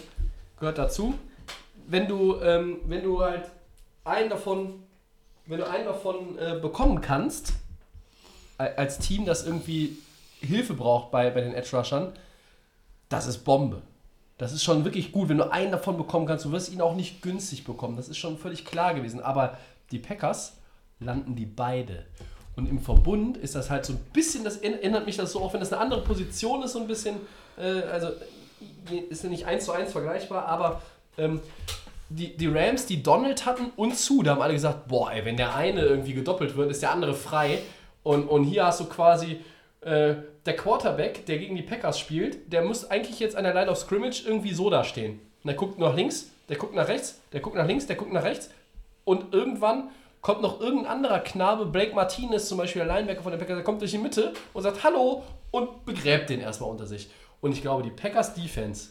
Speaker 3: gehört dazu. Wenn du, ähm, wenn du halt einen davon, wenn du einen davon äh, bekommen kannst, als Team, das irgendwie Hilfe braucht bei, bei den Edge Rushern, das ist Bombe. Das ist schon wirklich gut, wenn du einen davon bekommen kannst. Du wirst ihn auch nicht günstig bekommen. Das ist schon völlig klar gewesen. Aber die Packers landen die beide. Und im Verbund ist das halt so ein bisschen, das erinnert mich das so, auch wenn das eine andere Position ist, so ein bisschen, äh, also ist ja nicht eins zu eins vergleichbar, aber ähm, die, die Rams, die Donald hatten und zu, da haben alle gesagt, boah, ey, wenn der eine irgendwie gedoppelt wird, ist der andere frei. Und, und hier hast du quasi äh, der Quarterback, der gegen die Packers spielt, der muss eigentlich jetzt an der Line of Scrimmage irgendwie so da stehen. Der guckt nach links, der guckt nach rechts, der guckt nach links, der guckt nach rechts. Und irgendwann kommt noch irgendein anderer Knabe, Blake Martinez zum Beispiel, der Linebacker von den Packers, der kommt durch die Mitte und sagt Hallo und begräbt den erstmal unter sich. Und ich glaube, die Packers Defense,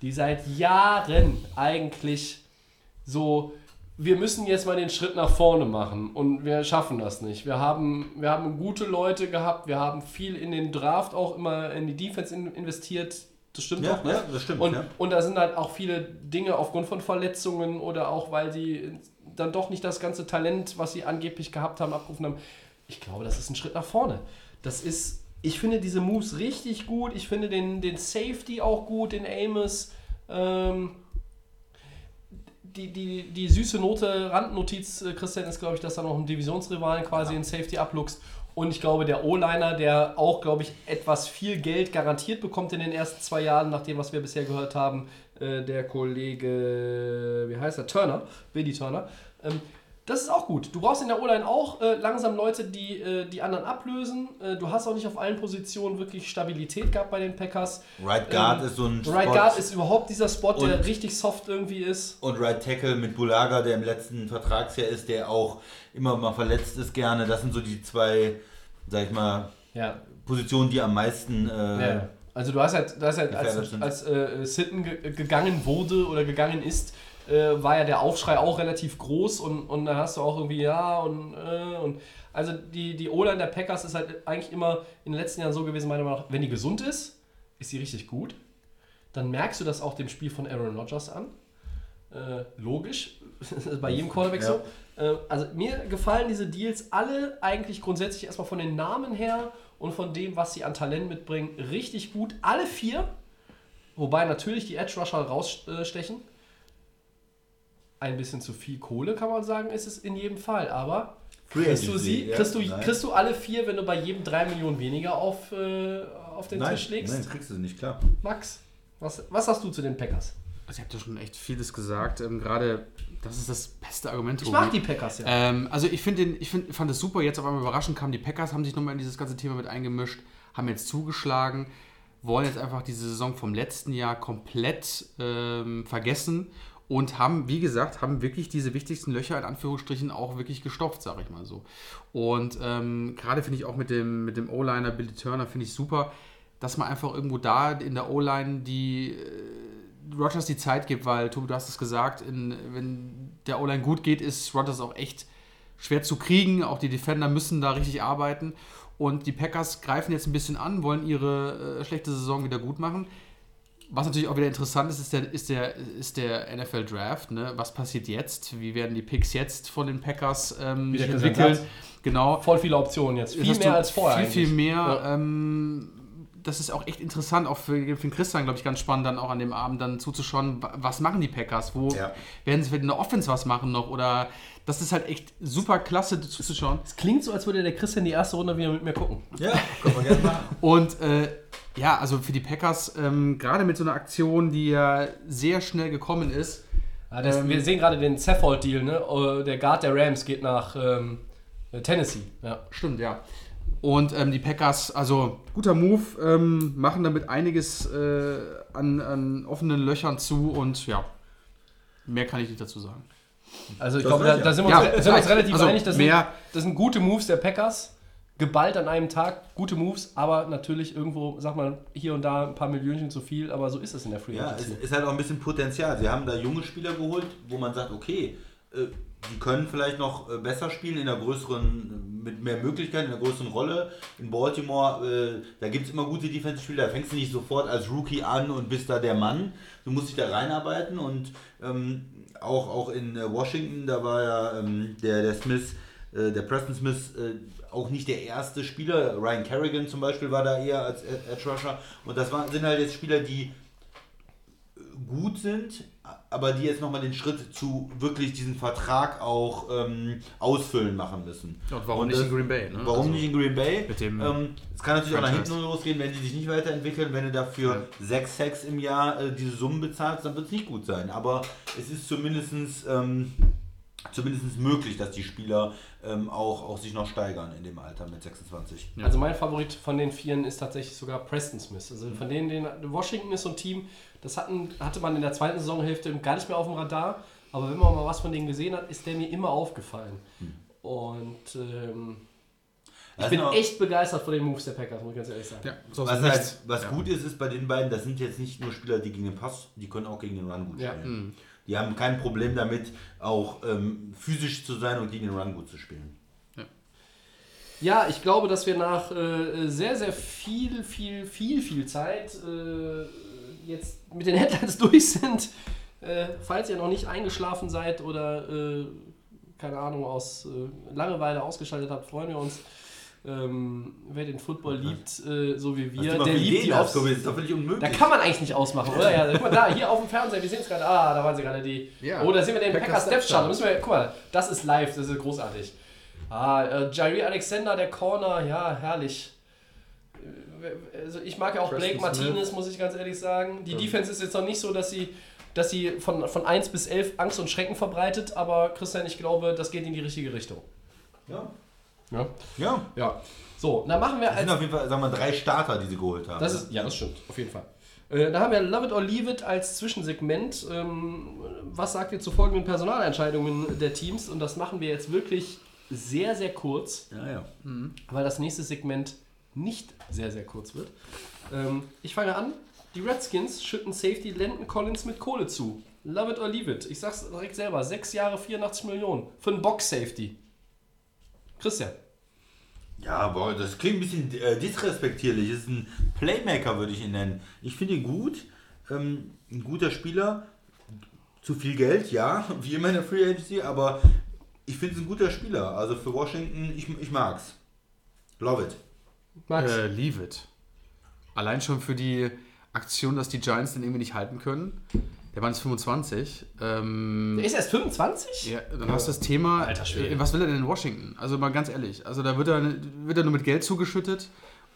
Speaker 3: die seit Jahren eigentlich so, wir müssen jetzt mal den Schritt nach vorne machen und wir schaffen das nicht. Wir haben, wir haben gute Leute gehabt, wir haben viel in den Draft auch immer in die Defense in, investiert. Das stimmt
Speaker 4: Ja,
Speaker 3: auch, ne?
Speaker 4: ja, das stimmt,
Speaker 3: Und,
Speaker 4: ja.
Speaker 3: und da sind halt auch viele Dinge aufgrund von Verletzungen oder auch weil sie dann doch nicht das ganze Talent, was sie angeblich gehabt haben, abgerufen haben. Ich glaube, das ist ein Schritt nach vorne. Das ist, ich finde diese Moves richtig gut. Ich finde den, den Safety auch gut, den Amos. Ähm, die, die, die süße Note, Randnotiz, äh, Christian, ist, glaube ich, dass da noch ein Divisionsrivalen quasi in Safety abluchst. Und ich glaube, der O-Liner, der auch, glaube ich, etwas viel Geld garantiert bekommt in den ersten zwei Jahren, nach dem, was wir bisher gehört haben, äh, der Kollege, wie heißt er, Turner, Billy Turner. Ähm, das ist auch gut. Du brauchst in der O-Line auch äh, langsam Leute, die äh, die anderen ablösen. Äh, du hast auch nicht auf allen Positionen wirklich Stabilität gehabt bei den Packers.
Speaker 4: Right Guard
Speaker 3: Ähm,
Speaker 4: ist so ein
Speaker 3: Right
Speaker 4: Spot.
Speaker 3: Guard ist überhaupt dieser Spot, der
Speaker 4: Und-
Speaker 3: richtig soft irgendwie ist.
Speaker 4: Und Right Tackle mit Bulaga, der im letzten Vertragsjahr ist, der auch immer mal verletzt ist gerne. Das sind so die zwei, sag ich mal,
Speaker 3: Ja.
Speaker 4: Positionen, die am meisten. Äh,
Speaker 3: Ja. Also du hast halt, du hast halt als, als äh, Sitten ge gegangen wurde oder gegangen ist, äh, war ja der Aufschrei auch relativ groß und, und da hast du auch irgendwie, ja und, äh, und also die, die O-Line der Packers ist halt eigentlich immer in den letzten Jahren so gewesen, meiner Meinung nach, wenn die gesund ist, ist sie richtig gut. Dann merkst du das auch dem Spiel von Aaron Rodgers an. Äh, logisch, bei jedem Quarterback so. Äh, also mir gefallen diese Deals alle eigentlich grundsätzlich erstmal von den Namen her und von dem, was sie an Talent mitbringen, richtig gut. Alle vier, wobei natürlich die Edge Rusher rausstechen. Ein bisschen zu viel Kohle, kann man sagen, ist es in jedem Fall. Aber kriegst du, sie, kriegst, du, kriegst du alle vier, wenn du bei jedem 3 Millionen weniger auf, äh, auf den
Speaker 4: Nein,
Speaker 3: Tisch legst?
Speaker 4: nein, kriegst du nicht, klar.
Speaker 3: Max, was, was hast du zu den Packers?
Speaker 5: Also ihr habt ja schon echt vieles gesagt. Ähm, Gerade, das ist das beste Argument.
Speaker 3: Ich mag die Packers ja.
Speaker 5: Ähm, also ich finde den, ich find, fand es super, jetzt auf einmal überraschend kamen die Packers, haben sich nochmal in dieses ganze Thema mit eingemischt, haben jetzt zugeschlagen, wollen jetzt einfach diese Saison vom letzten Jahr komplett ähm, vergessen und haben, wie gesagt, haben wirklich diese wichtigsten Löcher in Anführungsstrichen auch wirklich gestopft, sage ich mal so. Und ähm, gerade finde ich auch mit dem, mit dem O-Liner Billy Turner, finde ich super, dass man einfach irgendwo da in der O-Line die Rogers die Zeit gibt, weil, Tobi, du hast es gesagt, in, wenn der O-Line gut geht, ist Rogers auch echt schwer zu kriegen. Auch die Defender müssen da richtig arbeiten. Und die Packers greifen jetzt ein bisschen an, wollen ihre äh, schlechte Saison wieder gut machen. Was natürlich auch wieder interessant ist, ist der, ist der, ist der NFL Draft. Ne? Was passiert jetzt? Wie werden die Picks jetzt von den Packers ähm,
Speaker 3: sagt.
Speaker 5: Genau.
Speaker 3: Voll viele Optionen jetzt. Viel mehr als vorher.
Speaker 5: Viel, viel
Speaker 3: eigentlich.
Speaker 5: mehr.
Speaker 3: Ja.
Speaker 5: Ähm, das ist auch echt interessant, auch für, für den Christian, glaube ich, ganz spannend, dann auch an dem Abend dann zuzuschauen, wa- was machen die Packers? Wo
Speaker 4: Ja.
Speaker 5: werden sie vielleicht in der Offense was machen noch? Oder das ist halt echt super klasse zuzuschauen.
Speaker 3: Es klingt so, als würde der Christian die erste Runde wieder mit mir gucken.
Speaker 4: Ja, können wir gerne machen.
Speaker 5: Und äh, ja, also für die Packers, ähm, gerade mit so einer Aktion, die ja sehr schnell gekommen ist,
Speaker 3: Ja, das,
Speaker 5: Ähm,
Speaker 3: wir sehen gerade den Saffold-Deal, ne? Äh, Der Guard der Rams geht nach ähm, Tennessee. Ja.
Speaker 5: Stimmt, ja. Und ähm, die Packers, also guter Move, ähm, machen damit einiges äh, an, an offenen Löchern zu und ja, mehr kann ich nicht dazu sagen.
Speaker 3: Also ich glaube, da, da sind wir uns,
Speaker 5: Ja,
Speaker 3: sind uns relativ
Speaker 5: Also
Speaker 3: einig, das
Speaker 5: mehr-
Speaker 3: sind, das sind gute Moves der Packers. Geballt an einem Tag, gute Moves, aber natürlich irgendwo, sag mal, hier und da ein paar Millionchen zu viel, aber so ist es in der Free
Speaker 4: Ja, es ist halt auch ein bisschen Potenzial. Sie haben da junge Spieler geholt, wo man sagt, okay, äh, die können vielleicht noch äh, besser spielen in einer größeren, mit mehr Möglichkeiten, in einer größeren Rolle. In Baltimore, äh, da gibt es immer gute Defense-Spieler, da fängst du nicht sofort als Rookie an und bist da der Mann. Du musst dich da reinarbeiten und ähm, auch, auch in äh, Washington, da war ja ähm, der, der Smith, äh, der Preston Smith, äh, auch nicht der erste Spieler. Ryan Kerrigan zum Beispiel war da eher als Ed- Edge Rusher. Und das waren, sind halt jetzt Spieler, die gut sind, aber die jetzt nochmal den Schritt zu wirklich diesen Vertrag auch ähm, ausfüllen machen müssen.
Speaker 5: Und warum nicht
Speaker 4: das-
Speaker 5: in Green Bay, ne?
Speaker 4: Warum
Speaker 5: Also
Speaker 4: nicht in Green Bay?
Speaker 5: mit dem
Speaker 4: ähm, es kann natürlich auch nach
Speaker 5: Franchise.
Speaker 4: hinten losgehen, wenn die sich nicht weiterentwickeln. Wenn du dafür sechs Sacks im Jahr äh, diese Summen bezahlst, dann wird es nicht gut sein. Aber es ist zumindest ähm, zumindest möglich, dass die Spieler ähm, auch, auch sich noch steigern in dem Alter mit 26.
Speaker 3: Also mein Favorit von den Vieren ist tatsächlich sogar Preston Smith. Also von denen, den Washington ist so ein Team, das hatten, hatte man in der zweiten Saisonhälfte gar nicht mehr auf dem Radar. Aber wenn man mal was von denen gesehen hat, ist der mir immer aufgefallen. Und ähm, ich
Speaker 4: Das
Speaker 3: bin
Speaker 4: auch-
Speaker 3: echt begeistert von den Moves der Packers, muss ich ganz ehrlich sagen.
Speaker 5: ja, so
Speaker 4: Was,
Speaker 5: ist
Speaker 4: halt, was
Speaker 5: ja.
Speaker 4: gut ist, ist bei den beiden, das sind jetzt nicht nur Spieler, die gegen den Pass, die können auch gegen den Run gut
Speaker 3: Ja.
Speaker 4: spielen. Die haben kein Problem damit, auch ähm, physisch zu sein und gegen den Run gut zu spielen.
Speaker 3: Ja, ich glaube, dass wir nach äh, sehr, sehr viel, viel, viel, viel Zeit äh, jetzt mit den Headlines durch sind. Äh, falls ihr noch nicht eingeschlafen seid oder, äh, keine Ahnung, aus äh, Langeweile ausgeschaltet habt, freuen wir uns. Ähm, wer den Football liebt, äh, so wie wir, der liebt die
Speaker 4: das ist doch völlig
Speaker 3: Da
Speaker 4: unmöglich.
Speaker 3: kann man eigentlich nicht ausmachen, oder? Ja, guck mal, da, hier auf dem Fernseher, wir sehen es gerade. Ah, da waren sie gerade die.
Speaker 5: Ja.
Speaker 3: Oh, da sehen wir den Depth
Speaker 5: Depth
Speaker 3: Chart. Da müssen wir, guck mal, das ist live, das ist großartig. Ah, äh, Jair Alexander, der Corner, ja, herrlich. Also ich mag ja auch
Speaker 5: Preston
Speaker 3: Blake
Speaker 5: Smith.
Speaker 3: Martinez, muss ich ganz ehrlich sagen. Die Defense ist jetzt noch nicht so, dass sie, dass sie von, von 1 bis 11 Angst und Schrecken verbreitet, aber Christian, ich glaube, das geht in die richtige Richtung.
Speaker 4: Ja.
Speaker 3: Ja.
Speaker 4: ja.
Speaker 3: Ja. So, dann machen wir
Speaker 4: Das
Speaker 3: als
Speaker 4: sind auf jeden Fall, sagen wir, drei Starter, die sie geholt haben.
Speaker 3: Das ist, ja, das stimmt, auf jeden Fall. Äh, da haben wir Love It or Leave It als Zwischensegment. Ähm, was sagt ihr zu folgenden Personalentscheidungen der Teams? Und das machen wir jetzt wirklich sehr, sehr kurz,
Speaker 4: ja, ja.
Speaker 3: weil das nächste Segment nicht sehr, sehr kurz wird. Ähm, ich fange an. Die Redskins schütten Safety Landon Collins mit Kohle zu. Love it or leave it. Ich sag's direkt selber. Sechs Jahre, 84 Millionen. Für einen Box-Safety. Christian.
Speaker 4: Ja, boah, das klingt ein bisschen äh, disrespektierlich. Das ist ein Playmaker, würde ich ihn nennen. Ich finde ihn gut. Ähm, ein guter Spieler. Zu viel Geld, ja, wie immer in der Free Agency, aber ich finde es ein guter Spieler. Also für Washington, ich, ich mag's. Love it.
Speaker 3: Max.
Speaker 5: Äh, leave it. Allein schon für die Aktion, dass die Giants den irgendwie nicht halten können. Der Mann ist 25. Ähm,
Speaker 3: Der ist erst 25?
Speaker 5: ja, dann hast du das Thema,
Speaker 3: Alter Schwede.
Speaker 5: äh, was will er denn in Washington? Also mal ganz ehrlich, also da wird er, wird er nur mit Geld zugeschüttet.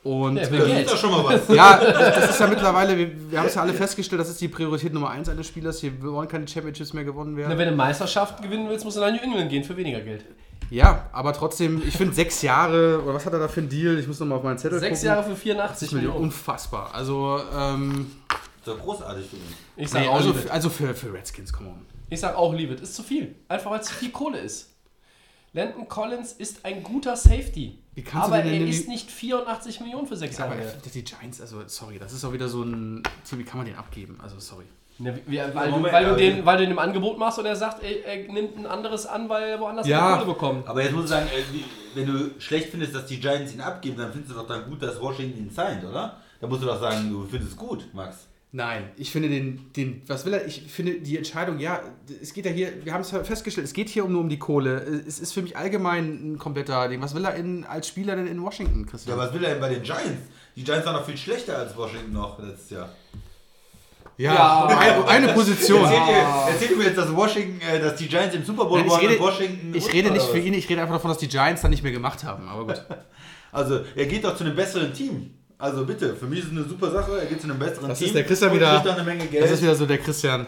Speaker 5: Und
Speaker 3: Ja, will
Speaker 4: Das
Speaker 3: Geld.
Speaker 4: ist doch schon mal was.
Speaker 5: ja, das ist ja mittlerweile, wir, wir haben es ja alle festgestellt, das ist die Priorität Nummer eins eines Spielers. Hier wollen keine Championships mehr gewonnen
Speaker 3: Na,
Speaker 5: werden.
Speaker 3: wenn du eine Meisterschaft gewinnen willst, musst du nach New England gehen für weniger Geld.
Speaker 5: Ja, aber trotzdem, ich finde sechs Jahre, oder was hat er da für einen Deal? Ich muss nochmal auf meinen Zettel
Speaker 3: Sechs
Speaker 5: gucken.
Speaker 3: Jahre für 84
Speaker 5: Millionen.
Speaker 3: Millionen.
Speaker 5: Unfassbar. Also, ähm,
Speaker 4: Das ist doch großartig für ihn.
Speaker 3: Ich sag
Speaker 5: nee,
Speaker 3: auch
Speaker 5: also,
Speaker 3: it.
Speaker 5: also für, für Redskins, come on.
Speaker 3: Ich sag auch leave it. Ist zu viel. Einfach weil es zu viel Kohle ist. Landon Collins ist ein guter Safety.
Speaker 5: Wie kannst du
Speaker 3: aber er
Speaker 5: denn
Speaker 3: ist nicht 84 Millionen für sechs
Speaker 5: Ja,
Speaker 3: Jahre
Speaker 5: die Giants, also sorry, das ist auch wieder so ein Team, wie kann man den abgeben? Also sorry.
Speaker 3: Ne, wie, weil, du, weil, du den, weil du ihm ein Angebot machst und er sagt, er, er nimmt ein anderes an, weil er woanders
Speaker 5: Ja.
Speaker 3: mehr Kohle bekommt.
Speaker 4: Aber jetzt muss ich sagen, äh, wenn du schlecht findest, dass die Giants ihn abgeben, dann findest du doch dann gut, dass Washington ihn signed, oder? Dann musst du doch sagen, du findest es gut, Max.
Speaker 5: Nein, ich finde den, den, was will er, ich finde die Entscheidung, ja, es geht ja hier, wir haben es festgestellt, es geht hier um nur um die Kohle. Es ist für mich allgemein ein kompletter Ding. Was will er in, als Spieler denn in Washington,
Speaker 4: Ja,
Speaker 5: Christian?
Speaker 4: was will er denn bei den Giants? Die Giants waren noch viel schlechter als Washington noch letztes Jahr.
Speaker 5: Ja, eine, eine Position.
Speaker 4: Erzählt ihr, erzählt ihr mir jetzt, dass Washington, äh, dass die Giants im Super Bowl
Speaker 5: Nein, ich
Speaker 4: waren
Speaker 5: rede,
Speaker 4: und Washington.
Speaker 5: ich rede nicht für ihn, ich rede einfach davon, dass die Giants dann nicht mehr gemacht haben. Aber gut.
Speaker 4: Also, er geht doch zu einem besseren Team. Also bitte, für mich ist es eine super Sache. Er geht zu einem besseren
Speaker 5: Das
Speaker 4: Team.
Speaker 5: ist der Christian wieder-
Speaker 4: kriegt dann eine Menge Geld.
Speaker 5: Das ist wieder so der Christian,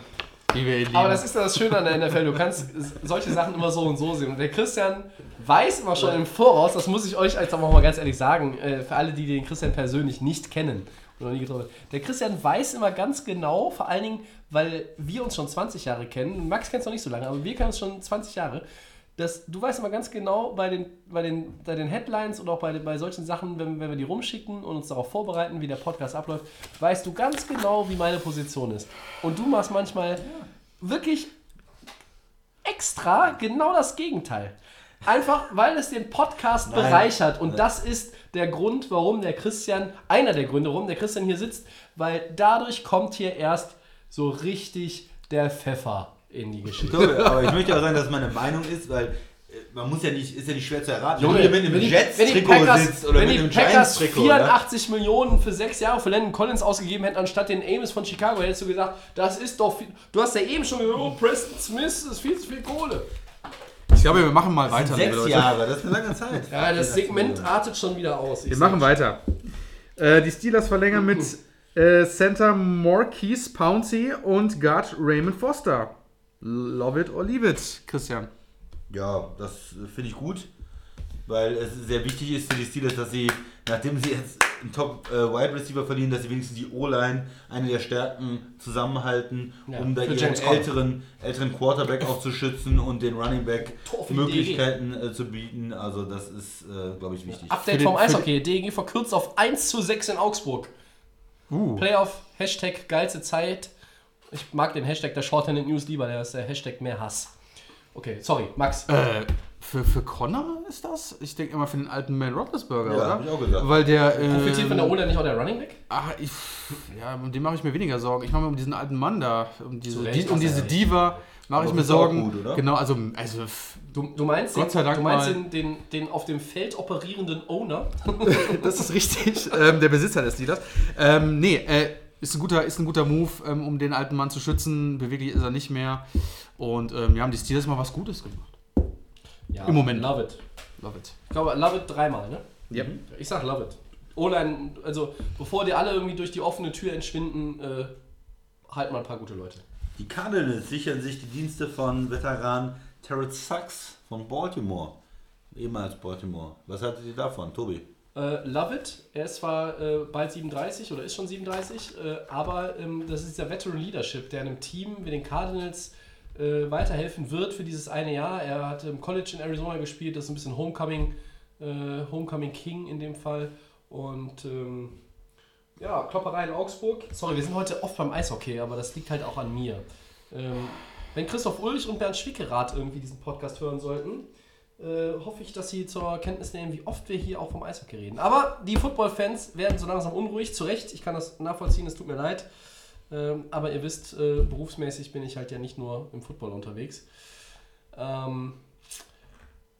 Speaker 5: wie wir ihn lieben.
Speaker 3: Aber das ist ja das Schöne an der NFL. Du kannst solche Sachen immer so und so sehen. Und der Christian weiß immer schon im Voraus, das muss ich euch jetzt auch mal ganz ehrlich sagen, äh, für alle, die den Christian persönlich nicht kennen noch nie getroffen haben. Der Christian weiß immer ganz genau, vor allen Dingen, weil wir uns schon 20 Jahre kennen. Max kennt es noch nicht so lange, aber wir kennen uns schon 20 Jahre. Dass, du weißt immer ganz genau bei den, bei den, bei den Headlines und auch bei, bei solchen Sachen, wenn, wenn wir die rumschicken und uns darauf vorbereiten, wie der Podcast abläuft, weißt du ganz genau, wie meine Position ist. Und du machst manchmal wirklich extra genau das Gegenteil. Einfach, weil es den Podcast
Speaker 4: Nein.
Speaker 3: bereichert. Und das ist der Grund, warum der Christian, einer der Gründe, warum der Christian hier sitzt, weil dadurch kommt hier erst so richtig der Pfeffer in die Geschichte.
Speaker 4: Toll, aber ich möchte auch sagen, dass es meine Meinung ist, weil äh, man muss ja nicht, ist ja nicht schwer zu erraten.
Speaker 3: Junge,
Speaker 4: wenn du mit einem Jets-Trikot
Speaker 3: Packers,
Speaker 4: sitzt oder
Speaker 3: wenn
Speaker 4: mit einem Giants-Trikot, ne?
Speaker 3: 84 Millionen für sechs Jahre für Landon Collins ausgegeben hätten, anstatt den Amos von Chicago, hättest du gesagt, das ist doch viel. Du hast ja eben schon gesagt, oh, Preston Smith ist viel zu viel Kohle.
Speaker 5: Ich glaube, wir machen mal weiter,
Speaker 4: Sechs
Speaker 5: Leute.
Speaker 4: Jahre, das ist eine lange Zeit.
Speaker 3: Ja, das Segment artet schon wieder aus.
Speaker 5: Wir machen weiter. Äh, die Steelers verlängern mit äh, Center Marquise Pouncey und Guard Raymond Foster. Love it or leave it, Christian.
Speaker 4: Ja, das äh, finde ich gut, weil es sehr wichtig ist für die Steelers, dass sie, nachdem sie jetzt einen Top-Wide Receiver verlieren, dass sie wenigstens die O-Line, eine der Stärken, zusammenhalten,
Speaker 3: Ja,
Speaker 4: um da ihren älteren, älteren Quarterback auch zu schützen und den Running Back
Speaker 3: Tor für die
Speaker 4: Möglichkeiten äh, zu bieten. Also das ist, äh, glaube ich, wichtig.
Speaker 3: Update vom Eishockey. DEG verkürzt auf 1 zu 6 in Augsburg.
Speaker 5: Uh.
Speaker 3: Playoff, Hashtag geilste Zeit. Ich mag den Hashtag der Shorthanded News lieber, der ist der Hashtag mehr Hass. Okay, sorry, Max.
Speaker 5: Äh, Für, für Connor ist das? Ich denke immer für den alten Man Roethlisberger,
Speaker 4: Ja,
Speaker 5: oder?
Speaker 4: hab ich auch gesagt.
Speaker 5: Weil der.
Speaker 3: Profitiert
Speaker 5: ähm,
Speaker 3: von der Ola nicht auch der Running Back?
Speaker 5: Ach, ich, ja, um den mache ich mir weniger Sorgen. Ich mache mir um diesen alten Mann da, um diese,
Speaker 3: Recht,
Speaker 5: die, um diese
Speaker 3: ja.
Speaker 5: Diva, mache ich mir Sorgen.
Speaker 4: gut, oder?
Speaker 5: Genau, also, also
Speaker 3: Du, du meinst,
Speaker 5: Gott sei
Speaker 3: den,
Speaker 5: Dank
Speaker 3: du meinst
Speaker 5: mal-
Speaker 3: den, den, den auf dem Feld operierenden Owner?
Speaker 5: das ist richtig. ähm, der Besitzer des Steelers. Ähm, nee, äh, ist ein guter, ist ein guter Move, ähm, um den alten Mann zu schützen. Beweglich ist er nicht mehr. Und ähm, ja, haben die Steelers mal was Gutes gemacht.
Speaker 3: Ja,
Speaker 5: Im Moment.
Speaker 3: Love it.
Speaker 5: Love it.
Speaker 3: Ich glaube, love it dreimal, ne?
Speaker 5: Ja.
Speaker 3: Ich sag love it. O-Line, also bevor die alle irgendwie durch die offene Tür entschwinden, äh, halt mal ein paar gute Leute.
Speaker 4: Die Cardinals sichern sich die Dienste von Veteran Terrence Sachs von Baltimore. Ehemals Baltimore. Was hattet ihr davon, Tobi?
Speaker 3: Äh, love it. Er ist zwar äh, bald 37 oder ist schon 37, äh, aber ähm, das ist dieser Veteran Leadership, der einem Team wie den Cardinals äh, weiterhelfen wird für dieses eine Jahr. Er hat im College in Arizona gespielt, das ist ein bisschen Homecoming, äh, Homecoming King in dem Fall. Und ähm, ja, Klopperei in Augsburg. Sorry, wir sind heute oft beim Eishockey, aber das liegt halt auch an mir. Ähm, wenn Christoph Ulrich und Bernd Schwickerath irgendwie diesen Podcast hören sollten, äh, hoffe ich, dass sie zur Kenntnis nehmen, wie oft wir hier auch vom Eishockey reden. Aber die Football-Fans werden so langsam unruhig, zu Recht. Ich kann das nachvollziehen, es tut mir leid. Ähm, aber ihr wisst, äh, berufsmäßig bin ich halt ja nicht nur im Football unterwegs. Ähm,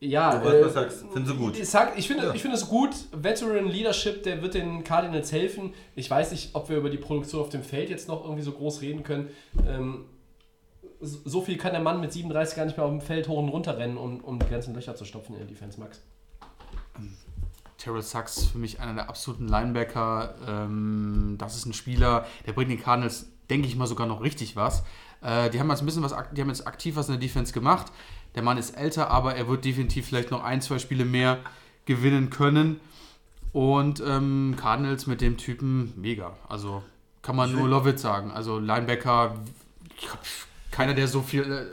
Speaker 3: ja,
Speaker 4: Du weißt, was du sagst. Findest du gut?
Speaker 3: Ich, sag, ich, finde,
Speaker 4: Ja.
Speaker 3: ich finde es gut. Veteran Leadership, der wird den Cardinals helfen. Ich weiß nicht, ob wir über die Produktion auf dem Feld jetzt noch irgendwie so groß reden können. Ähm, so viel kann der Mann mit 37 gar nicht mehr auf dem Feld hoch und runter rennen, um, um die ganzen Löcher zu stopfen in der Defense, Max.
Speaker 5: Terrell Sachs für mich einer der absoluten Linebacker. Ähm, das ist ein Spieler, der bringt den Cardinals, denke ich mal, sogar noch richtig was. Äh, die haben jetzt ein bisschen was, die haben jetzt aktiv was in der Defense gemacht. Der Mann ist älter, aber er wird definitiv vielleicht noch ein, zwei Spiele mehr gewinnen können. Und ähm, Cardinals mit dem Typen mega. Also kann man
Speaker 4: Ich
Speaker 5: nur Lovett sagen. Also Linebacker, keiner, der so viel, äh,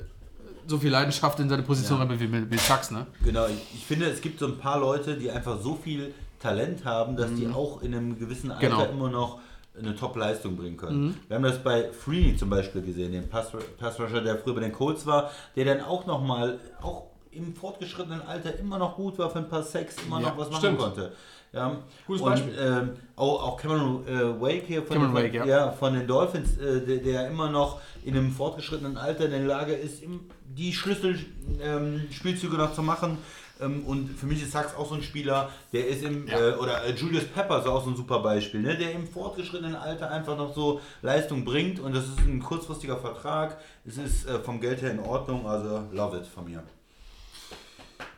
Speaker 5: so viel Leidenschaft in seine Position
Speaker 4: Ja.
Speaker 5: hat wie, wie Sachs, ne?
Speaker 4: Genau, ich, ich finde, es gibt so ein paar Leute, die einfach so viel Talent haben, dass die auch in einem gewissen Alter
Speaker 5: Genau.
Speaker 4: immer noch eine Top-Leistung bringen können. Wir haben das bei Freeney zum Beispiel gesehen, den Pass- Passrusher, der früher bei den Colts war, der dann auch nochmal, auch im fortgeschrittenen Alter immer noch gut war für ein paar Sex, immer
Speaker 5: Ja,
Speaker 4: noch was machen
Speaker 3: stimmt.
Speaker 4: konnte. Ja.
Speaker 3: Gutes
Speaker 4: und,
Speaker 3: Beispiel.
Speaker 4: Ähm, auch, auch Cameron äh, Wake hier von,
Speaker 5: Cameron
Speaker 4: den,
Speaker 5: Wake, ja.
Speaker 4: ja, von den Dolphins, äh, der, der immer noch in einem fortgeschrittenen Alter in der Lage ist, die Schlüsselspielzüge ähm, noch zu machen. Ähm, und für mich ist Sachs auch so ein Spieler, der ist im,
Speaker 5: Ja.
Speaker 4: äh, oder äh, Julius Peppers ist auch so ein super Beispiel, ne? der im fortgeschrittenen Alter einfach noch so Leistung bringt und das ist ein kurzfristiger Vertrag. Es ist äh, vom Geld her in Ordnung, also love it von mir.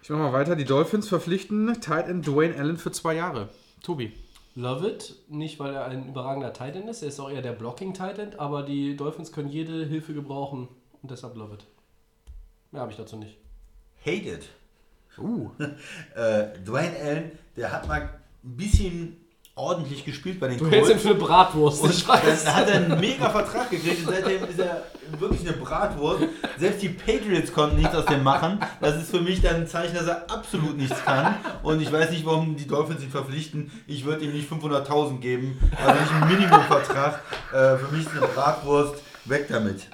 Speaker 5: Ich mache mal weiter. Die Dolphins verpflichten Tight End Dwayne Allen für zwei Jahre. Tobi.
Speaker 3: Love it. Nicht, weil er ein überragender Tight End ist. Er ist auch eher der Blocking Tight End, aber die Dolphins können jede Hilfe gebrauchen und deshalb love it. Mehr habe ich dazu nicht.
Speaker 4: Hate it.
Speaker 5: Uh.
Speaker 4: Äh, Dwayne Allen, der hat mal ein bisschen ordentlich gespielt bei den
Speaker 3: Du hältst ihn
Speaker 4: Colts.
Speaker 3: für eine Bratwurst.
Speaker 4: Und
Speaker 3: ich weiß.
Speaker 4: dann hat er einen mega Vertrag gekriegt und seitdem ist er wirklich eine Bratwurst. Selbst die Patriots konnten nichts aus dem machen. Das ist für mich dann ein Zeichen, dass er absolut nichts kann. Und ich weiß nicht, warum die Dolphins ihn verpflichten. Ich würde ihm nicht 500.000 geben. Also nicht ein Minimumvertrag. Äh, für mich ist eine Bratwurst. Weg damit.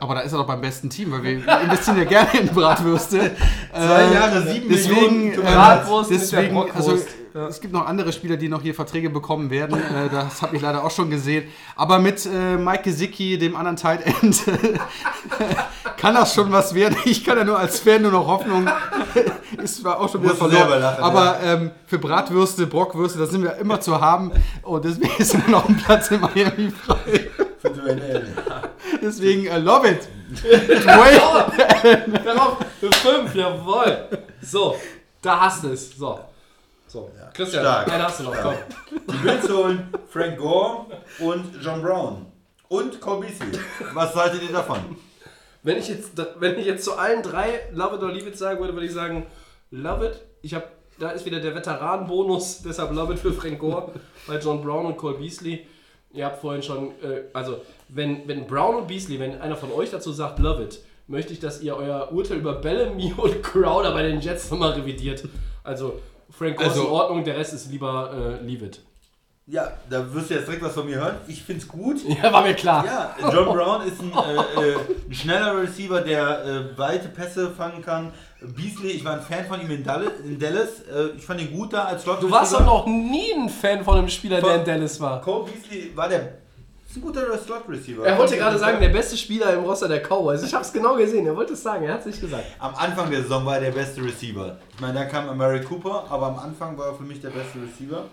Speaker 5: Aber da ist er doch beim besten Team, weil wir investieren ja gerne in Bratwürste.
Speaker 4: Zwei
Speaker 5: Äh,
Speaker 4: Jahre, sieben
Speaker 5: deswegen,
Speaker 4: Millionen
Speaker 5: ähm,
Speaker 3: Bratwurst mit der
Speaker 5: deswegen, also
Speaker 3: Bockwurst.
Speaker 5: es gibt noch andere Spieler, die noch hier Verträge bekommen werden. Äh, das habe ich leider auch schon gesehen. Aber mit äh, Mike Gesicki, dem anderen Tight End, kann das schon was werden. Ich kann ja nur als Fan nur noch Hoffnung. Ist zwar auch schon wieder verloren.
Speaker 4: lachen,
Speaker 5: aber ähm, für Bratwürste, Brockwürste, das sind wir immer zu haben. Und deswegen ist immer noch ein Platz in Miami frei.
Speaker 4: Für Dwayne Allen.
Speaker 5: Deswegen äh, love it. Dwayne.
Speaker 3: Darauf für fünf, jawohl. So, da hast du es. So. So, Christian,
Speaker 4: stark.
Speaker 3: einen hast du noch. Komm.
Speaker 4: Die Bills holen Frank Gore und John Brown. Und Cole Beasley. Was haltet ihr davon?
Speaker 3: Wenn ich, jetzt, wenn ich jetzt zu allen drei Love it or Leave it sagen würde, würde ich sagen, Love it. Ich habe, da ist wieder der Veteranenbonus, deshalb Love it für Frank Gore bei John Brown und Cole Beasley. Ihr habt vorhin schon, äh, also wenn, wenn Brown und Beasley, wenn einer von euch dazu sagt, Love it, möchte ich, dass ihr euer Urteil über Bellamy und Crowder bei den Jets nochmal revidiert. Also Frank Gore ist
Speaker 5: Also-
Speaker 3: in Ordnung, der Rest ist lieber äh, Leave it.
Speaker 4: Ja, da wirst du jetzt direkt was von mir hören. Ich find's gut.
Speaker 3: Ja, war mir klar.
Speaker 4: Ja, John Brown ist ein, äh, äh, ein schneller Receiver, der äh, weite Pässe fangen kann. Beasley, ich war ein Fan von ihm in Dallas. In Dallas. Äh, ich fand ihn gut da als Slot
Speaker 3: Du warst doch noch nie ein Fan von einem Spieler, der in Dallas war.
Speaker 4: Cole Beasley war der ist ein guter Slot Receiver.
Speaker 3: Er wollte gerade sagen, der beste Spieler im Roster der Cowboys. Ich habe es genau gesehen. Er wollte es sagen, er hat es nicht gesagt.
Speaker 4: Am Anfang der Saison war er der beste Receiver. Ich meine, da kam Mary Cooper, aber am Anfang war er für mich der beste Receiver.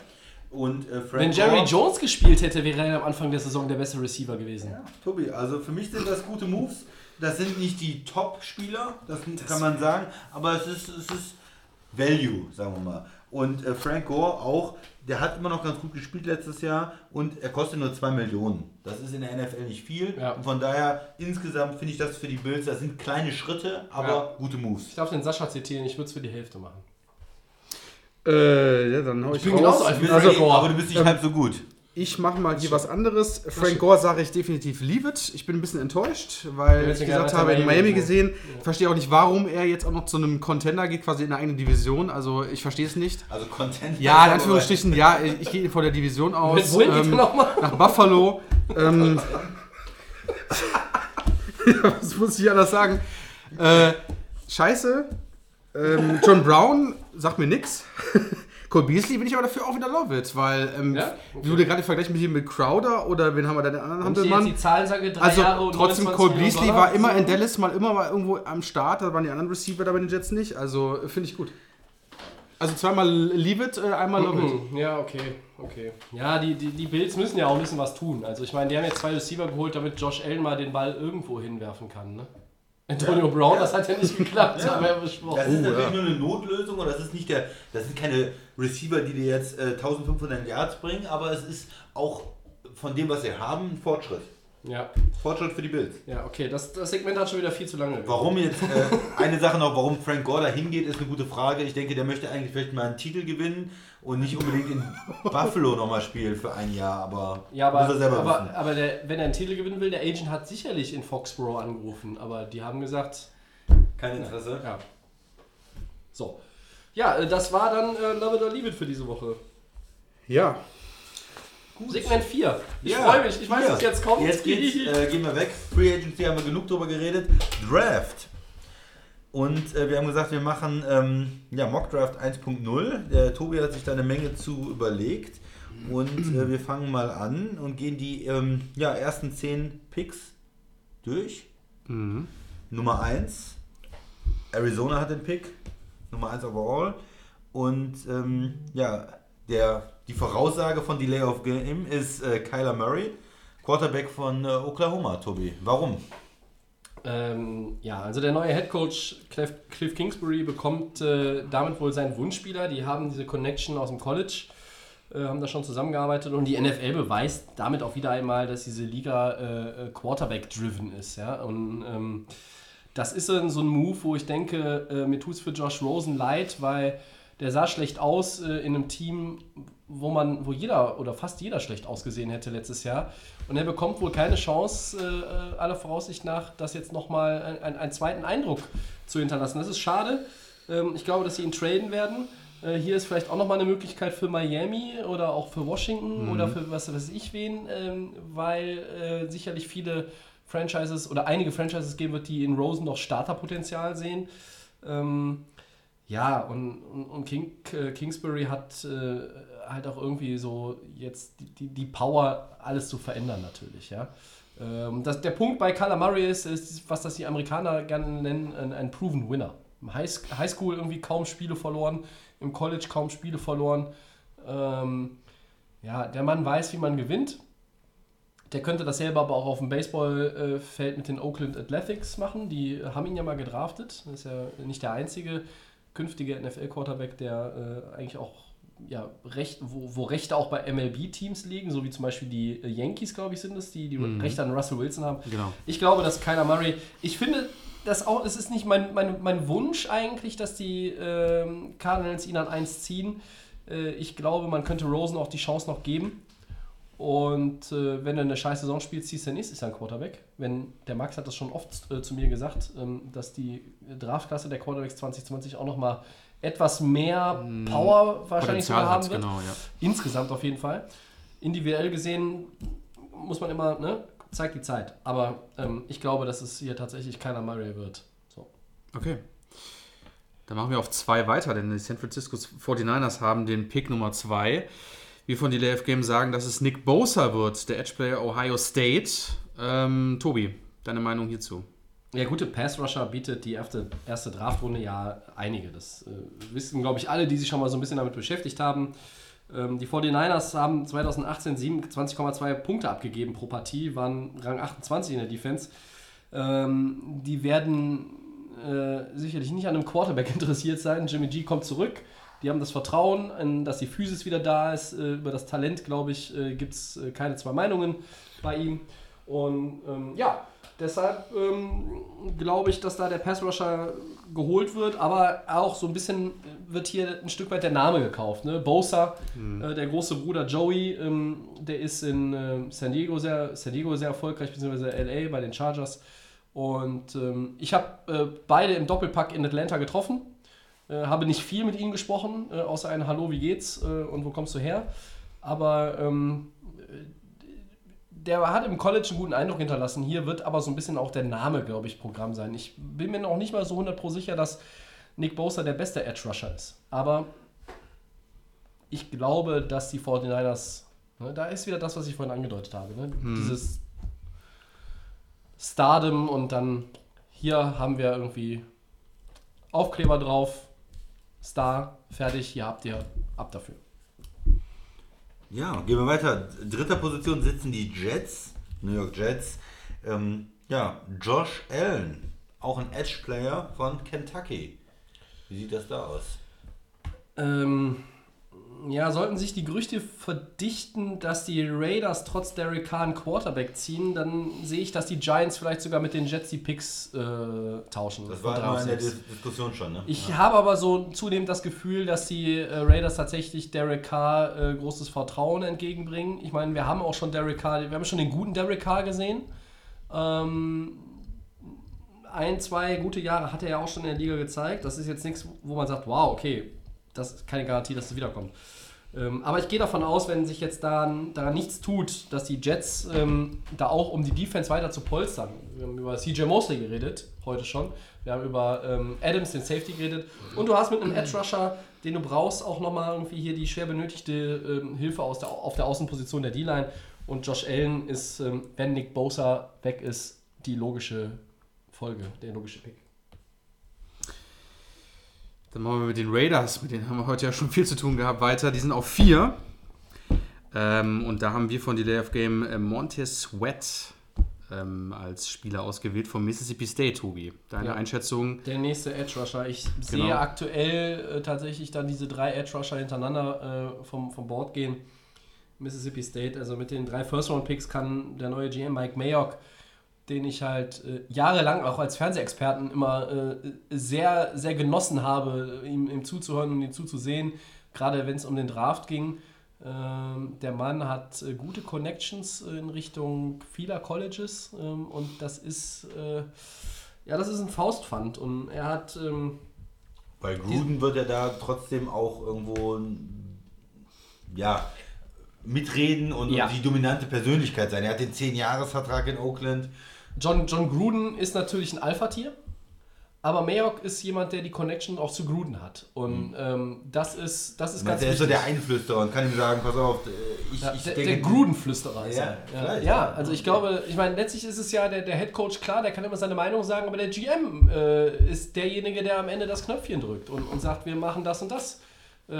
Speaker 4: Und äh, Frank
Speaker 3: Wenn Jerry
Speaker 4: Gore-
Speaker 3: Jones gespielt hätte, wäre er am Anfang der Saison der beste Receiver gewesen.
Speaker 4: Tobi, also für mich sind das gute Moves. Das sind nicht die Top-Spieler, das, kann man sagen, aber es ist, es ist Value, sagen wir mal. Und äh, Frank Gore auch, der hat immer noch ganz gut gespielt letztes Jahr und er kostet nur 2 Millionen. Das ist in der NFL nicht viel.
Speaker 3: Ja.
Speaker 4: Und von daher, insgesamt finde ich das für die Bills, das sind kleine Schritte, aber
Speaker 3: Ja.
Speaker 4: gute Moves.
Speaker 3: Ich darf den Sascha zitieren, ich würde es für die Hälfte machen.
Speaker 5: Äh, ja, dann hau ich,
Speaker 3: bin
Speaker 5: raus.
Speaker 3: genauso
Speaker 4: bist
Speaker 3: Also, Gore.
Speaker 4: aber du bist nicht
Speaker 5: ähm,
Speaker 4: halb so gut.
Speaker 5: Ich mache mal hier was anderes. Frank Gore sage ich definitiv leave it. Ich bin ein bisschen enttäuscht, weil ich gesagt habe,
Speaker 3: er
Speaker 5: in
Speaker 3: Miami gesehen.
Speaker 5: gesehen, verstehe auch nicht, warum er jetzt auch noch zu einem Contender geht, quasi in eine eigene Division. Also ich verstehe es nicht.
Speaker 4: Also Content.
Speaker 5: Ja, in Anführungsstrichen, ja, ich gehe vor der Division aus.
Speaker 3: Wohin geht er
Speaker 5: Ähm,
Speaker 3: nochmal?
Speaker 5: nach Buffalo. ähm, was muss ich anders sagen? Äh, scheiße. Ähm, John Brown sagt mir nix. Cole Beasley bin ich aber dafür auch wieder love it, weil ähm,
Speaker 3: Ja?
Speaker 5: wie du dir gerade vergleichen mit, mit Crowder oder wen haben wir da den anderen
Speaker 3: jetzt
Speaker 5: Handelmann?
Speaker 3: die Zahlen sage, drei
Speaker 5: Also
Speaker 3: Jahre und
Speaker 5: trotzdem
Speaker 3: 29
Speaker 5: Cole Beasley war immer in Dallas mal immer mal irgendwo am Start, da waren die anderen Receiver da bei den Jets nicht, also äh, finde ich gut. Also zweimal leave it, äh, einmal love it.
Speaker 3: Mhm. Ja, okay, okay. Ja, die, die, die Bills müssen ja auch ein bisschen was tun. Also ich meine, die haben jetzt zwei Receiver geholt, damit Josh Allen mal den Ball irgendwo hinwerfen kann. Ne? Antonio Brown, das hat ja nicht geklappt,
Speaker 4: Ja.
Speaker 3: haben wir ja
Speaker 4: Das
Speaker 3: besprochen.
Speaker 4: ist natürlich nur eine Notlösung und das ist nicht der, das sind keine Receiver, die dir jetzt äh, 1500 Yards bringen, aber es ist auch von dem, was sie haben, ein Fortschritt.
Speaker 3: Ja,
Speaker 4: Fortschritt für die Bills.
Speaker 3: ja okay, das, das Segment hat schon wieder viel zu lange.
Speaker 4: Warum jetzt, äh, eine Sache noch, warum Frank Gore da hingeht, ist eine gute Frage. Ich denke, der möchte eigentlich vielleicht mal einen Titel gewinnen und nicht unbedingt in Buffalo nochmal spielen für ein Jahr, aber,
Speaker 3: Ja,
Speaker 4: muss er
Speaker 3: aber,
Speaker 4: selber
Speaker 3: aber,
Speaker 4: wissen.
Speaker 3: aber der, wenn er einen Titel gewinnen will, der Agent hat sicherlich in Foxborough angerufen, aber die haben gesagt,
Speaker 4: Kein Interesse.
Speaker 3: ja. So. Ja, äh, das war dann äh, Love It or Leave It für diese Woche.
Speaker 5: Ja.
Speaker 3: Segment 4. Ich
Speaker 4: Ja,
Speaker 3: freue mich, ich weiß, was jetzt kommt.
Speaker 4: Jetzt geht's, äh, gehen wir weg. Free Agency haben wir genug drüber geredet. Draft. Und äh, wir haben gesagt, wir machen ähm, ja, Mock Draft 1.0. Der Tobi hat sich da eine Menge zu überlegt. Und äh, wir fangen mal an und gehen die ähm, ja, ersten 10 Picks durch. Nummer 1. Arizona hat den Pick. Nummer 1 overall. Und ähm, ja, der, die Voraussage von Delay of Game ist äh, Kyler Murray, Quarterback von äh, Oklahoma, Tobi. Warum?
Speaker 3: Ähm, ja, also der neue Head Coach Cliff, Cliff Kingsbury bekommt äh, damit wohl seinen Wunschspieler. Die haben diese Connection aus dem College, äh, haben da schon zusammengearbeitet und die NFL beweist damit auch wieder einmal, dass diese Liga äh, äh, Quarterback-driven ist. Ja? Und ähm, das ist so ein so ein Move, wo ich denke, äh, mir tut es für Josh Rosen leid, weil der sah schlecht aus äh, in einem Team, wo man, wo jeder oder fast jeder schlecht ausgesehen hätte letztes Jahr. Und er bekommt wohl keine Chance, äh, aller Voraussicht nach, das jetzt nochmal ein, ein, einen zweiten Eindruck zu hinterlassen. Das ist schade. Ähm, ich glaube, dass sie ihn traden werden. Äh, hier ist vielleicht auch nochmal eine Möglichkeit für Miami oder auch für Washington oder für was weiß ich wen, ähm, weil äh, sicherlich viele Franchises oder einige Franchises geben wird, die in Rosen noch Starterpotenzial sehen. Ähm, ja, und, und, King, äh, Kingsbury hat äh, halt auch irgendwie so jetzt die, die, die Power, alles zu verändern natürlich, ja. Ähm, das, der Punkt bei Murray ist, ist, was das die Amerikaner gerne nennen, ein, ein Proven Winner. Im High, Highschool irgendwie kaum Spiele verloren, im College kaum Spiele verloren. Ähm, ja, der Mann weiß, wie man gewinnt. Der könnte das selber aber auch auf dem Baseballfeld mit den Oakland Athletics machen. Die haben ihn ja mal gedraftet. Das ist ja nicht der einzige künftige NFL-Quarterback, der äh, eigentlich auch ja, Recht, wo, wo Rechte auch bei MLB-Teams liegen, so wie zum Beispiel die äh, Yankees, glaube ich, sind es, die die Rechte an Russell Wilson haben.
Speaker 5: Genau.
Speaker 3: Ich glaube, dass Kyler Murray, ich finde, das auch, es ist nicht mein, mein, mein Wunsch eigentlich, dass die ähm, Cardinals ihn an 1 ziehen. Äh, ich glaube, man könnte Rosen auch die Chance noch geben. Und äh, wenn er eine scheiß Saison spielt, ziehst du nächstes Jahr einen Quarterback. Wenn, der Max hat das schon oft äh, zu mir gesagt, ähm, dass die Draftklasse der Quarterbacks 2020 auch nochmal etwas mehr Power wahrscheinlich
Speaker 5: Potenzial
Speaker 3: sogar haben wird.
Speaker 5: genau, ja.
Speaker 3: Insgesamt auf jeden Fall. individuell gesehen muss man immer, ne, zeigt die Zeit. Aber ähm, ich glaube, dass es hier tatsächlich keiner Murray wird. So.
Speaker 5: Okay. Dann machen wir auf zwei weiter, denn die San Francisco 49ers haben den Pick Nummer zwei. Wir von Delay of Game sagen, dass es Nick Bosa wird, der Edge-Player Ohio State. Ähm, Tobi, deine Meinung hierzu?
Speaker 3: Ja, gute Pass-Rusher bietet die erste, erste Draftrunde ja einige. Das äh, wissen, glaube ich, alle, die sich schon mal so ein bisschen damit beschäftigt haben. Ähm, die 49ers haben 2018 27,2 Punkte abgegeben pro Partie, waren Rang 28 in der Defense. Ähm, die werden äh, sicherlich nicht an einem Quarterback interessiert sein. Jimmy G kommt zurück. Die haben das Vertrauen, in, dass die Physis wieder da ist. Äh, über das Talent, glaube ich, äh, gibt es äh, keine zwei Meinungen bei ihm. Und ähm, ja, deshalb ähm, glaube ich, dass da der Pass-Rusher geholt wird, aber auch so ein bisschen wird hier ein Stück weit der Name gekauft. Ne? Bosa, äh, der große Bruder Joey, ähm, der ist in äh, San, Diego sehr, San Diego sehr erfolgreich, beziehungsweise LA bei den Chargers. Und ähm, ich habe äh, beide im Doppelpack in Atlanta getroffen. Äh, habe nicht viel mit ihnen gesprochen, äh, außer ein Hallo, wie geht's äh, und wo kommst du her? Aber ähm, der hat im College einen guten Eindruck hinterlassen. Hier wird aber so ein bisschen auch der Name, glaube ich, Programm sein. Ich bin mir noch nicht mal so 100% sicher, dass Nick Bosa der beste Edge Rusher ist. Aber ich glaube, dass die 49ers, ne, da ist wieder das, was ich vorhin angedeutet habe. Ne? Dieses Stardom und dann hier haben wir irgendwie Aufkleber drauf, Star, fertig, hier habt ihr, ab dafür.
Speaker 4: Ja, gehen wir weiter. Dritter Position sitzen die Jets, New York Jets. Ähm, ja, Josh Allen, auch ein Edge-Player von Kentucky. Wie sieht das da aus?
Speaker 3: Ähm, ja, sollten sich die Gerüchte verdichten, dass die Raiders trotz Derek Carr einen Quarterback ziehen, dann sehe ich, dass die Giants vielleicht sogar mit den Jets die Picks äh, tauschen.
Speaker 4: Das war immer in der Diskussion schon, ne?
Speaker 3: Ich habe aber so zudem das Gefühl, dass die äh, Raiders tatsächlich Derek Carr äh, großes Vertrauen entgegenbringen. Ich meine, wir haben auch schon Derek Carr, wir haben schon den guten Derek Carr gesehen. Ähm, ein, zwei gute Jahre hat er ja auch schon in der Liga gezeigt. Das ist jetzt nichts, wo man sagt, wow, okay, das ist keine Garantie, dass es wiederkommt. Ähm, aber ich gehe davon aus, wenn sich jetzt da, da nichts tut, dass die Jets ähm, da auch, um die Defense weiter zu polstern, wir haben über CJ Mosley geredet, heute schon, wir haben über ähm, Adams, den Safety, geredet. Und du hast mit einem Edge Rusher, den du brauchst, auch nochmal irgendwie hier die schwer benötigte ähm, Hilfe aus der, auf der Außenposition der D-Line. Und Josh Allen ist, ähm, wenn Nick Bosa weg ist, die logische Folge, der logische Pick.
Speaker 5: Dann machen wir mit den Raiders, mit denen haben wir heute ja schon viel zu tun gehabt, weiter. Die sind auf vier. Ähm, und da haben wir von Delay of Game äh, Montez Sweat ähm, als Spieler ausgewählt vom Mississippi State, Tobi. Deine
Speaker 3: Ja.
Speaker 5: Einschätzung?
Speaker 3: Der nächste Edge Rusher. Ich sehe
Speaker 5: Genau.
Speaker 3: aktuell äh, tatsächlich dann diese drei Edge Rusher hintereinander äh, vom, vom Board gehen. Mississippi State, also mit den drei First-Round-Picks kann der neue GM Mike Mayock, den ich halt äh, jahrelang auch als Fernsehexperten immer äh, sehr, sehr genossen habe, ihm, ihm zuzuhören und ihm zuzusehen, gerade wenn es um den Draft ging. Ähm, der Mann hat äh, gute Connections in Richtung vieler Colleges ähm, und das ist, äh, ja, das ist ein Faustpfand und er hat, ähm,
Speaker 4: Bei Gruden wird er da trotzdem auch irgendwo ja, mitreden und,
Speaker 3: Ja.
Speaker 4: und die dominante Persönlichkeit sein. Er hat den 10-Jahres-Vertrag in Oakland.
Speaker 3: John, John Gruden ist natürlich ein Alpha-Tier, aber Mayock ist jemand, der die Connection auch zu Gruden hat. Und ähm, das ist, das ist
Speaker 4: meine,
Speaker 3: ganz
Speaker 4: der ist so
Speaker 3: wichtig.
Speaker 4: der Einflüsterer und kann ihm sagen, pass auf, äh, ich,
Speaker 3: Ja,
Speaker 4: ich
Speaker 3: der,
Speaker 4: denke...
Speaker 3: der Gruden-Flüsterer ist
Speaker 4: Ja,
Speaker 3: ja, ja. also ich glaube, ich meine, letztlich ist es ja der, der Head Coach, klar, der kann immer seine Meinung sagen, aber der GM äh, ist derjenige, der am Ende das Knöpfchen drückt und, und sagt, wir machen das und das. Äh,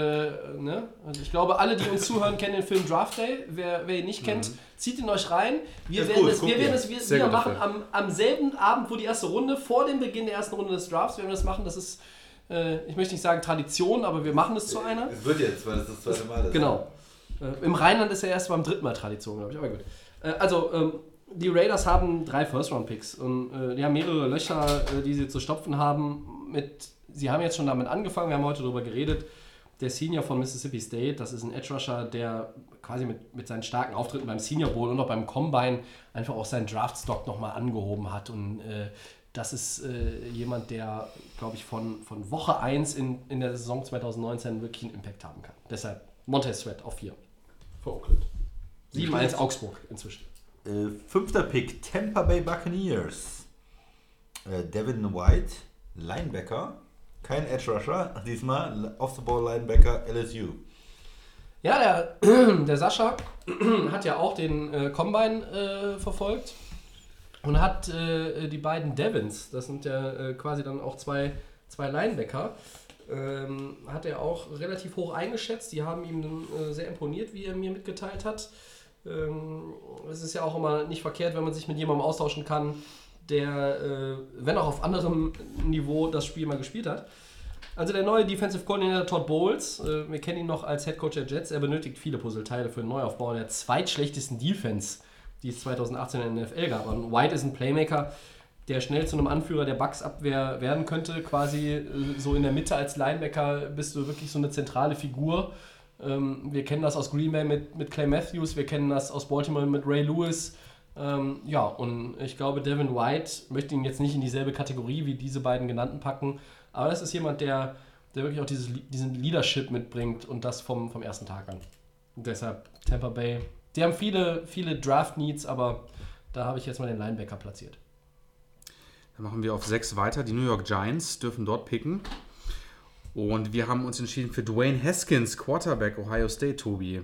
Speaker 3: ne? Also ich glaube, alle, die uns zuhören, kennen den Film Draft Day. Wer, wer ihn nicht kennt, zieht ihn euch rein. Wir
Speaker 4: Ist
Speaker 3: werden
Speaker 4: gut,
Speaker 3: es, wir werden es wieder machen am, am selben Abend, wo die erste Runde, vor dem Beginn der ersten Runde des Drafts, werden wir das machen. Das ist, äh, ich möchte nicht sagen Tradition, aber wir machen es zu einer.
Speaker 4: Es wird jetzt, weil es das zweite Mal ist.
Speaker 3: Genau. Äh, Im Rheinland ist ja erst beim dritten Mal Tradition, glaube ich. Aber gut. Äh, also, ähm, die Raiders haben drei First-Round-Picks und äh, die haben mehrere Löcher, äh, die sie zu stopfen haben. Mit, sie haben jetzt schon damit angefangen, wir haben heute darüber geredet. Der Senior von Mississippi State, das ist ein Edge Rusher, der quasi mit, mit seinen starken Auftritten beim Senior Bowl und auch beim Combine einfach auch seinen Draftstock nochmal angehoben hat. Und äh, das ist äh, jemand, der, glaube ich, von, von Woche 1 in, in der Saison 2019 wirklich einen Impact haben kann. Deshalb Montez Sweat auf 4 für Oakland. 7-1 Augsburg inzwischen.
Speaker 4: Äh, fünfter Pick, Tampa Bay Buccaneers. Äh, Devin White, Linebacker. Kein Edge Rusher, diesmal Off-the-Ball-Linebacker LSU.
Speaker 3: Ja, der, der Sascha hat ja auch den äh, Combine äh, verfolgt und hat äh, die beiden Devins, das sind ja äh, quasi dann auch zwei, zwei Linebacker, ähm, hat er auch relativ hoch eingeschätzt. Die haben ihm äh, sehr imponiert, wie er mir mitgeteilt hat. Ähm, es ist ja auch immer nicht verkehrt, wenn man sich mit jemandem austauschen kann, der, äh, wenn auch auf anderem Niveau, das Spiel mal gespielt hat. Also der neue Defensive Coordinator Todd Bowles, äh, wir kennen ihn noch als Head Coach der Jets, er benötigt viele Puzzleteile für den Neuaufbau der zweitschlechtesten Defense, die es 2018 in der NFL gab. Und White ist ein Playmaker, der schnell zu einem Anführer der Bucks-Abwehr werden könnte. Quasi äh, so in der Mitte als Linebacker bist du wirklich so eine zentrale Figur. Ähm, wir kennen das aus Green Bay mit, mit Clay Matthews, wir kennen das aus Baltimore mit Ray Lewis. Ähm, ja, und ich glaube, Devin White möchte ihn jetzt nicht in dieselbe Kategorie wie diese beiden genannten packen, aber das ist jemand, der, der wirklich auch dieses, diesen Leadership mitbringt und das vom, vom ersten Tag an. Und deshalb Tampa Bay. Die haben viele, viele Draft-Needs, aber da habe ich jetzt mal den Linebacker platziert.
Speaker 5: Dann machen wir auf sechs weiter. Die New York Giants dürfen dort picken. Und wir haben uns entschieden für Dwayne Haskins, Quarterback Ohio State, Tobi.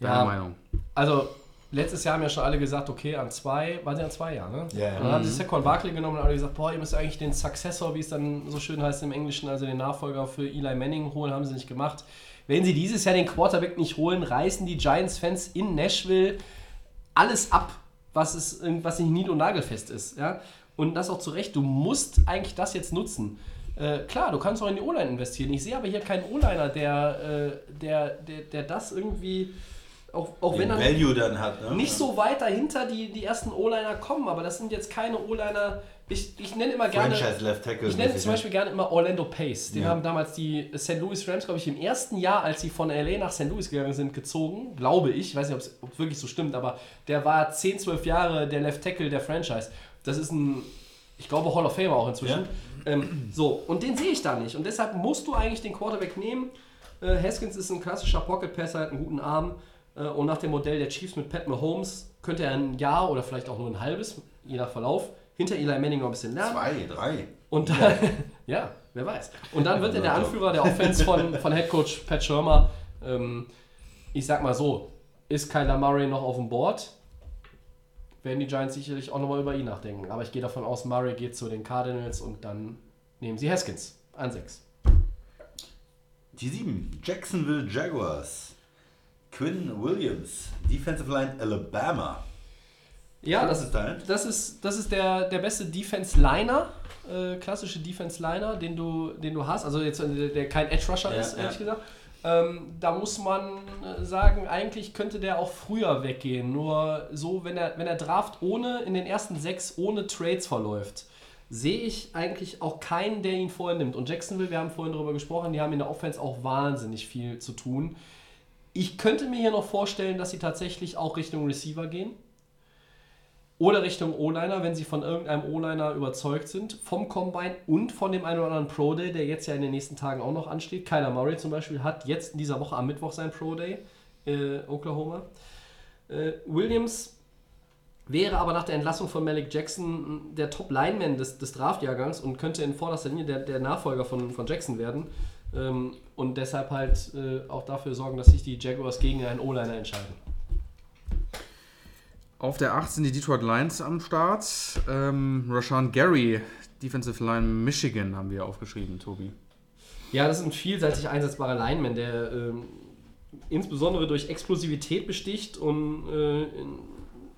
Speaker 5: Deine
Speaker 3: Ja.
Speaker 5: Meinung?
Speaker 3: Also, letztes Jahr haben ja schon alle gesagt, okay, an zwei, waren sie an zwei Jahren, ne?
Speaker 4: Ja, ja.
Speaker 3: Und dann haben sie Saquon Barkley genommen und alle gesagt, boah, ihr müsst eigentlich den Successor, wie es dann so schön heißt im Englischen, also den Nachfolger für Eli Manning holen, haben sie nicht gemacht. Wenn sie dieses Jahr den Quarterback nicht holen, reißen die Giants-Fans in Nashville alles ab, was, es, was nicht nied- und nagelfest ist. Ja? Und das auch zu Recht. Du musst eigentlich das jetzt nutzen. Äh, klar, du kannst auch in die O-Line investieren. Ich sehe aber hier keinen O-Liner, der, äh, der, der, der das irgendwie, auch, auch wenn
Speaker 4: Den
Speaker 3: er
Speaker 4: Value dann hat, ne?
Speaker 3: nicht so weit dahinter die, die ersten O-Liner kommen, aber das sind jetzt keine O-Liner. Ich, ich nenne immer gerne.
Speaker 4: Franchise Left Tackle.
Speaker 3: Ich nenne zum
Speaker 4: ne?
Speaker 3: Beispiel gerne immer Orlando Pace. Den
Speaker 4: Ja.
Speaker 3: haben damals die St. Louis Rams, glaube ich, im ersten Jahr, als sie von LA nach St. Louis gegangen sind, gezogen. Glaube ich. Ich weiß nicht, ob es wirklich so stimmt, aber der war 10, 12 Jahre der Left Tackle der Franchise. Das ist ein, ich glaube, Hall of Famer auch inzwischen.
Speaker 4: Ja.
Speaker 3: Ähm, so, und den sehe ich da nicht. Und deshalb musst du eigentlich den Quarterback nehmen. Äh, Haskins ist ein klassischer Pocket-Passer, hat einen guten Arm. Äh, und nach dem Modell der Chiefs mit Pat Mahomes könnte er ein Jahr oder vielleicht auch nur ein halbes, je nach Verlauf, hinter Eli Manning noch ein bisschen lernen.
Speaker 4: Zwei, drei.
Speaker 3: Und dann, ja, wer weiß. Und dann wird er der Anführer der Offense von, von Head Coach Pat Schirmer. Ähm, ich sag mal so, ist Kyler Murray noch auf dem Board? Werden die Giants sicherlich auch nochmal über ihn nachdenken. Aber ich gehe davon aus, Murray geht zu den Cardinals und dann nehmen sie Haskins an 6.
Speaker 4: Die sieben, Jacksonville Jaguars. Quinn Williams, Defensive Line Alabama.
Speaker 3: Ja, das,
Speaker 4: ist dein?
Speaker 3: das ist, das ist der, der beste Defense-Liner, äh, klassische Defense-Liner, den du, den du hast. Also jetzt äh, der, der kein Edge-Rusher
Speaker 4: Ja,
Speaker 3: ist, ehrlich
Speaker 4: ja.
Speaker 3: gesagt. Ähm, da muss man äh, sagen, eigentlich könnte der auch früher weggehen. Nur so, wenn er, wenn er Draft ohne, in den ersten sechs ohne Trades verläuft, sehe ich eigentlich auch keinen, der ihn vorher nimmt. Und Jacksonville, wir haben vorhin darüber gesprochen, die haben in der Offense auch wahnsinnig viel zu tun. Ich könnte mir hier noch vorstellen, dass sie tatsächlich auch Richtung Receiver gehen. Oder Richtung O-Liner, wenn sie von irgendeinem O-Liner überzeugt sind, vom Combine und von dem einen oder anderen Pro Day, der jetzt ja in den nächsten Tagen auch noch ansteht. Kyler Murray zum Beispiel hat jetzt in dieser Woche am Mittwoch sein Pro Day, äh, Oklahoma. Äh, Williams wäre aber nach der Entlassung von Malik Jackson der Top-Lineman des, des Draftjahrgangs und könnte in vorderster Linie der, der Nachfolger von, von Jackson werden. Ähm, und deshalb halt äh, auch dafür sorgen, dass sich die Jaguars gegen einen O-Liner entscheiden.
Speaker 5: Auf der 8 sind die Detroit Lions am Start. Ähm, Rashawn Gary, Defensive Line Michigan, haben wir aufgeschrieben, Tobi.
Speaker 3: Ja, das ist ein vielseitig einsetzbarer Lineman, der ähm, insbesondere durch Explosivität besticht und äh, in,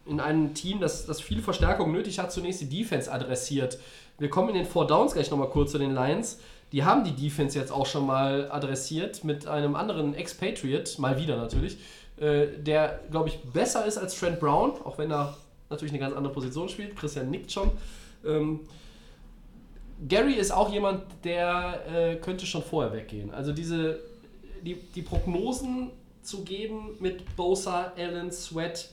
Speaker 3: in einem Team, das, das viel Verstärkung nötig hat, zunächst die Defense adressiert. Wir kommen in den Four Downs gleich nochmal kurz zu den Lions. Die haben die Defense jetzt auch schon mal adressiert mit einem anderen Expatriate, mal wieder natürlich, äh, der, glaube ich, besser ist als Trent Brown, auch wenn er natürlich eine ganz andere Position spielt. Christian nickt schon. Ähm, Gary ist auch jemand, der äh, könnte schon vorher weggehen. Also diese, die, die Prognosen zu geben mit Bosa, Allen, Sweat,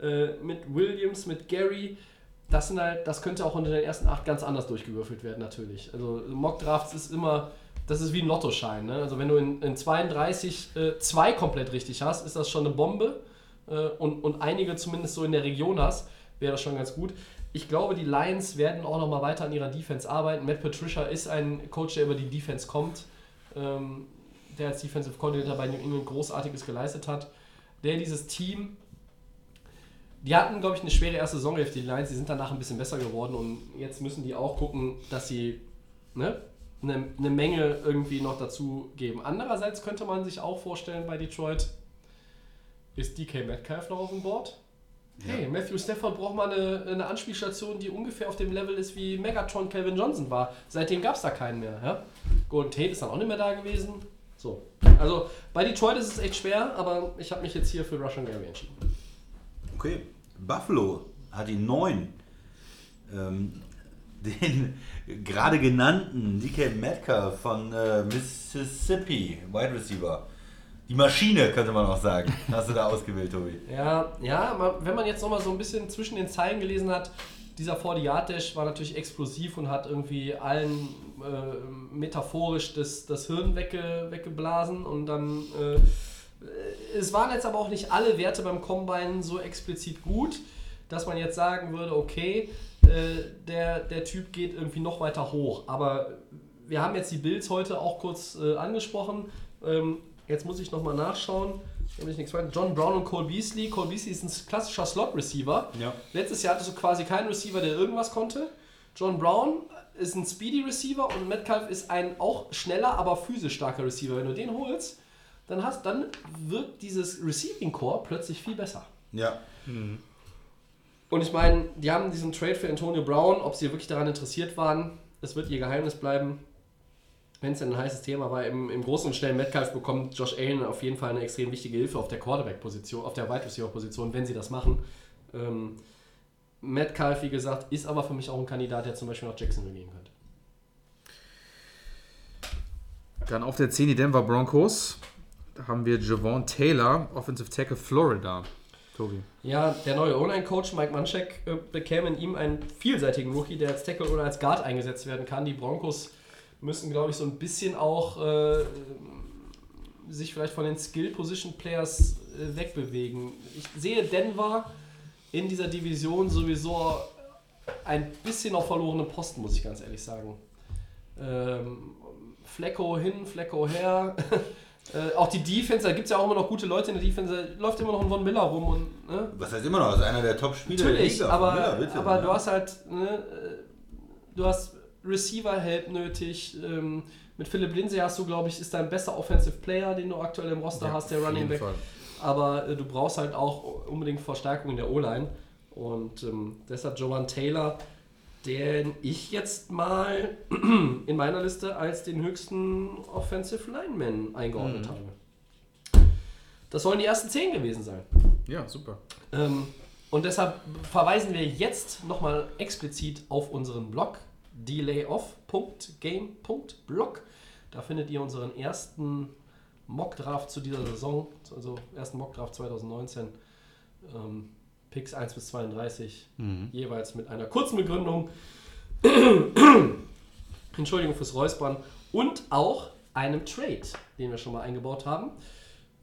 Speaker 3: äh, mit Williams, mit Gary, das sind halt, das könnte auch unter den ersten acht ganz anders durchgewürfelt werden natürlich. Also Mock Drafts ist immer, das ist wie ein Lottoschein. Ne? Also wenn du in, in 32 äh, zwei komplett richtig hast, ist das schon eine Bombe. äh, und, und einige zumindest so in der Region hast, wäre das schon ganz gut. Ich glaube, die Lions werden auch noch mal weiter an ihrer Defense arbeiten. Matt Patricia ist ein Coach, der über die Defense kommt, ähm, der als Defensive Coordinator bei New England Großartiges geleistet hat, der dieses Team die hatten, glaube ich, eine schwere erste Saisonhälfte, die Lions. Die sind danach ein bisschen besser geworden und jetzt müssen die auch gucken, dass sie ne, eine, eine Menge irgendwie noch dazu geben. Andererseits könnte man sich auch vorstellen bei Detroit, ist DK Metcalf noch auf dem Board? Hey, Matthew Stafford braucht mal eine, eine Anspielstation, die ungefähr auf dem Level ist, wie Megatron Calvin Johnson war. Seitdem gab es da keinen mehr. Ja? Golden Tate ist dann auch nicht mehr da gewesen. So. Also bei Detroit ist es echt schwer, aber ich habe mich jetzt hier für Russian Gary entschieden.
Speaker 4: Okay. Buffalo hat die 9. Ähm, den gerade genannten DK Metcalf von äh, Mississippi, Wide Receiver. Die Maschine, könnte man auch sagen. Hast du da ausgewählt, Tobi?
Speaker 3: Ja, ja, wenn man jetzt nochmal so ein bisschen zwischen den Zeilen gelesen hat, dieser 40-Yard-Dash war natürlich explosiv und hat irgendwie allen äh, metaphorisch das, das Hirn wegge, weggeblasen und dann. Äh, es waren jetzt aber auch nicht alle Werte beim Combine so explizit gut, dass man jetzt sagen würde, okay, äh, der, der Typ geht irgendwie noch weiter hoch. Aber wir haben jetzt die Bills heute auch kurz äh, angesprochen. Ähm, jetzt muss ich nochmal nachschauen. ich nichts weiß. John Brown und Cole Beasley. Cole Beasley ist ein klassischer Slot-Receiver.
Speaker 4: Ja.
Speaker 3: Letztes Jahr hattest du quasi keinen Receiver, der irgendwas konnte. John Brown ist ein Speedy Receiver und Metcalf ist ein auch schneller, aber physisch starker Receiver. Wenn du den holst, dann, hast, dann wird dieses Receiving Core plötzlich viel besser.
Speaker 4: Ja.
Speaker 3: Und ich meine, die haben diesen Trade für Antonio Brown, ob sie wirklich daran interessiert waren, es wird ihr Geheimnis bleiben. Wenn es denn ein heißes Thema war, im, im Großen und schnellen Metcalf bekommt Josh Allen auf jeden Fall eine extrem wichtige Hilfe auf der Quarterback-Position, auf der Wide Receiver-Position, wenn sie das machen. Ähm, Metcalf, wie gesagt, ist aber für mich auch ein Kandidat, der zum Beispiel nach Jacksonville gehen könnte.
Speaker 5: Dann auf der 10 die Denver Broncos. Haben wir Javon Taylor, Offensive Tackle Florida. Tobi.
Speaker 3: Ja, der neue O-Line-Coach Mike Manchek äh, bekäme in ihm einen vielseitigen Rookie, der als Tackle oder als Guard eingesetzt werden kann. Die Broncos müssen, glaube ich, so ein bisschen auch äh, sich vielleicht von den Skill-Position-Players äh, wegbewegen. Ich sehe Denver in dieser Division sowieso ein bisschen auf verlorenen Posten, muss ich ganz ehrlich sagen. Ähm, Flecko hin, Flecko her. Äh, auch die Defense, da gibt es ja auch immer noch gute Leute in der Defense, da läuft immer noch ein Von Miller rum und ne?
Speaker 4: Was heißt immer noch? Das ist einer der Top-Spieler der Liga.
Speaker 3: aber,
Speaker 4: Miller, bitte.
Speaker 3: aber du hast halt, ne, äh, du hast Receiver-Help nötig. Ähm, mit Philipp Lindsay hast du, glaube ich, ist dein bester Offensive Player, den du aktuell im Roster hast, der Running Back.
Speaker 5: Fall.
Speaker 3: Aber äh, du brauchst halt auch unbedingt Verstärkung in der O-Line. Und ähm, deshalb Jovan Taylor, den ich jetzt mal in meiner Liste als den höchsten Offensive Lineman eingeordnet habe. Das sollen die ersten zehn gewesen sein.
Speaker 5: Ja, super.
Speaker 3: Ähm, und deshalb verweisen wir jetzt nochmal explizit auf unseren Blog delayoff.game.blog. Da findet ihr unseren ersten Mockdraft zu dieser Saison, also ersten Mockdraft 2019. Ähm, Picks 1 bis 32, jeweils mit einer kurzen Begründung. Entschuldigung fürs Räuspern. Und auch einem Trade, den wir schon mal eingebaut haben.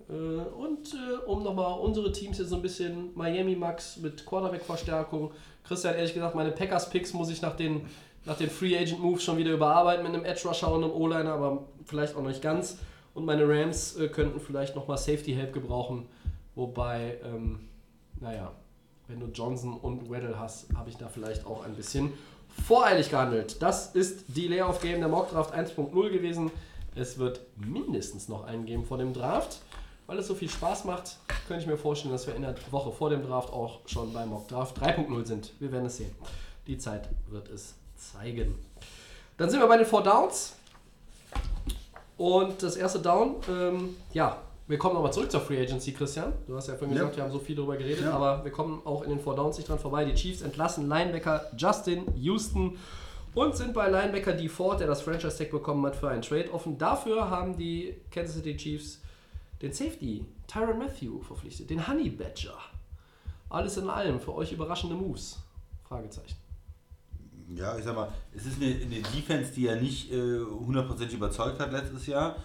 Speaker 3: Äh, Und äh, um nochmal unsere Teams jetzt so ein bisschen Miami Max mit Quarterback-Verstärkung. Christian, ehrlich gesagt, meine Packers-Picks muss ich nach den, nach den Free Agent Moves schon wieder überarbeiten mit einem Edge Rusher und einem O-Liner, aber vielleicht auch noch nicht ganz. Und meine Rams äh, könnten vielleicht nochmal Safety Help gebrauchen. Wobei, ähm, naja, wenn du Johnson und Weddle hast, habe ich da vielleicht auch ein bisschen voreilig gehandelt. Das ist die Layoff Game der Mockdraft 1.0 gewesen. Es wird mindestens noch einen geben vor dem Draft. Weil es so viel Spaß macht, könnte ich mir vorstellen, dass wir in der Woche vor dem Draft auch schon beim Mock Draft 3.0 sind. Wir werden es sehen. Die Zeit wird es zeigen. Dann sind wir bei den Four Downs. Und das erste Down, ähm, ja, wir kommen nochmal zurück zur Free Agency, Christian. Du hast ja vorhin
Speaker 4: Ja.
Speaker 3: gesagt, wir haben so viel darüber geredet,
Speaker 4: Ja.
Speaker 3: aber wir kommen auch in den Four Downs nicht dran vorbei. Die Chiefs entlassen Linebacker Justin Houston und sind bei Linebacker D. Ford, der das Franchise Tag bekommen hat, für einen Trade offen. Dafür haben die Kansas City Chiefs den Safety Tyron Matthew verpflichtet, den Honey Badger. Alles in allem für euch überraschende Moves? Fragezeichen.
Speaker 4: Ja, ich sag mal, es ist eine, eine Defense, die ja nicht äh, hundertprozentig überzeugt hat letztes Jahr.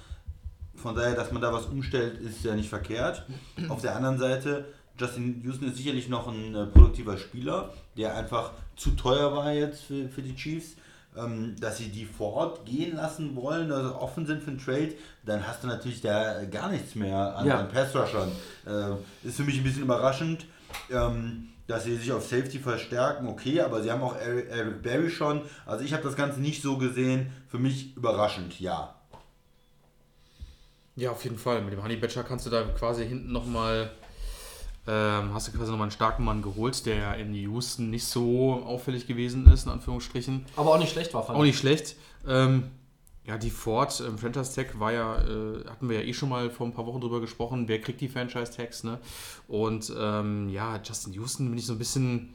Speaker 4: Von daher, dass man da was umstellt, ist ja nicht verkehrt. Auf der anderen Seite, Justin Houston ist sicherlich noch ein äh, produktiver Spieler, der einfach zu teuer war jetzt für, für die Chiefs. Ähm, dass sie die vor Ort gehen lassen wollen, also offen sind für einen Trade, dann hast du natürlich da gar nichts mehr an,
Speaker 3: Ja.
Speaker 4: an Pass-Rushern. Äh, ist für mich ein bisschen überraschend. Ähm, dass sie sich auf Safety verstärken, okay, aber sie haben auch Eric, Eric Berry schon. Also ich habe das Ganze nicht so gesehen. Für mich überraschend, ja.
Speaker 5: Ja, auf jeden Fall. Mit dem Honey Badger kannst du da quasi hinten nochmal, ähm, hast du quasi nochmal einen starken Mann geholt, der in Houston nicht so auffällig gewesen ist, in Anführungsstrichen.
Speaker 3: Aber auch nicht schlecht war, fand
Speaker 5: Auch nicht schlecht. Ähm, ja, die Ford ähm, Franchise Tag war ja, äh, hatten wir ja eh schon mal vor ein paar Wochen drüber gesprochen, wer kriegt die Franchise Tags, ne? Und ähm, ja, Justin Houston bin ich so ein bisschen,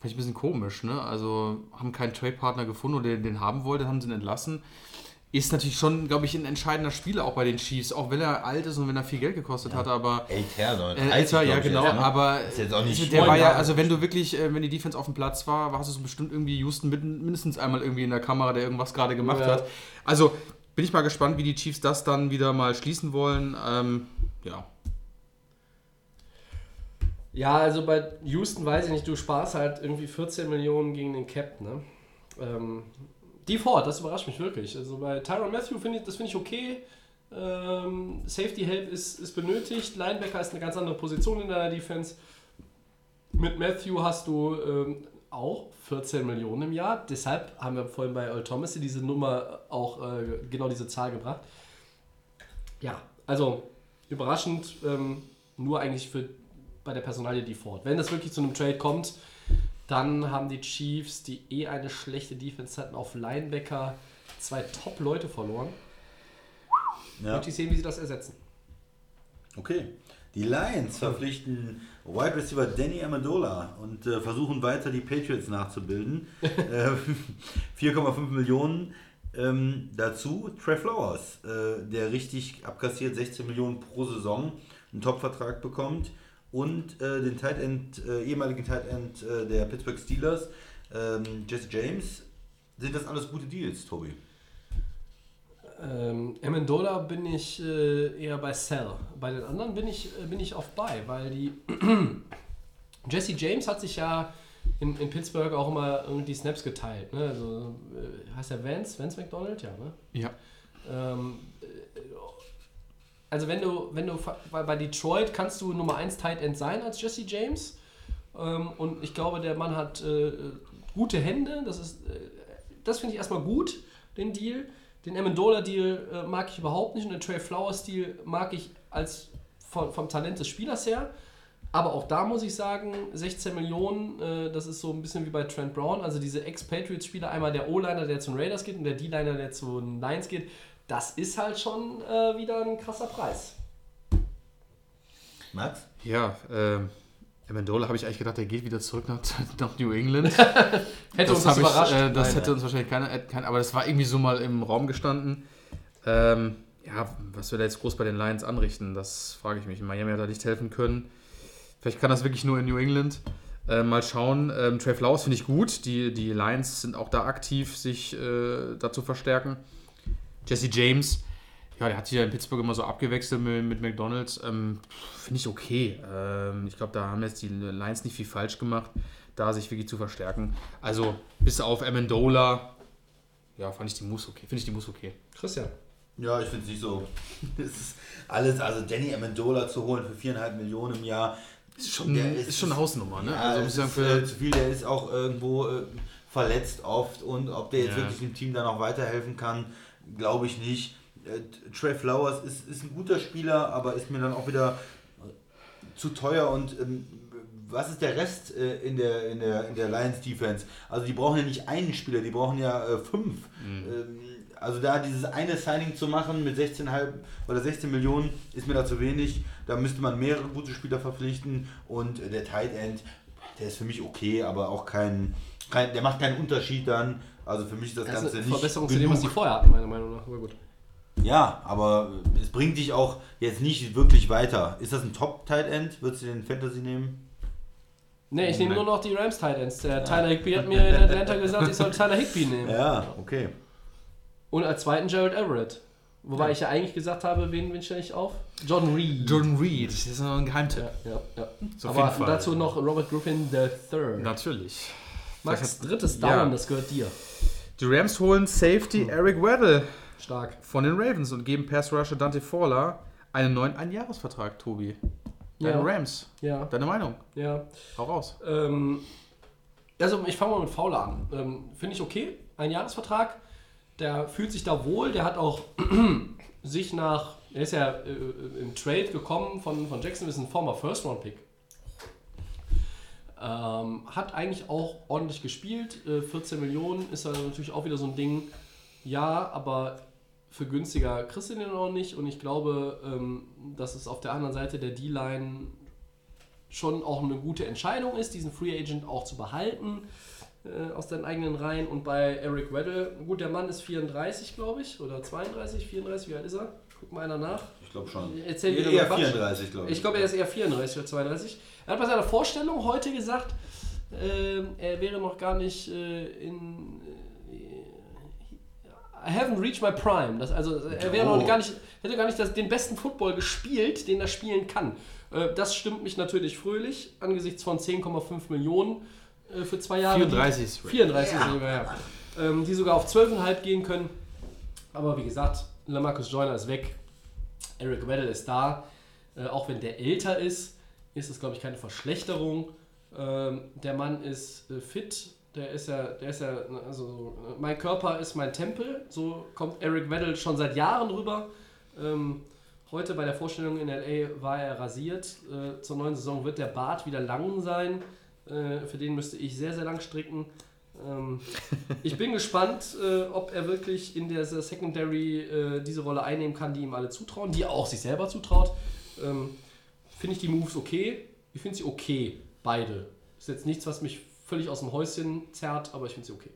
Speaker 5: fand ich ein bisschen komisch, ne? Also haben keinen Trade-Partner gefunden oder den, den haben wollte, haben sie ihn entlassen. Ist natürlich schon, glaube ich, ein entscheidender Spieler auch bei den Chiefs, auch wenn er alt ist und wenn er viel Geld gekostet hat, aber
Speaker 4: Älter, ne?
Speaker 5: äh, älter, ja genau, aber
Speaker 4: Ist jetzt auch nicht
Speaker 5: der war ja, also wenn du wirklich, äh, wenn die Defense auf dem Platz war, hast du so bestimmt irgendwie Houston mit, mindestens einmal irgendwie in der Kamera, der irgendwas gerade gemacht
Speaker 3: Ja.
Speaker 5: hat. Also bin ich mal gespannt, wie die Chiefs das dann wieder mal schließen wollen. Ähm, ja.
Speaker 3: Ja, also bei Houston weiß ich nicht, du sparst halt irgendwie 14 Millionen gegen den Cap, ne? Ähm, die Ford, das überrascht mich wirklich. Also bei Tyron Matthew finde ich, das finde ich okay. Ähm, Safety Help ist, ist benötigt. Linebacker ist eine ganz andere Position in deiner Defense. Mit Matthew hast du ähm, auch 14 Millionen im Jahr. Deshalb haben wir vorhin bei Earl Thomas diese Nummer auch äh, genau diese Zahl gebracht. Ja, also überraschend, ähm, nur eigentlich für bei der Personalie die Ford. Wenn es wirklich zu einem Trade kommt, dann haben die Chiefs, die eh eine schlechte Defense hatten, auf Linebacker zwei Top-Leute verloren.
Speaker 4: Ja.
Speaker 3: Möchte ich sehen, wie sie das ersetzen.
Speaker 4: Okay. Die Lions verpflichten Wide Receiver Danny Amendola und äh, versuchen weiter die Patriots nachzubilden. äh, 4,5 Millionen. Ähm, dazu Trey Flowers, äh, der richtig abkassiert 16 Millionen pro Saison, einen Top-Vertrag bekommt. Und äh, den Tight End, äh, ehemaligen Tight End äh, der Pittsburgh Steelers, ähm, Jesse James. Sind das alles gute Deals, Tobi?
Speaker 3: Ähm, Amendola bin ich äh, eher bei Sell. Bei den anderen bin ich, äh, bin ich auf Buy, weil die Jesse James hat sich ja in, in Pittsburgh auch immer irgendwie Snaps geteilt. Ne? Also, äh, heißt er Vance? Vance McDonald? Ja, ne?
Speaker 5: Ja.
Speaker 3: Ähm, äh, also wenn du, wenn du bei, Detroit kannst du Nummer 1 Tight End sein als Jesse James. Ähm, und ich glaube, der Mann hat äh, gute Hände. Das äh, das finde ich erstmal gut, den Deal. Den Amendola-Deal äh, mag ich überhaupt nicht und den Trey Flowers-Deal mag ich als von, vom Talent des Spielers her. Aber auch da muss ich sagen, 16 Millionen, äh, das ist so ein bisschen wie bei Trent Brown. Also diese Ex-Patriots-Spieler, einmal der O-Liner, der zu den Raiders geht und der D-Liner, der zu den Lions geht, das ist halt schon äh, wieder ein krasser Preis.
Speaker 4: Max?
Speaker 5: Ja, ähm, Amendola habe ich eigentlich gedacht, der geht wieder zurück nach, nach New England.
Speaker 3: Hätte uns das
Speaker 5: ich,
Speaker 3: überrascht.
Speaker 5: Äh, das
Speaker 4: Nein,
Speaker 5: hätte uns wahrscheinlich keiner, äh, kein, aber das war irgendwie so mal im Raum gestanden. Ähm, ja, was wir da jetzt groß bei den Lions anrichten, das frage ich mich. Miami hat da nicht helfen können. Vielleicht kann das wirklich nur in New England. Äh, mal schauen. Ähm, Trey Flowers finde ich gut. Die, die Lions sind auch da aktiv, sich äh, da zu verstärken. Jesse James, ja, der hat sich ja in Pittsburgh immer so abgewechselt mit, mit McDonalds. Ähm, finde ich okay. Ähm, ich glaube, da haben jetzt die Lions nicht viel falsch gemacht, da sich wirklich zu verstärken. Also, bis auf Amendola, ja, fand ich die Moves okay. Finde ich die Moves okay.
Speaker 3: Christian.
Speaker 4: Ja, ich finde es nicht so. Es ist alles, also Danny Amendola zu holen für 4,5 Millionen im Jahr.
Speaker 5: Ist schon,
Speaker 4: Der
Speaker 5: ist, schon eine Hausnummer, ne?
Speaker 4: Ja,
Speaker 5: also, muss ich sagen,
Speaker 4: ist,
Speaker 5: für,
Speaker 4: äh, zu viel, der ist auch irgendwo äh, verletzt oft und ob der jetzt
Speaker 5: Ja.
Speaker 4: wirklich dem Team dann auch weiterhelfen kann, glaube ich nicht. Äh, Trey Flowers ist, ist ein guter Spieler, aber ist mir dann auch wieder zu teuer und ähm, was ist der Rest äh, in, der, in, der, in der Lions Defense? Also die brauchen ja nicht einen Spieler, die brauchen ja äh, fünf. Ähm, also da dieses eine Signing zu machen mit 16,5 oder 16 Millionen ist mir da zu wenig. Da müsste man mehrere gute Spieler verpflichten und äh, der Tight End, der ist für mich okay, aber auch kein, kein der macht keinen Unterschied dann. Also für mich ist das,
Speaker 3: Das ist
Speaker 4: Ganze
Speaker 3: eine
Speaker 4: nicht
Speaker 3: Verbesserung zu dem, was die
Speaker 4: genug.
Speaker 3: vorher hatten, meiner Meinung nach. Aber gut.
Speaker 4: Ja, aber es bringt dich auch jetzt nicht wirklich weiter. Ist das ein Top-Tight End? Würdest du den Fantasy nehmen?
Speaker 3: Ne, ich nehme
Speaker 5: Nein.
Speaker 3: nur noch die Rams Titans. Der Tyler Higby hat mir in Atlanta gesagt, ich soll Tyler Higby nehmen.
Speaker 4: Ja, okay.
Speaker 3: Und als zweiten Gerald Everett. Wobei
Speaker 5: Ja.
Speaker 3: ich ja eigentlich gesagt habe, wen, wen stelle ich auf? John Reed.
Speaker 5: Jordan Reed, das ist noch ein Geheimtipp.
Speaker 3: Ja, ja, ja.
Speaker 5: So
Speaker 3: Aber dazu noch Robert Griffin III.
Speaker 5: Natürlich.
Speaker 3: Max,
Speaker 5: Das hat-
Speaker 3: drittes Down,
Speaker 5: Ja.
Speaker 3: das gehört dir.
Speaker 5: Die Rams holen Safety Eric Weddle
Speaker 3: Stark.
Speaker 5: von den Ravens und geben Pass Rusher Dante Fowler einen neuen Einjahresvertrag, Tobi. Deine
Speaker 3: Ja.
Speaker 5: Rams.
Speaker 3: Ja,
Speaker 5: Deine Meinung?
Speaker 3: ja.
Speaker 5: Hau raus.
Speaker 3: Ähm, also ich fange mal mit Fowler an. Ähm, Finde ich okay. Ein Jahresvertrag. Der fühlt sich da wohl. Der hat auch sich nach, er ist ja äh, im Trade gekommen von, von Jackson, ist ein former First-Round-Pick. Ähm, hat eigentlich auch ordentlich gespielt. Äh, 14 Millionen ist dann natürlich auch wieder so ein Ding. Ja, aber für günstiger kriegst du den auch nicht. Und ich glaube, ähm, dass es auf der anderen Seite der D-Line schon auch eine gute Entscheidung ist, diesen Free Agent auch zu behalten äh, aus deinen eigenen Reihen. Und bei Eric Weddle, gut, der Mann ist 34, glaube ich, oder 32, 34, wie alt ist er? Guck mal einer nach.
Speaker 4: Ich glaube schon.
Speaker 3: Erzähl wieder
Speaker 4: Eher
Speaker 3: Quatsch.
Speaker 4: 34, glaube ich.
Speaker 3: Ich glaube, er ist eher 34 oder 32. Er hat bei seiner Vorstellung heute gesagt, ähm, er wäre noch gar nicht äh, in. Äh, I haven't reached my prime. Das, also er wäre
Speaker 4: Oh.
Speaker 3: noch gar nicht, hätte gar nicht das, den besten Football gespielt, den er spielen kann. Äh, das stimmt mich natürlich fröhlich angesichts von 10,5 Millionen äh, für zwei Jahre.
Speaker 5: 34 ist
Speaker 3: 34 sogar, ja. Ähm, die sogar auf 12,5 gehen können. Aber wie gesagt, Lamarcus Joyner ist weg. Eric Weddle ist da. Äh, auch wenn der älter ist, ist es, glaube ich, keine Verschlechterung. Ähm, der Mann ist äh, fit. Der ist ja, der ist ja, also mein Körper ist mein Tempel. So kommt Eric Weddle schon seit Jahren rüber. Ähm, heute bei der Vorstellung in LA war er rasiert. Äh, zur neuen Saison wird der Bart wieder lang sein. Äh, für den müsste ich sehr, sehr lang stricken. Ähm, ich bin gespannt, äh, ob er wirklich in der Secondary äh, diese Rolle einnehmen kann, die ihm alle zutrauen, die er auch sich selber zutraut. Ähm, finde ich die Moves okay. Ich finde sie okay, beide. Ist jetzt nichts, was mich völlig aus dem Häuschen zerrt, aber ich finde sie okay.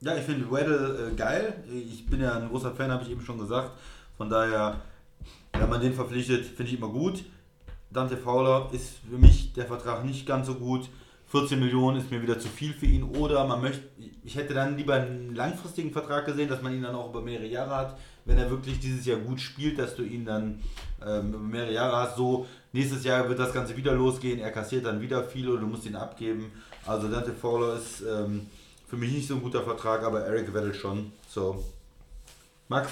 Speaker 4: Ja, ich finde Weddle äh, geil. Ich bin ja ein großer Fan, habe ich eben schon gesagt. Von daher, wenn man den verpflichtet, finde ich immer gut. Dante Fowler ist für mich der Vertrag nicht ganz so gut. 14 Millionen ist mir wieder zu viel für ihn. Oder man möchte, ich hätte dann lieber einen langfristigen Vertrag gesehen, dass man ihn dann auch über mehrere Jahre hat. Wenn er wirklich dieses Jahr gut spielt, dass du ihn dann ähm, über mehrere Jahre hast. So, nächstes Jahr wird das Ganze wieder losgehen. Er kassiert dann wieder viel oder du musst ihn abgeben. Also Dante Fowler ist ähm, für mich nicht so ein guter Vertrag, aber Eric Weddle schon. So. Max?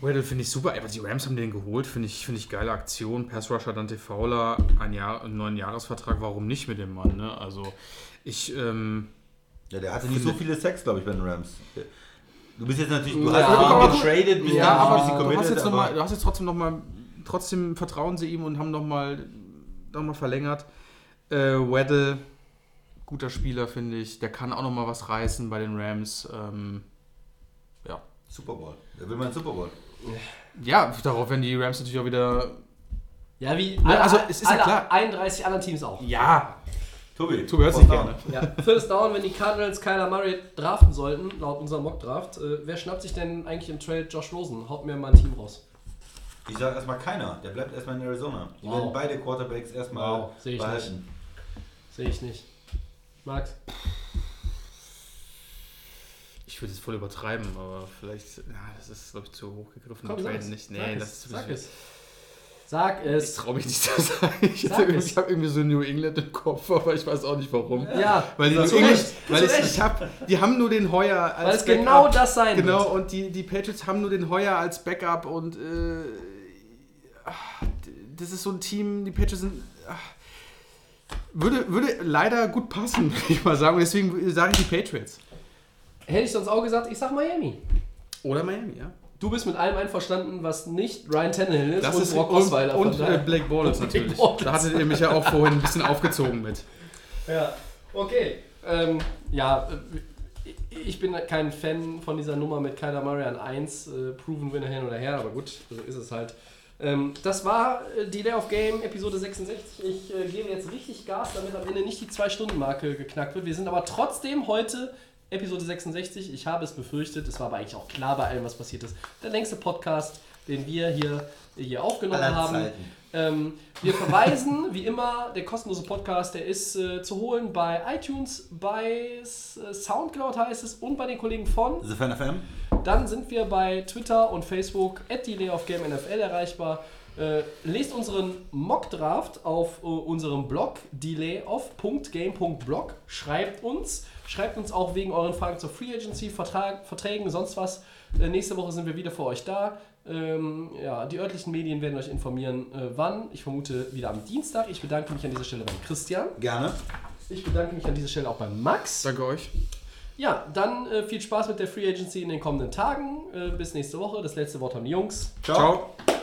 Speaker 5: Weddle finde ich super. Aber die Rams haben den geholt, finde ich, finde ich geile Aktion. Pass Rusher Dante Fowler, ein Jahr, einen neuen Jahresvertrag, warum nicht mit dem Mann? Ne? Also ich, ähm,
Speaker 4: Ja, der hatte nicht so viele Sex, glaube ich, bei den Rams. Du bist jetzt natürlich, du
Speaker 3: Ja,
Speaker 4: hast ihn getradet, bist
Speaker 5: ja, aber
Speaker 4: ein bisschen
Speaker 5: du, hast
Speaker 4: committed,
Speaker 5: jetzt noch mal, du hast jetzt trotzdem noch mal, trotzdem vertrauen sie ihm und haben noch mal, noch mal verlängert. Äh, Weddle, guter Spieler, finde ich. Der kann auch noch mal was reißen bei den Rams. Ähm, ja.
Speaker 4: Super Bowl. Der will mal einen Super Bowl.
Speaker 5: Ja, darauf werden die Rams natürlich auch wieder.
Speaker 3: Ja, wie
Speaker 5: Ne, also,
Speaker 3: alle-
Speaker 5: es ist ja
Speaker 3: alle
Speaker 5: klar.
Speaker 3: 31 anderen Teams auch.
Speaker 5: Ja,
Speaker 4: Tobi,
Speaker 5: Tobi hört sich
Speaker 4: da?
Speaker 5: gerne.
Speaker 3: Ja, First Down, wenn die Cardinals Kyler Murray draften sollten, laut unserem Mock-Draft, äh, wer schnappt sich denn eigentlich im Trade Josh Rosen? Haut mir mal ein Team raus.
Speaker 4: Ich sage erstmal keiner. Der bleibt erstmal in Arizona. Die
Speaker 3: Wow.
Speaker 4: werden beide Quarterbacks erstmal
Speaker 3: Wow, sehe ich
Speaker 4: behalten.
Speaker 3: Sehe ich nicht. Max?
Speaker 5: Ich würde es voll übertreiben, aber vielleicht, ja, das ist, glaube ich, zu hoch gegriffen.
Speaker 3: Komm, sag es.
Speaker 5: nicht.
Speaker 3: Sag
Speaker 5: Nee,
Speaker 3: es.
Speaker 5: das ist
Speaker 3: Sag
Speaker 5: ich-
Speaker 3: es. Sag
Speaker 5: Ich
Speaker 3: es.
Speaker 5: traue mich nicht zu sagen. Ich,
Speaker 3: Sag
Speaker 5: habe irgendwie so New England im Kopf, aber ich weiß auch nicht warum.
Speaker 3: Ja,
Speaker 5: Weil die, New England, weil ich, ich hab, die haben nur den Heuer als
Speaker 3: weil es
Speaker 5: Backup.
Speaker 3: genau das sein
Speaker 5: Genau,
Speaker 3: wird.
Speaker 5: und die, die Patriots haben nur den Heuer als Backup und äh, ach, das ist so ein Team, die Patriots sind. Ach, würde, würde leider gut passen, würde ich mal sagen. Deswegen sage ich die Patriots.
Speaker 3: Hätte ich sonst auch gesagt, ich sag Miami.
Speaker 5: Oder Miami, ja.
Speaker 3: Du bist mit allem einverstanden, was nicht Ryan Tannehill ist
Speaker 5: Das
Speaker 3: und
Speaker 5: ist
Speaker 3: Brock
Speaker 5: und,
Speaker 3: Osweiler. von
Speaker 5: und äh. Blake Bortles
Speaker 3: Blake
Speaker 5: natürlich.
Speaker 3: Bortles.
Speaker 5: Da hattet ihr mich ja auch vorhin ein bisschen aufgezogen mit.
Speaker 3: Ja, okay. Ähm, ja, äh, ich bin kein Fan von dieser Nummer mit Kyler Murray an 1. Äh, proven Winner hin oder her, aber gut, so ist es halt. Ähm, das war äh, die Day of Game Episode 66. Ich äh, gebe jetzt richtig Gas, damit am Ende nicht die 2-Stunden-Marke geknackt wird. Wir sind aber trotzdem heute Episode 66. Ich habe es befürchtet, es war aber eigentlich auch klar bei allem, was passiert ist. Der längste Podcast den wir hier, hier aufgenommen
Speaker 4: Aller
Speaker 3: haben. Ähm, wir verweisen, wie immer, der kostenlose Podcast, der ist äh, zu holen bei iTunes, bei äh, Soundcloud heißt es und bei den Kollegen von.
Speaker 4: The Fan FM?
Speaker 3: Dann sind wir bei Twitter und Facebook at NFL erreichbar. Äh, lest unseren Mock-Draft auf äh, unserem Blog delayoff.game.blog. Schreibt uns. Schreibt uns auch wegen euren Fragen zur Free Agency, Vertrag, Verträgen, sonst was. Äh, nächste Woche sind wir wieder für euch da. Ähm, ja, die örtlichen Medien werden euch informieren, äh, wann. Ich vermute wieder am Dienstag. Ich bedanke mich an dieser Stelle beim Christian.
Speaker 4: Gerne.
Speaker 3: Ich bedanke mich an dieser Stelle auch beim Max.
Speaker 5: Danke euch.
Speaker 3: Ja, dann äh, viel Spaß mit der Free Agency in den kommenden Tagen. Äh, bis nächste Woche. Das letzte Wort haben die Jungs.
Speaker 4: Ciao.
Speaker 5: Ciao.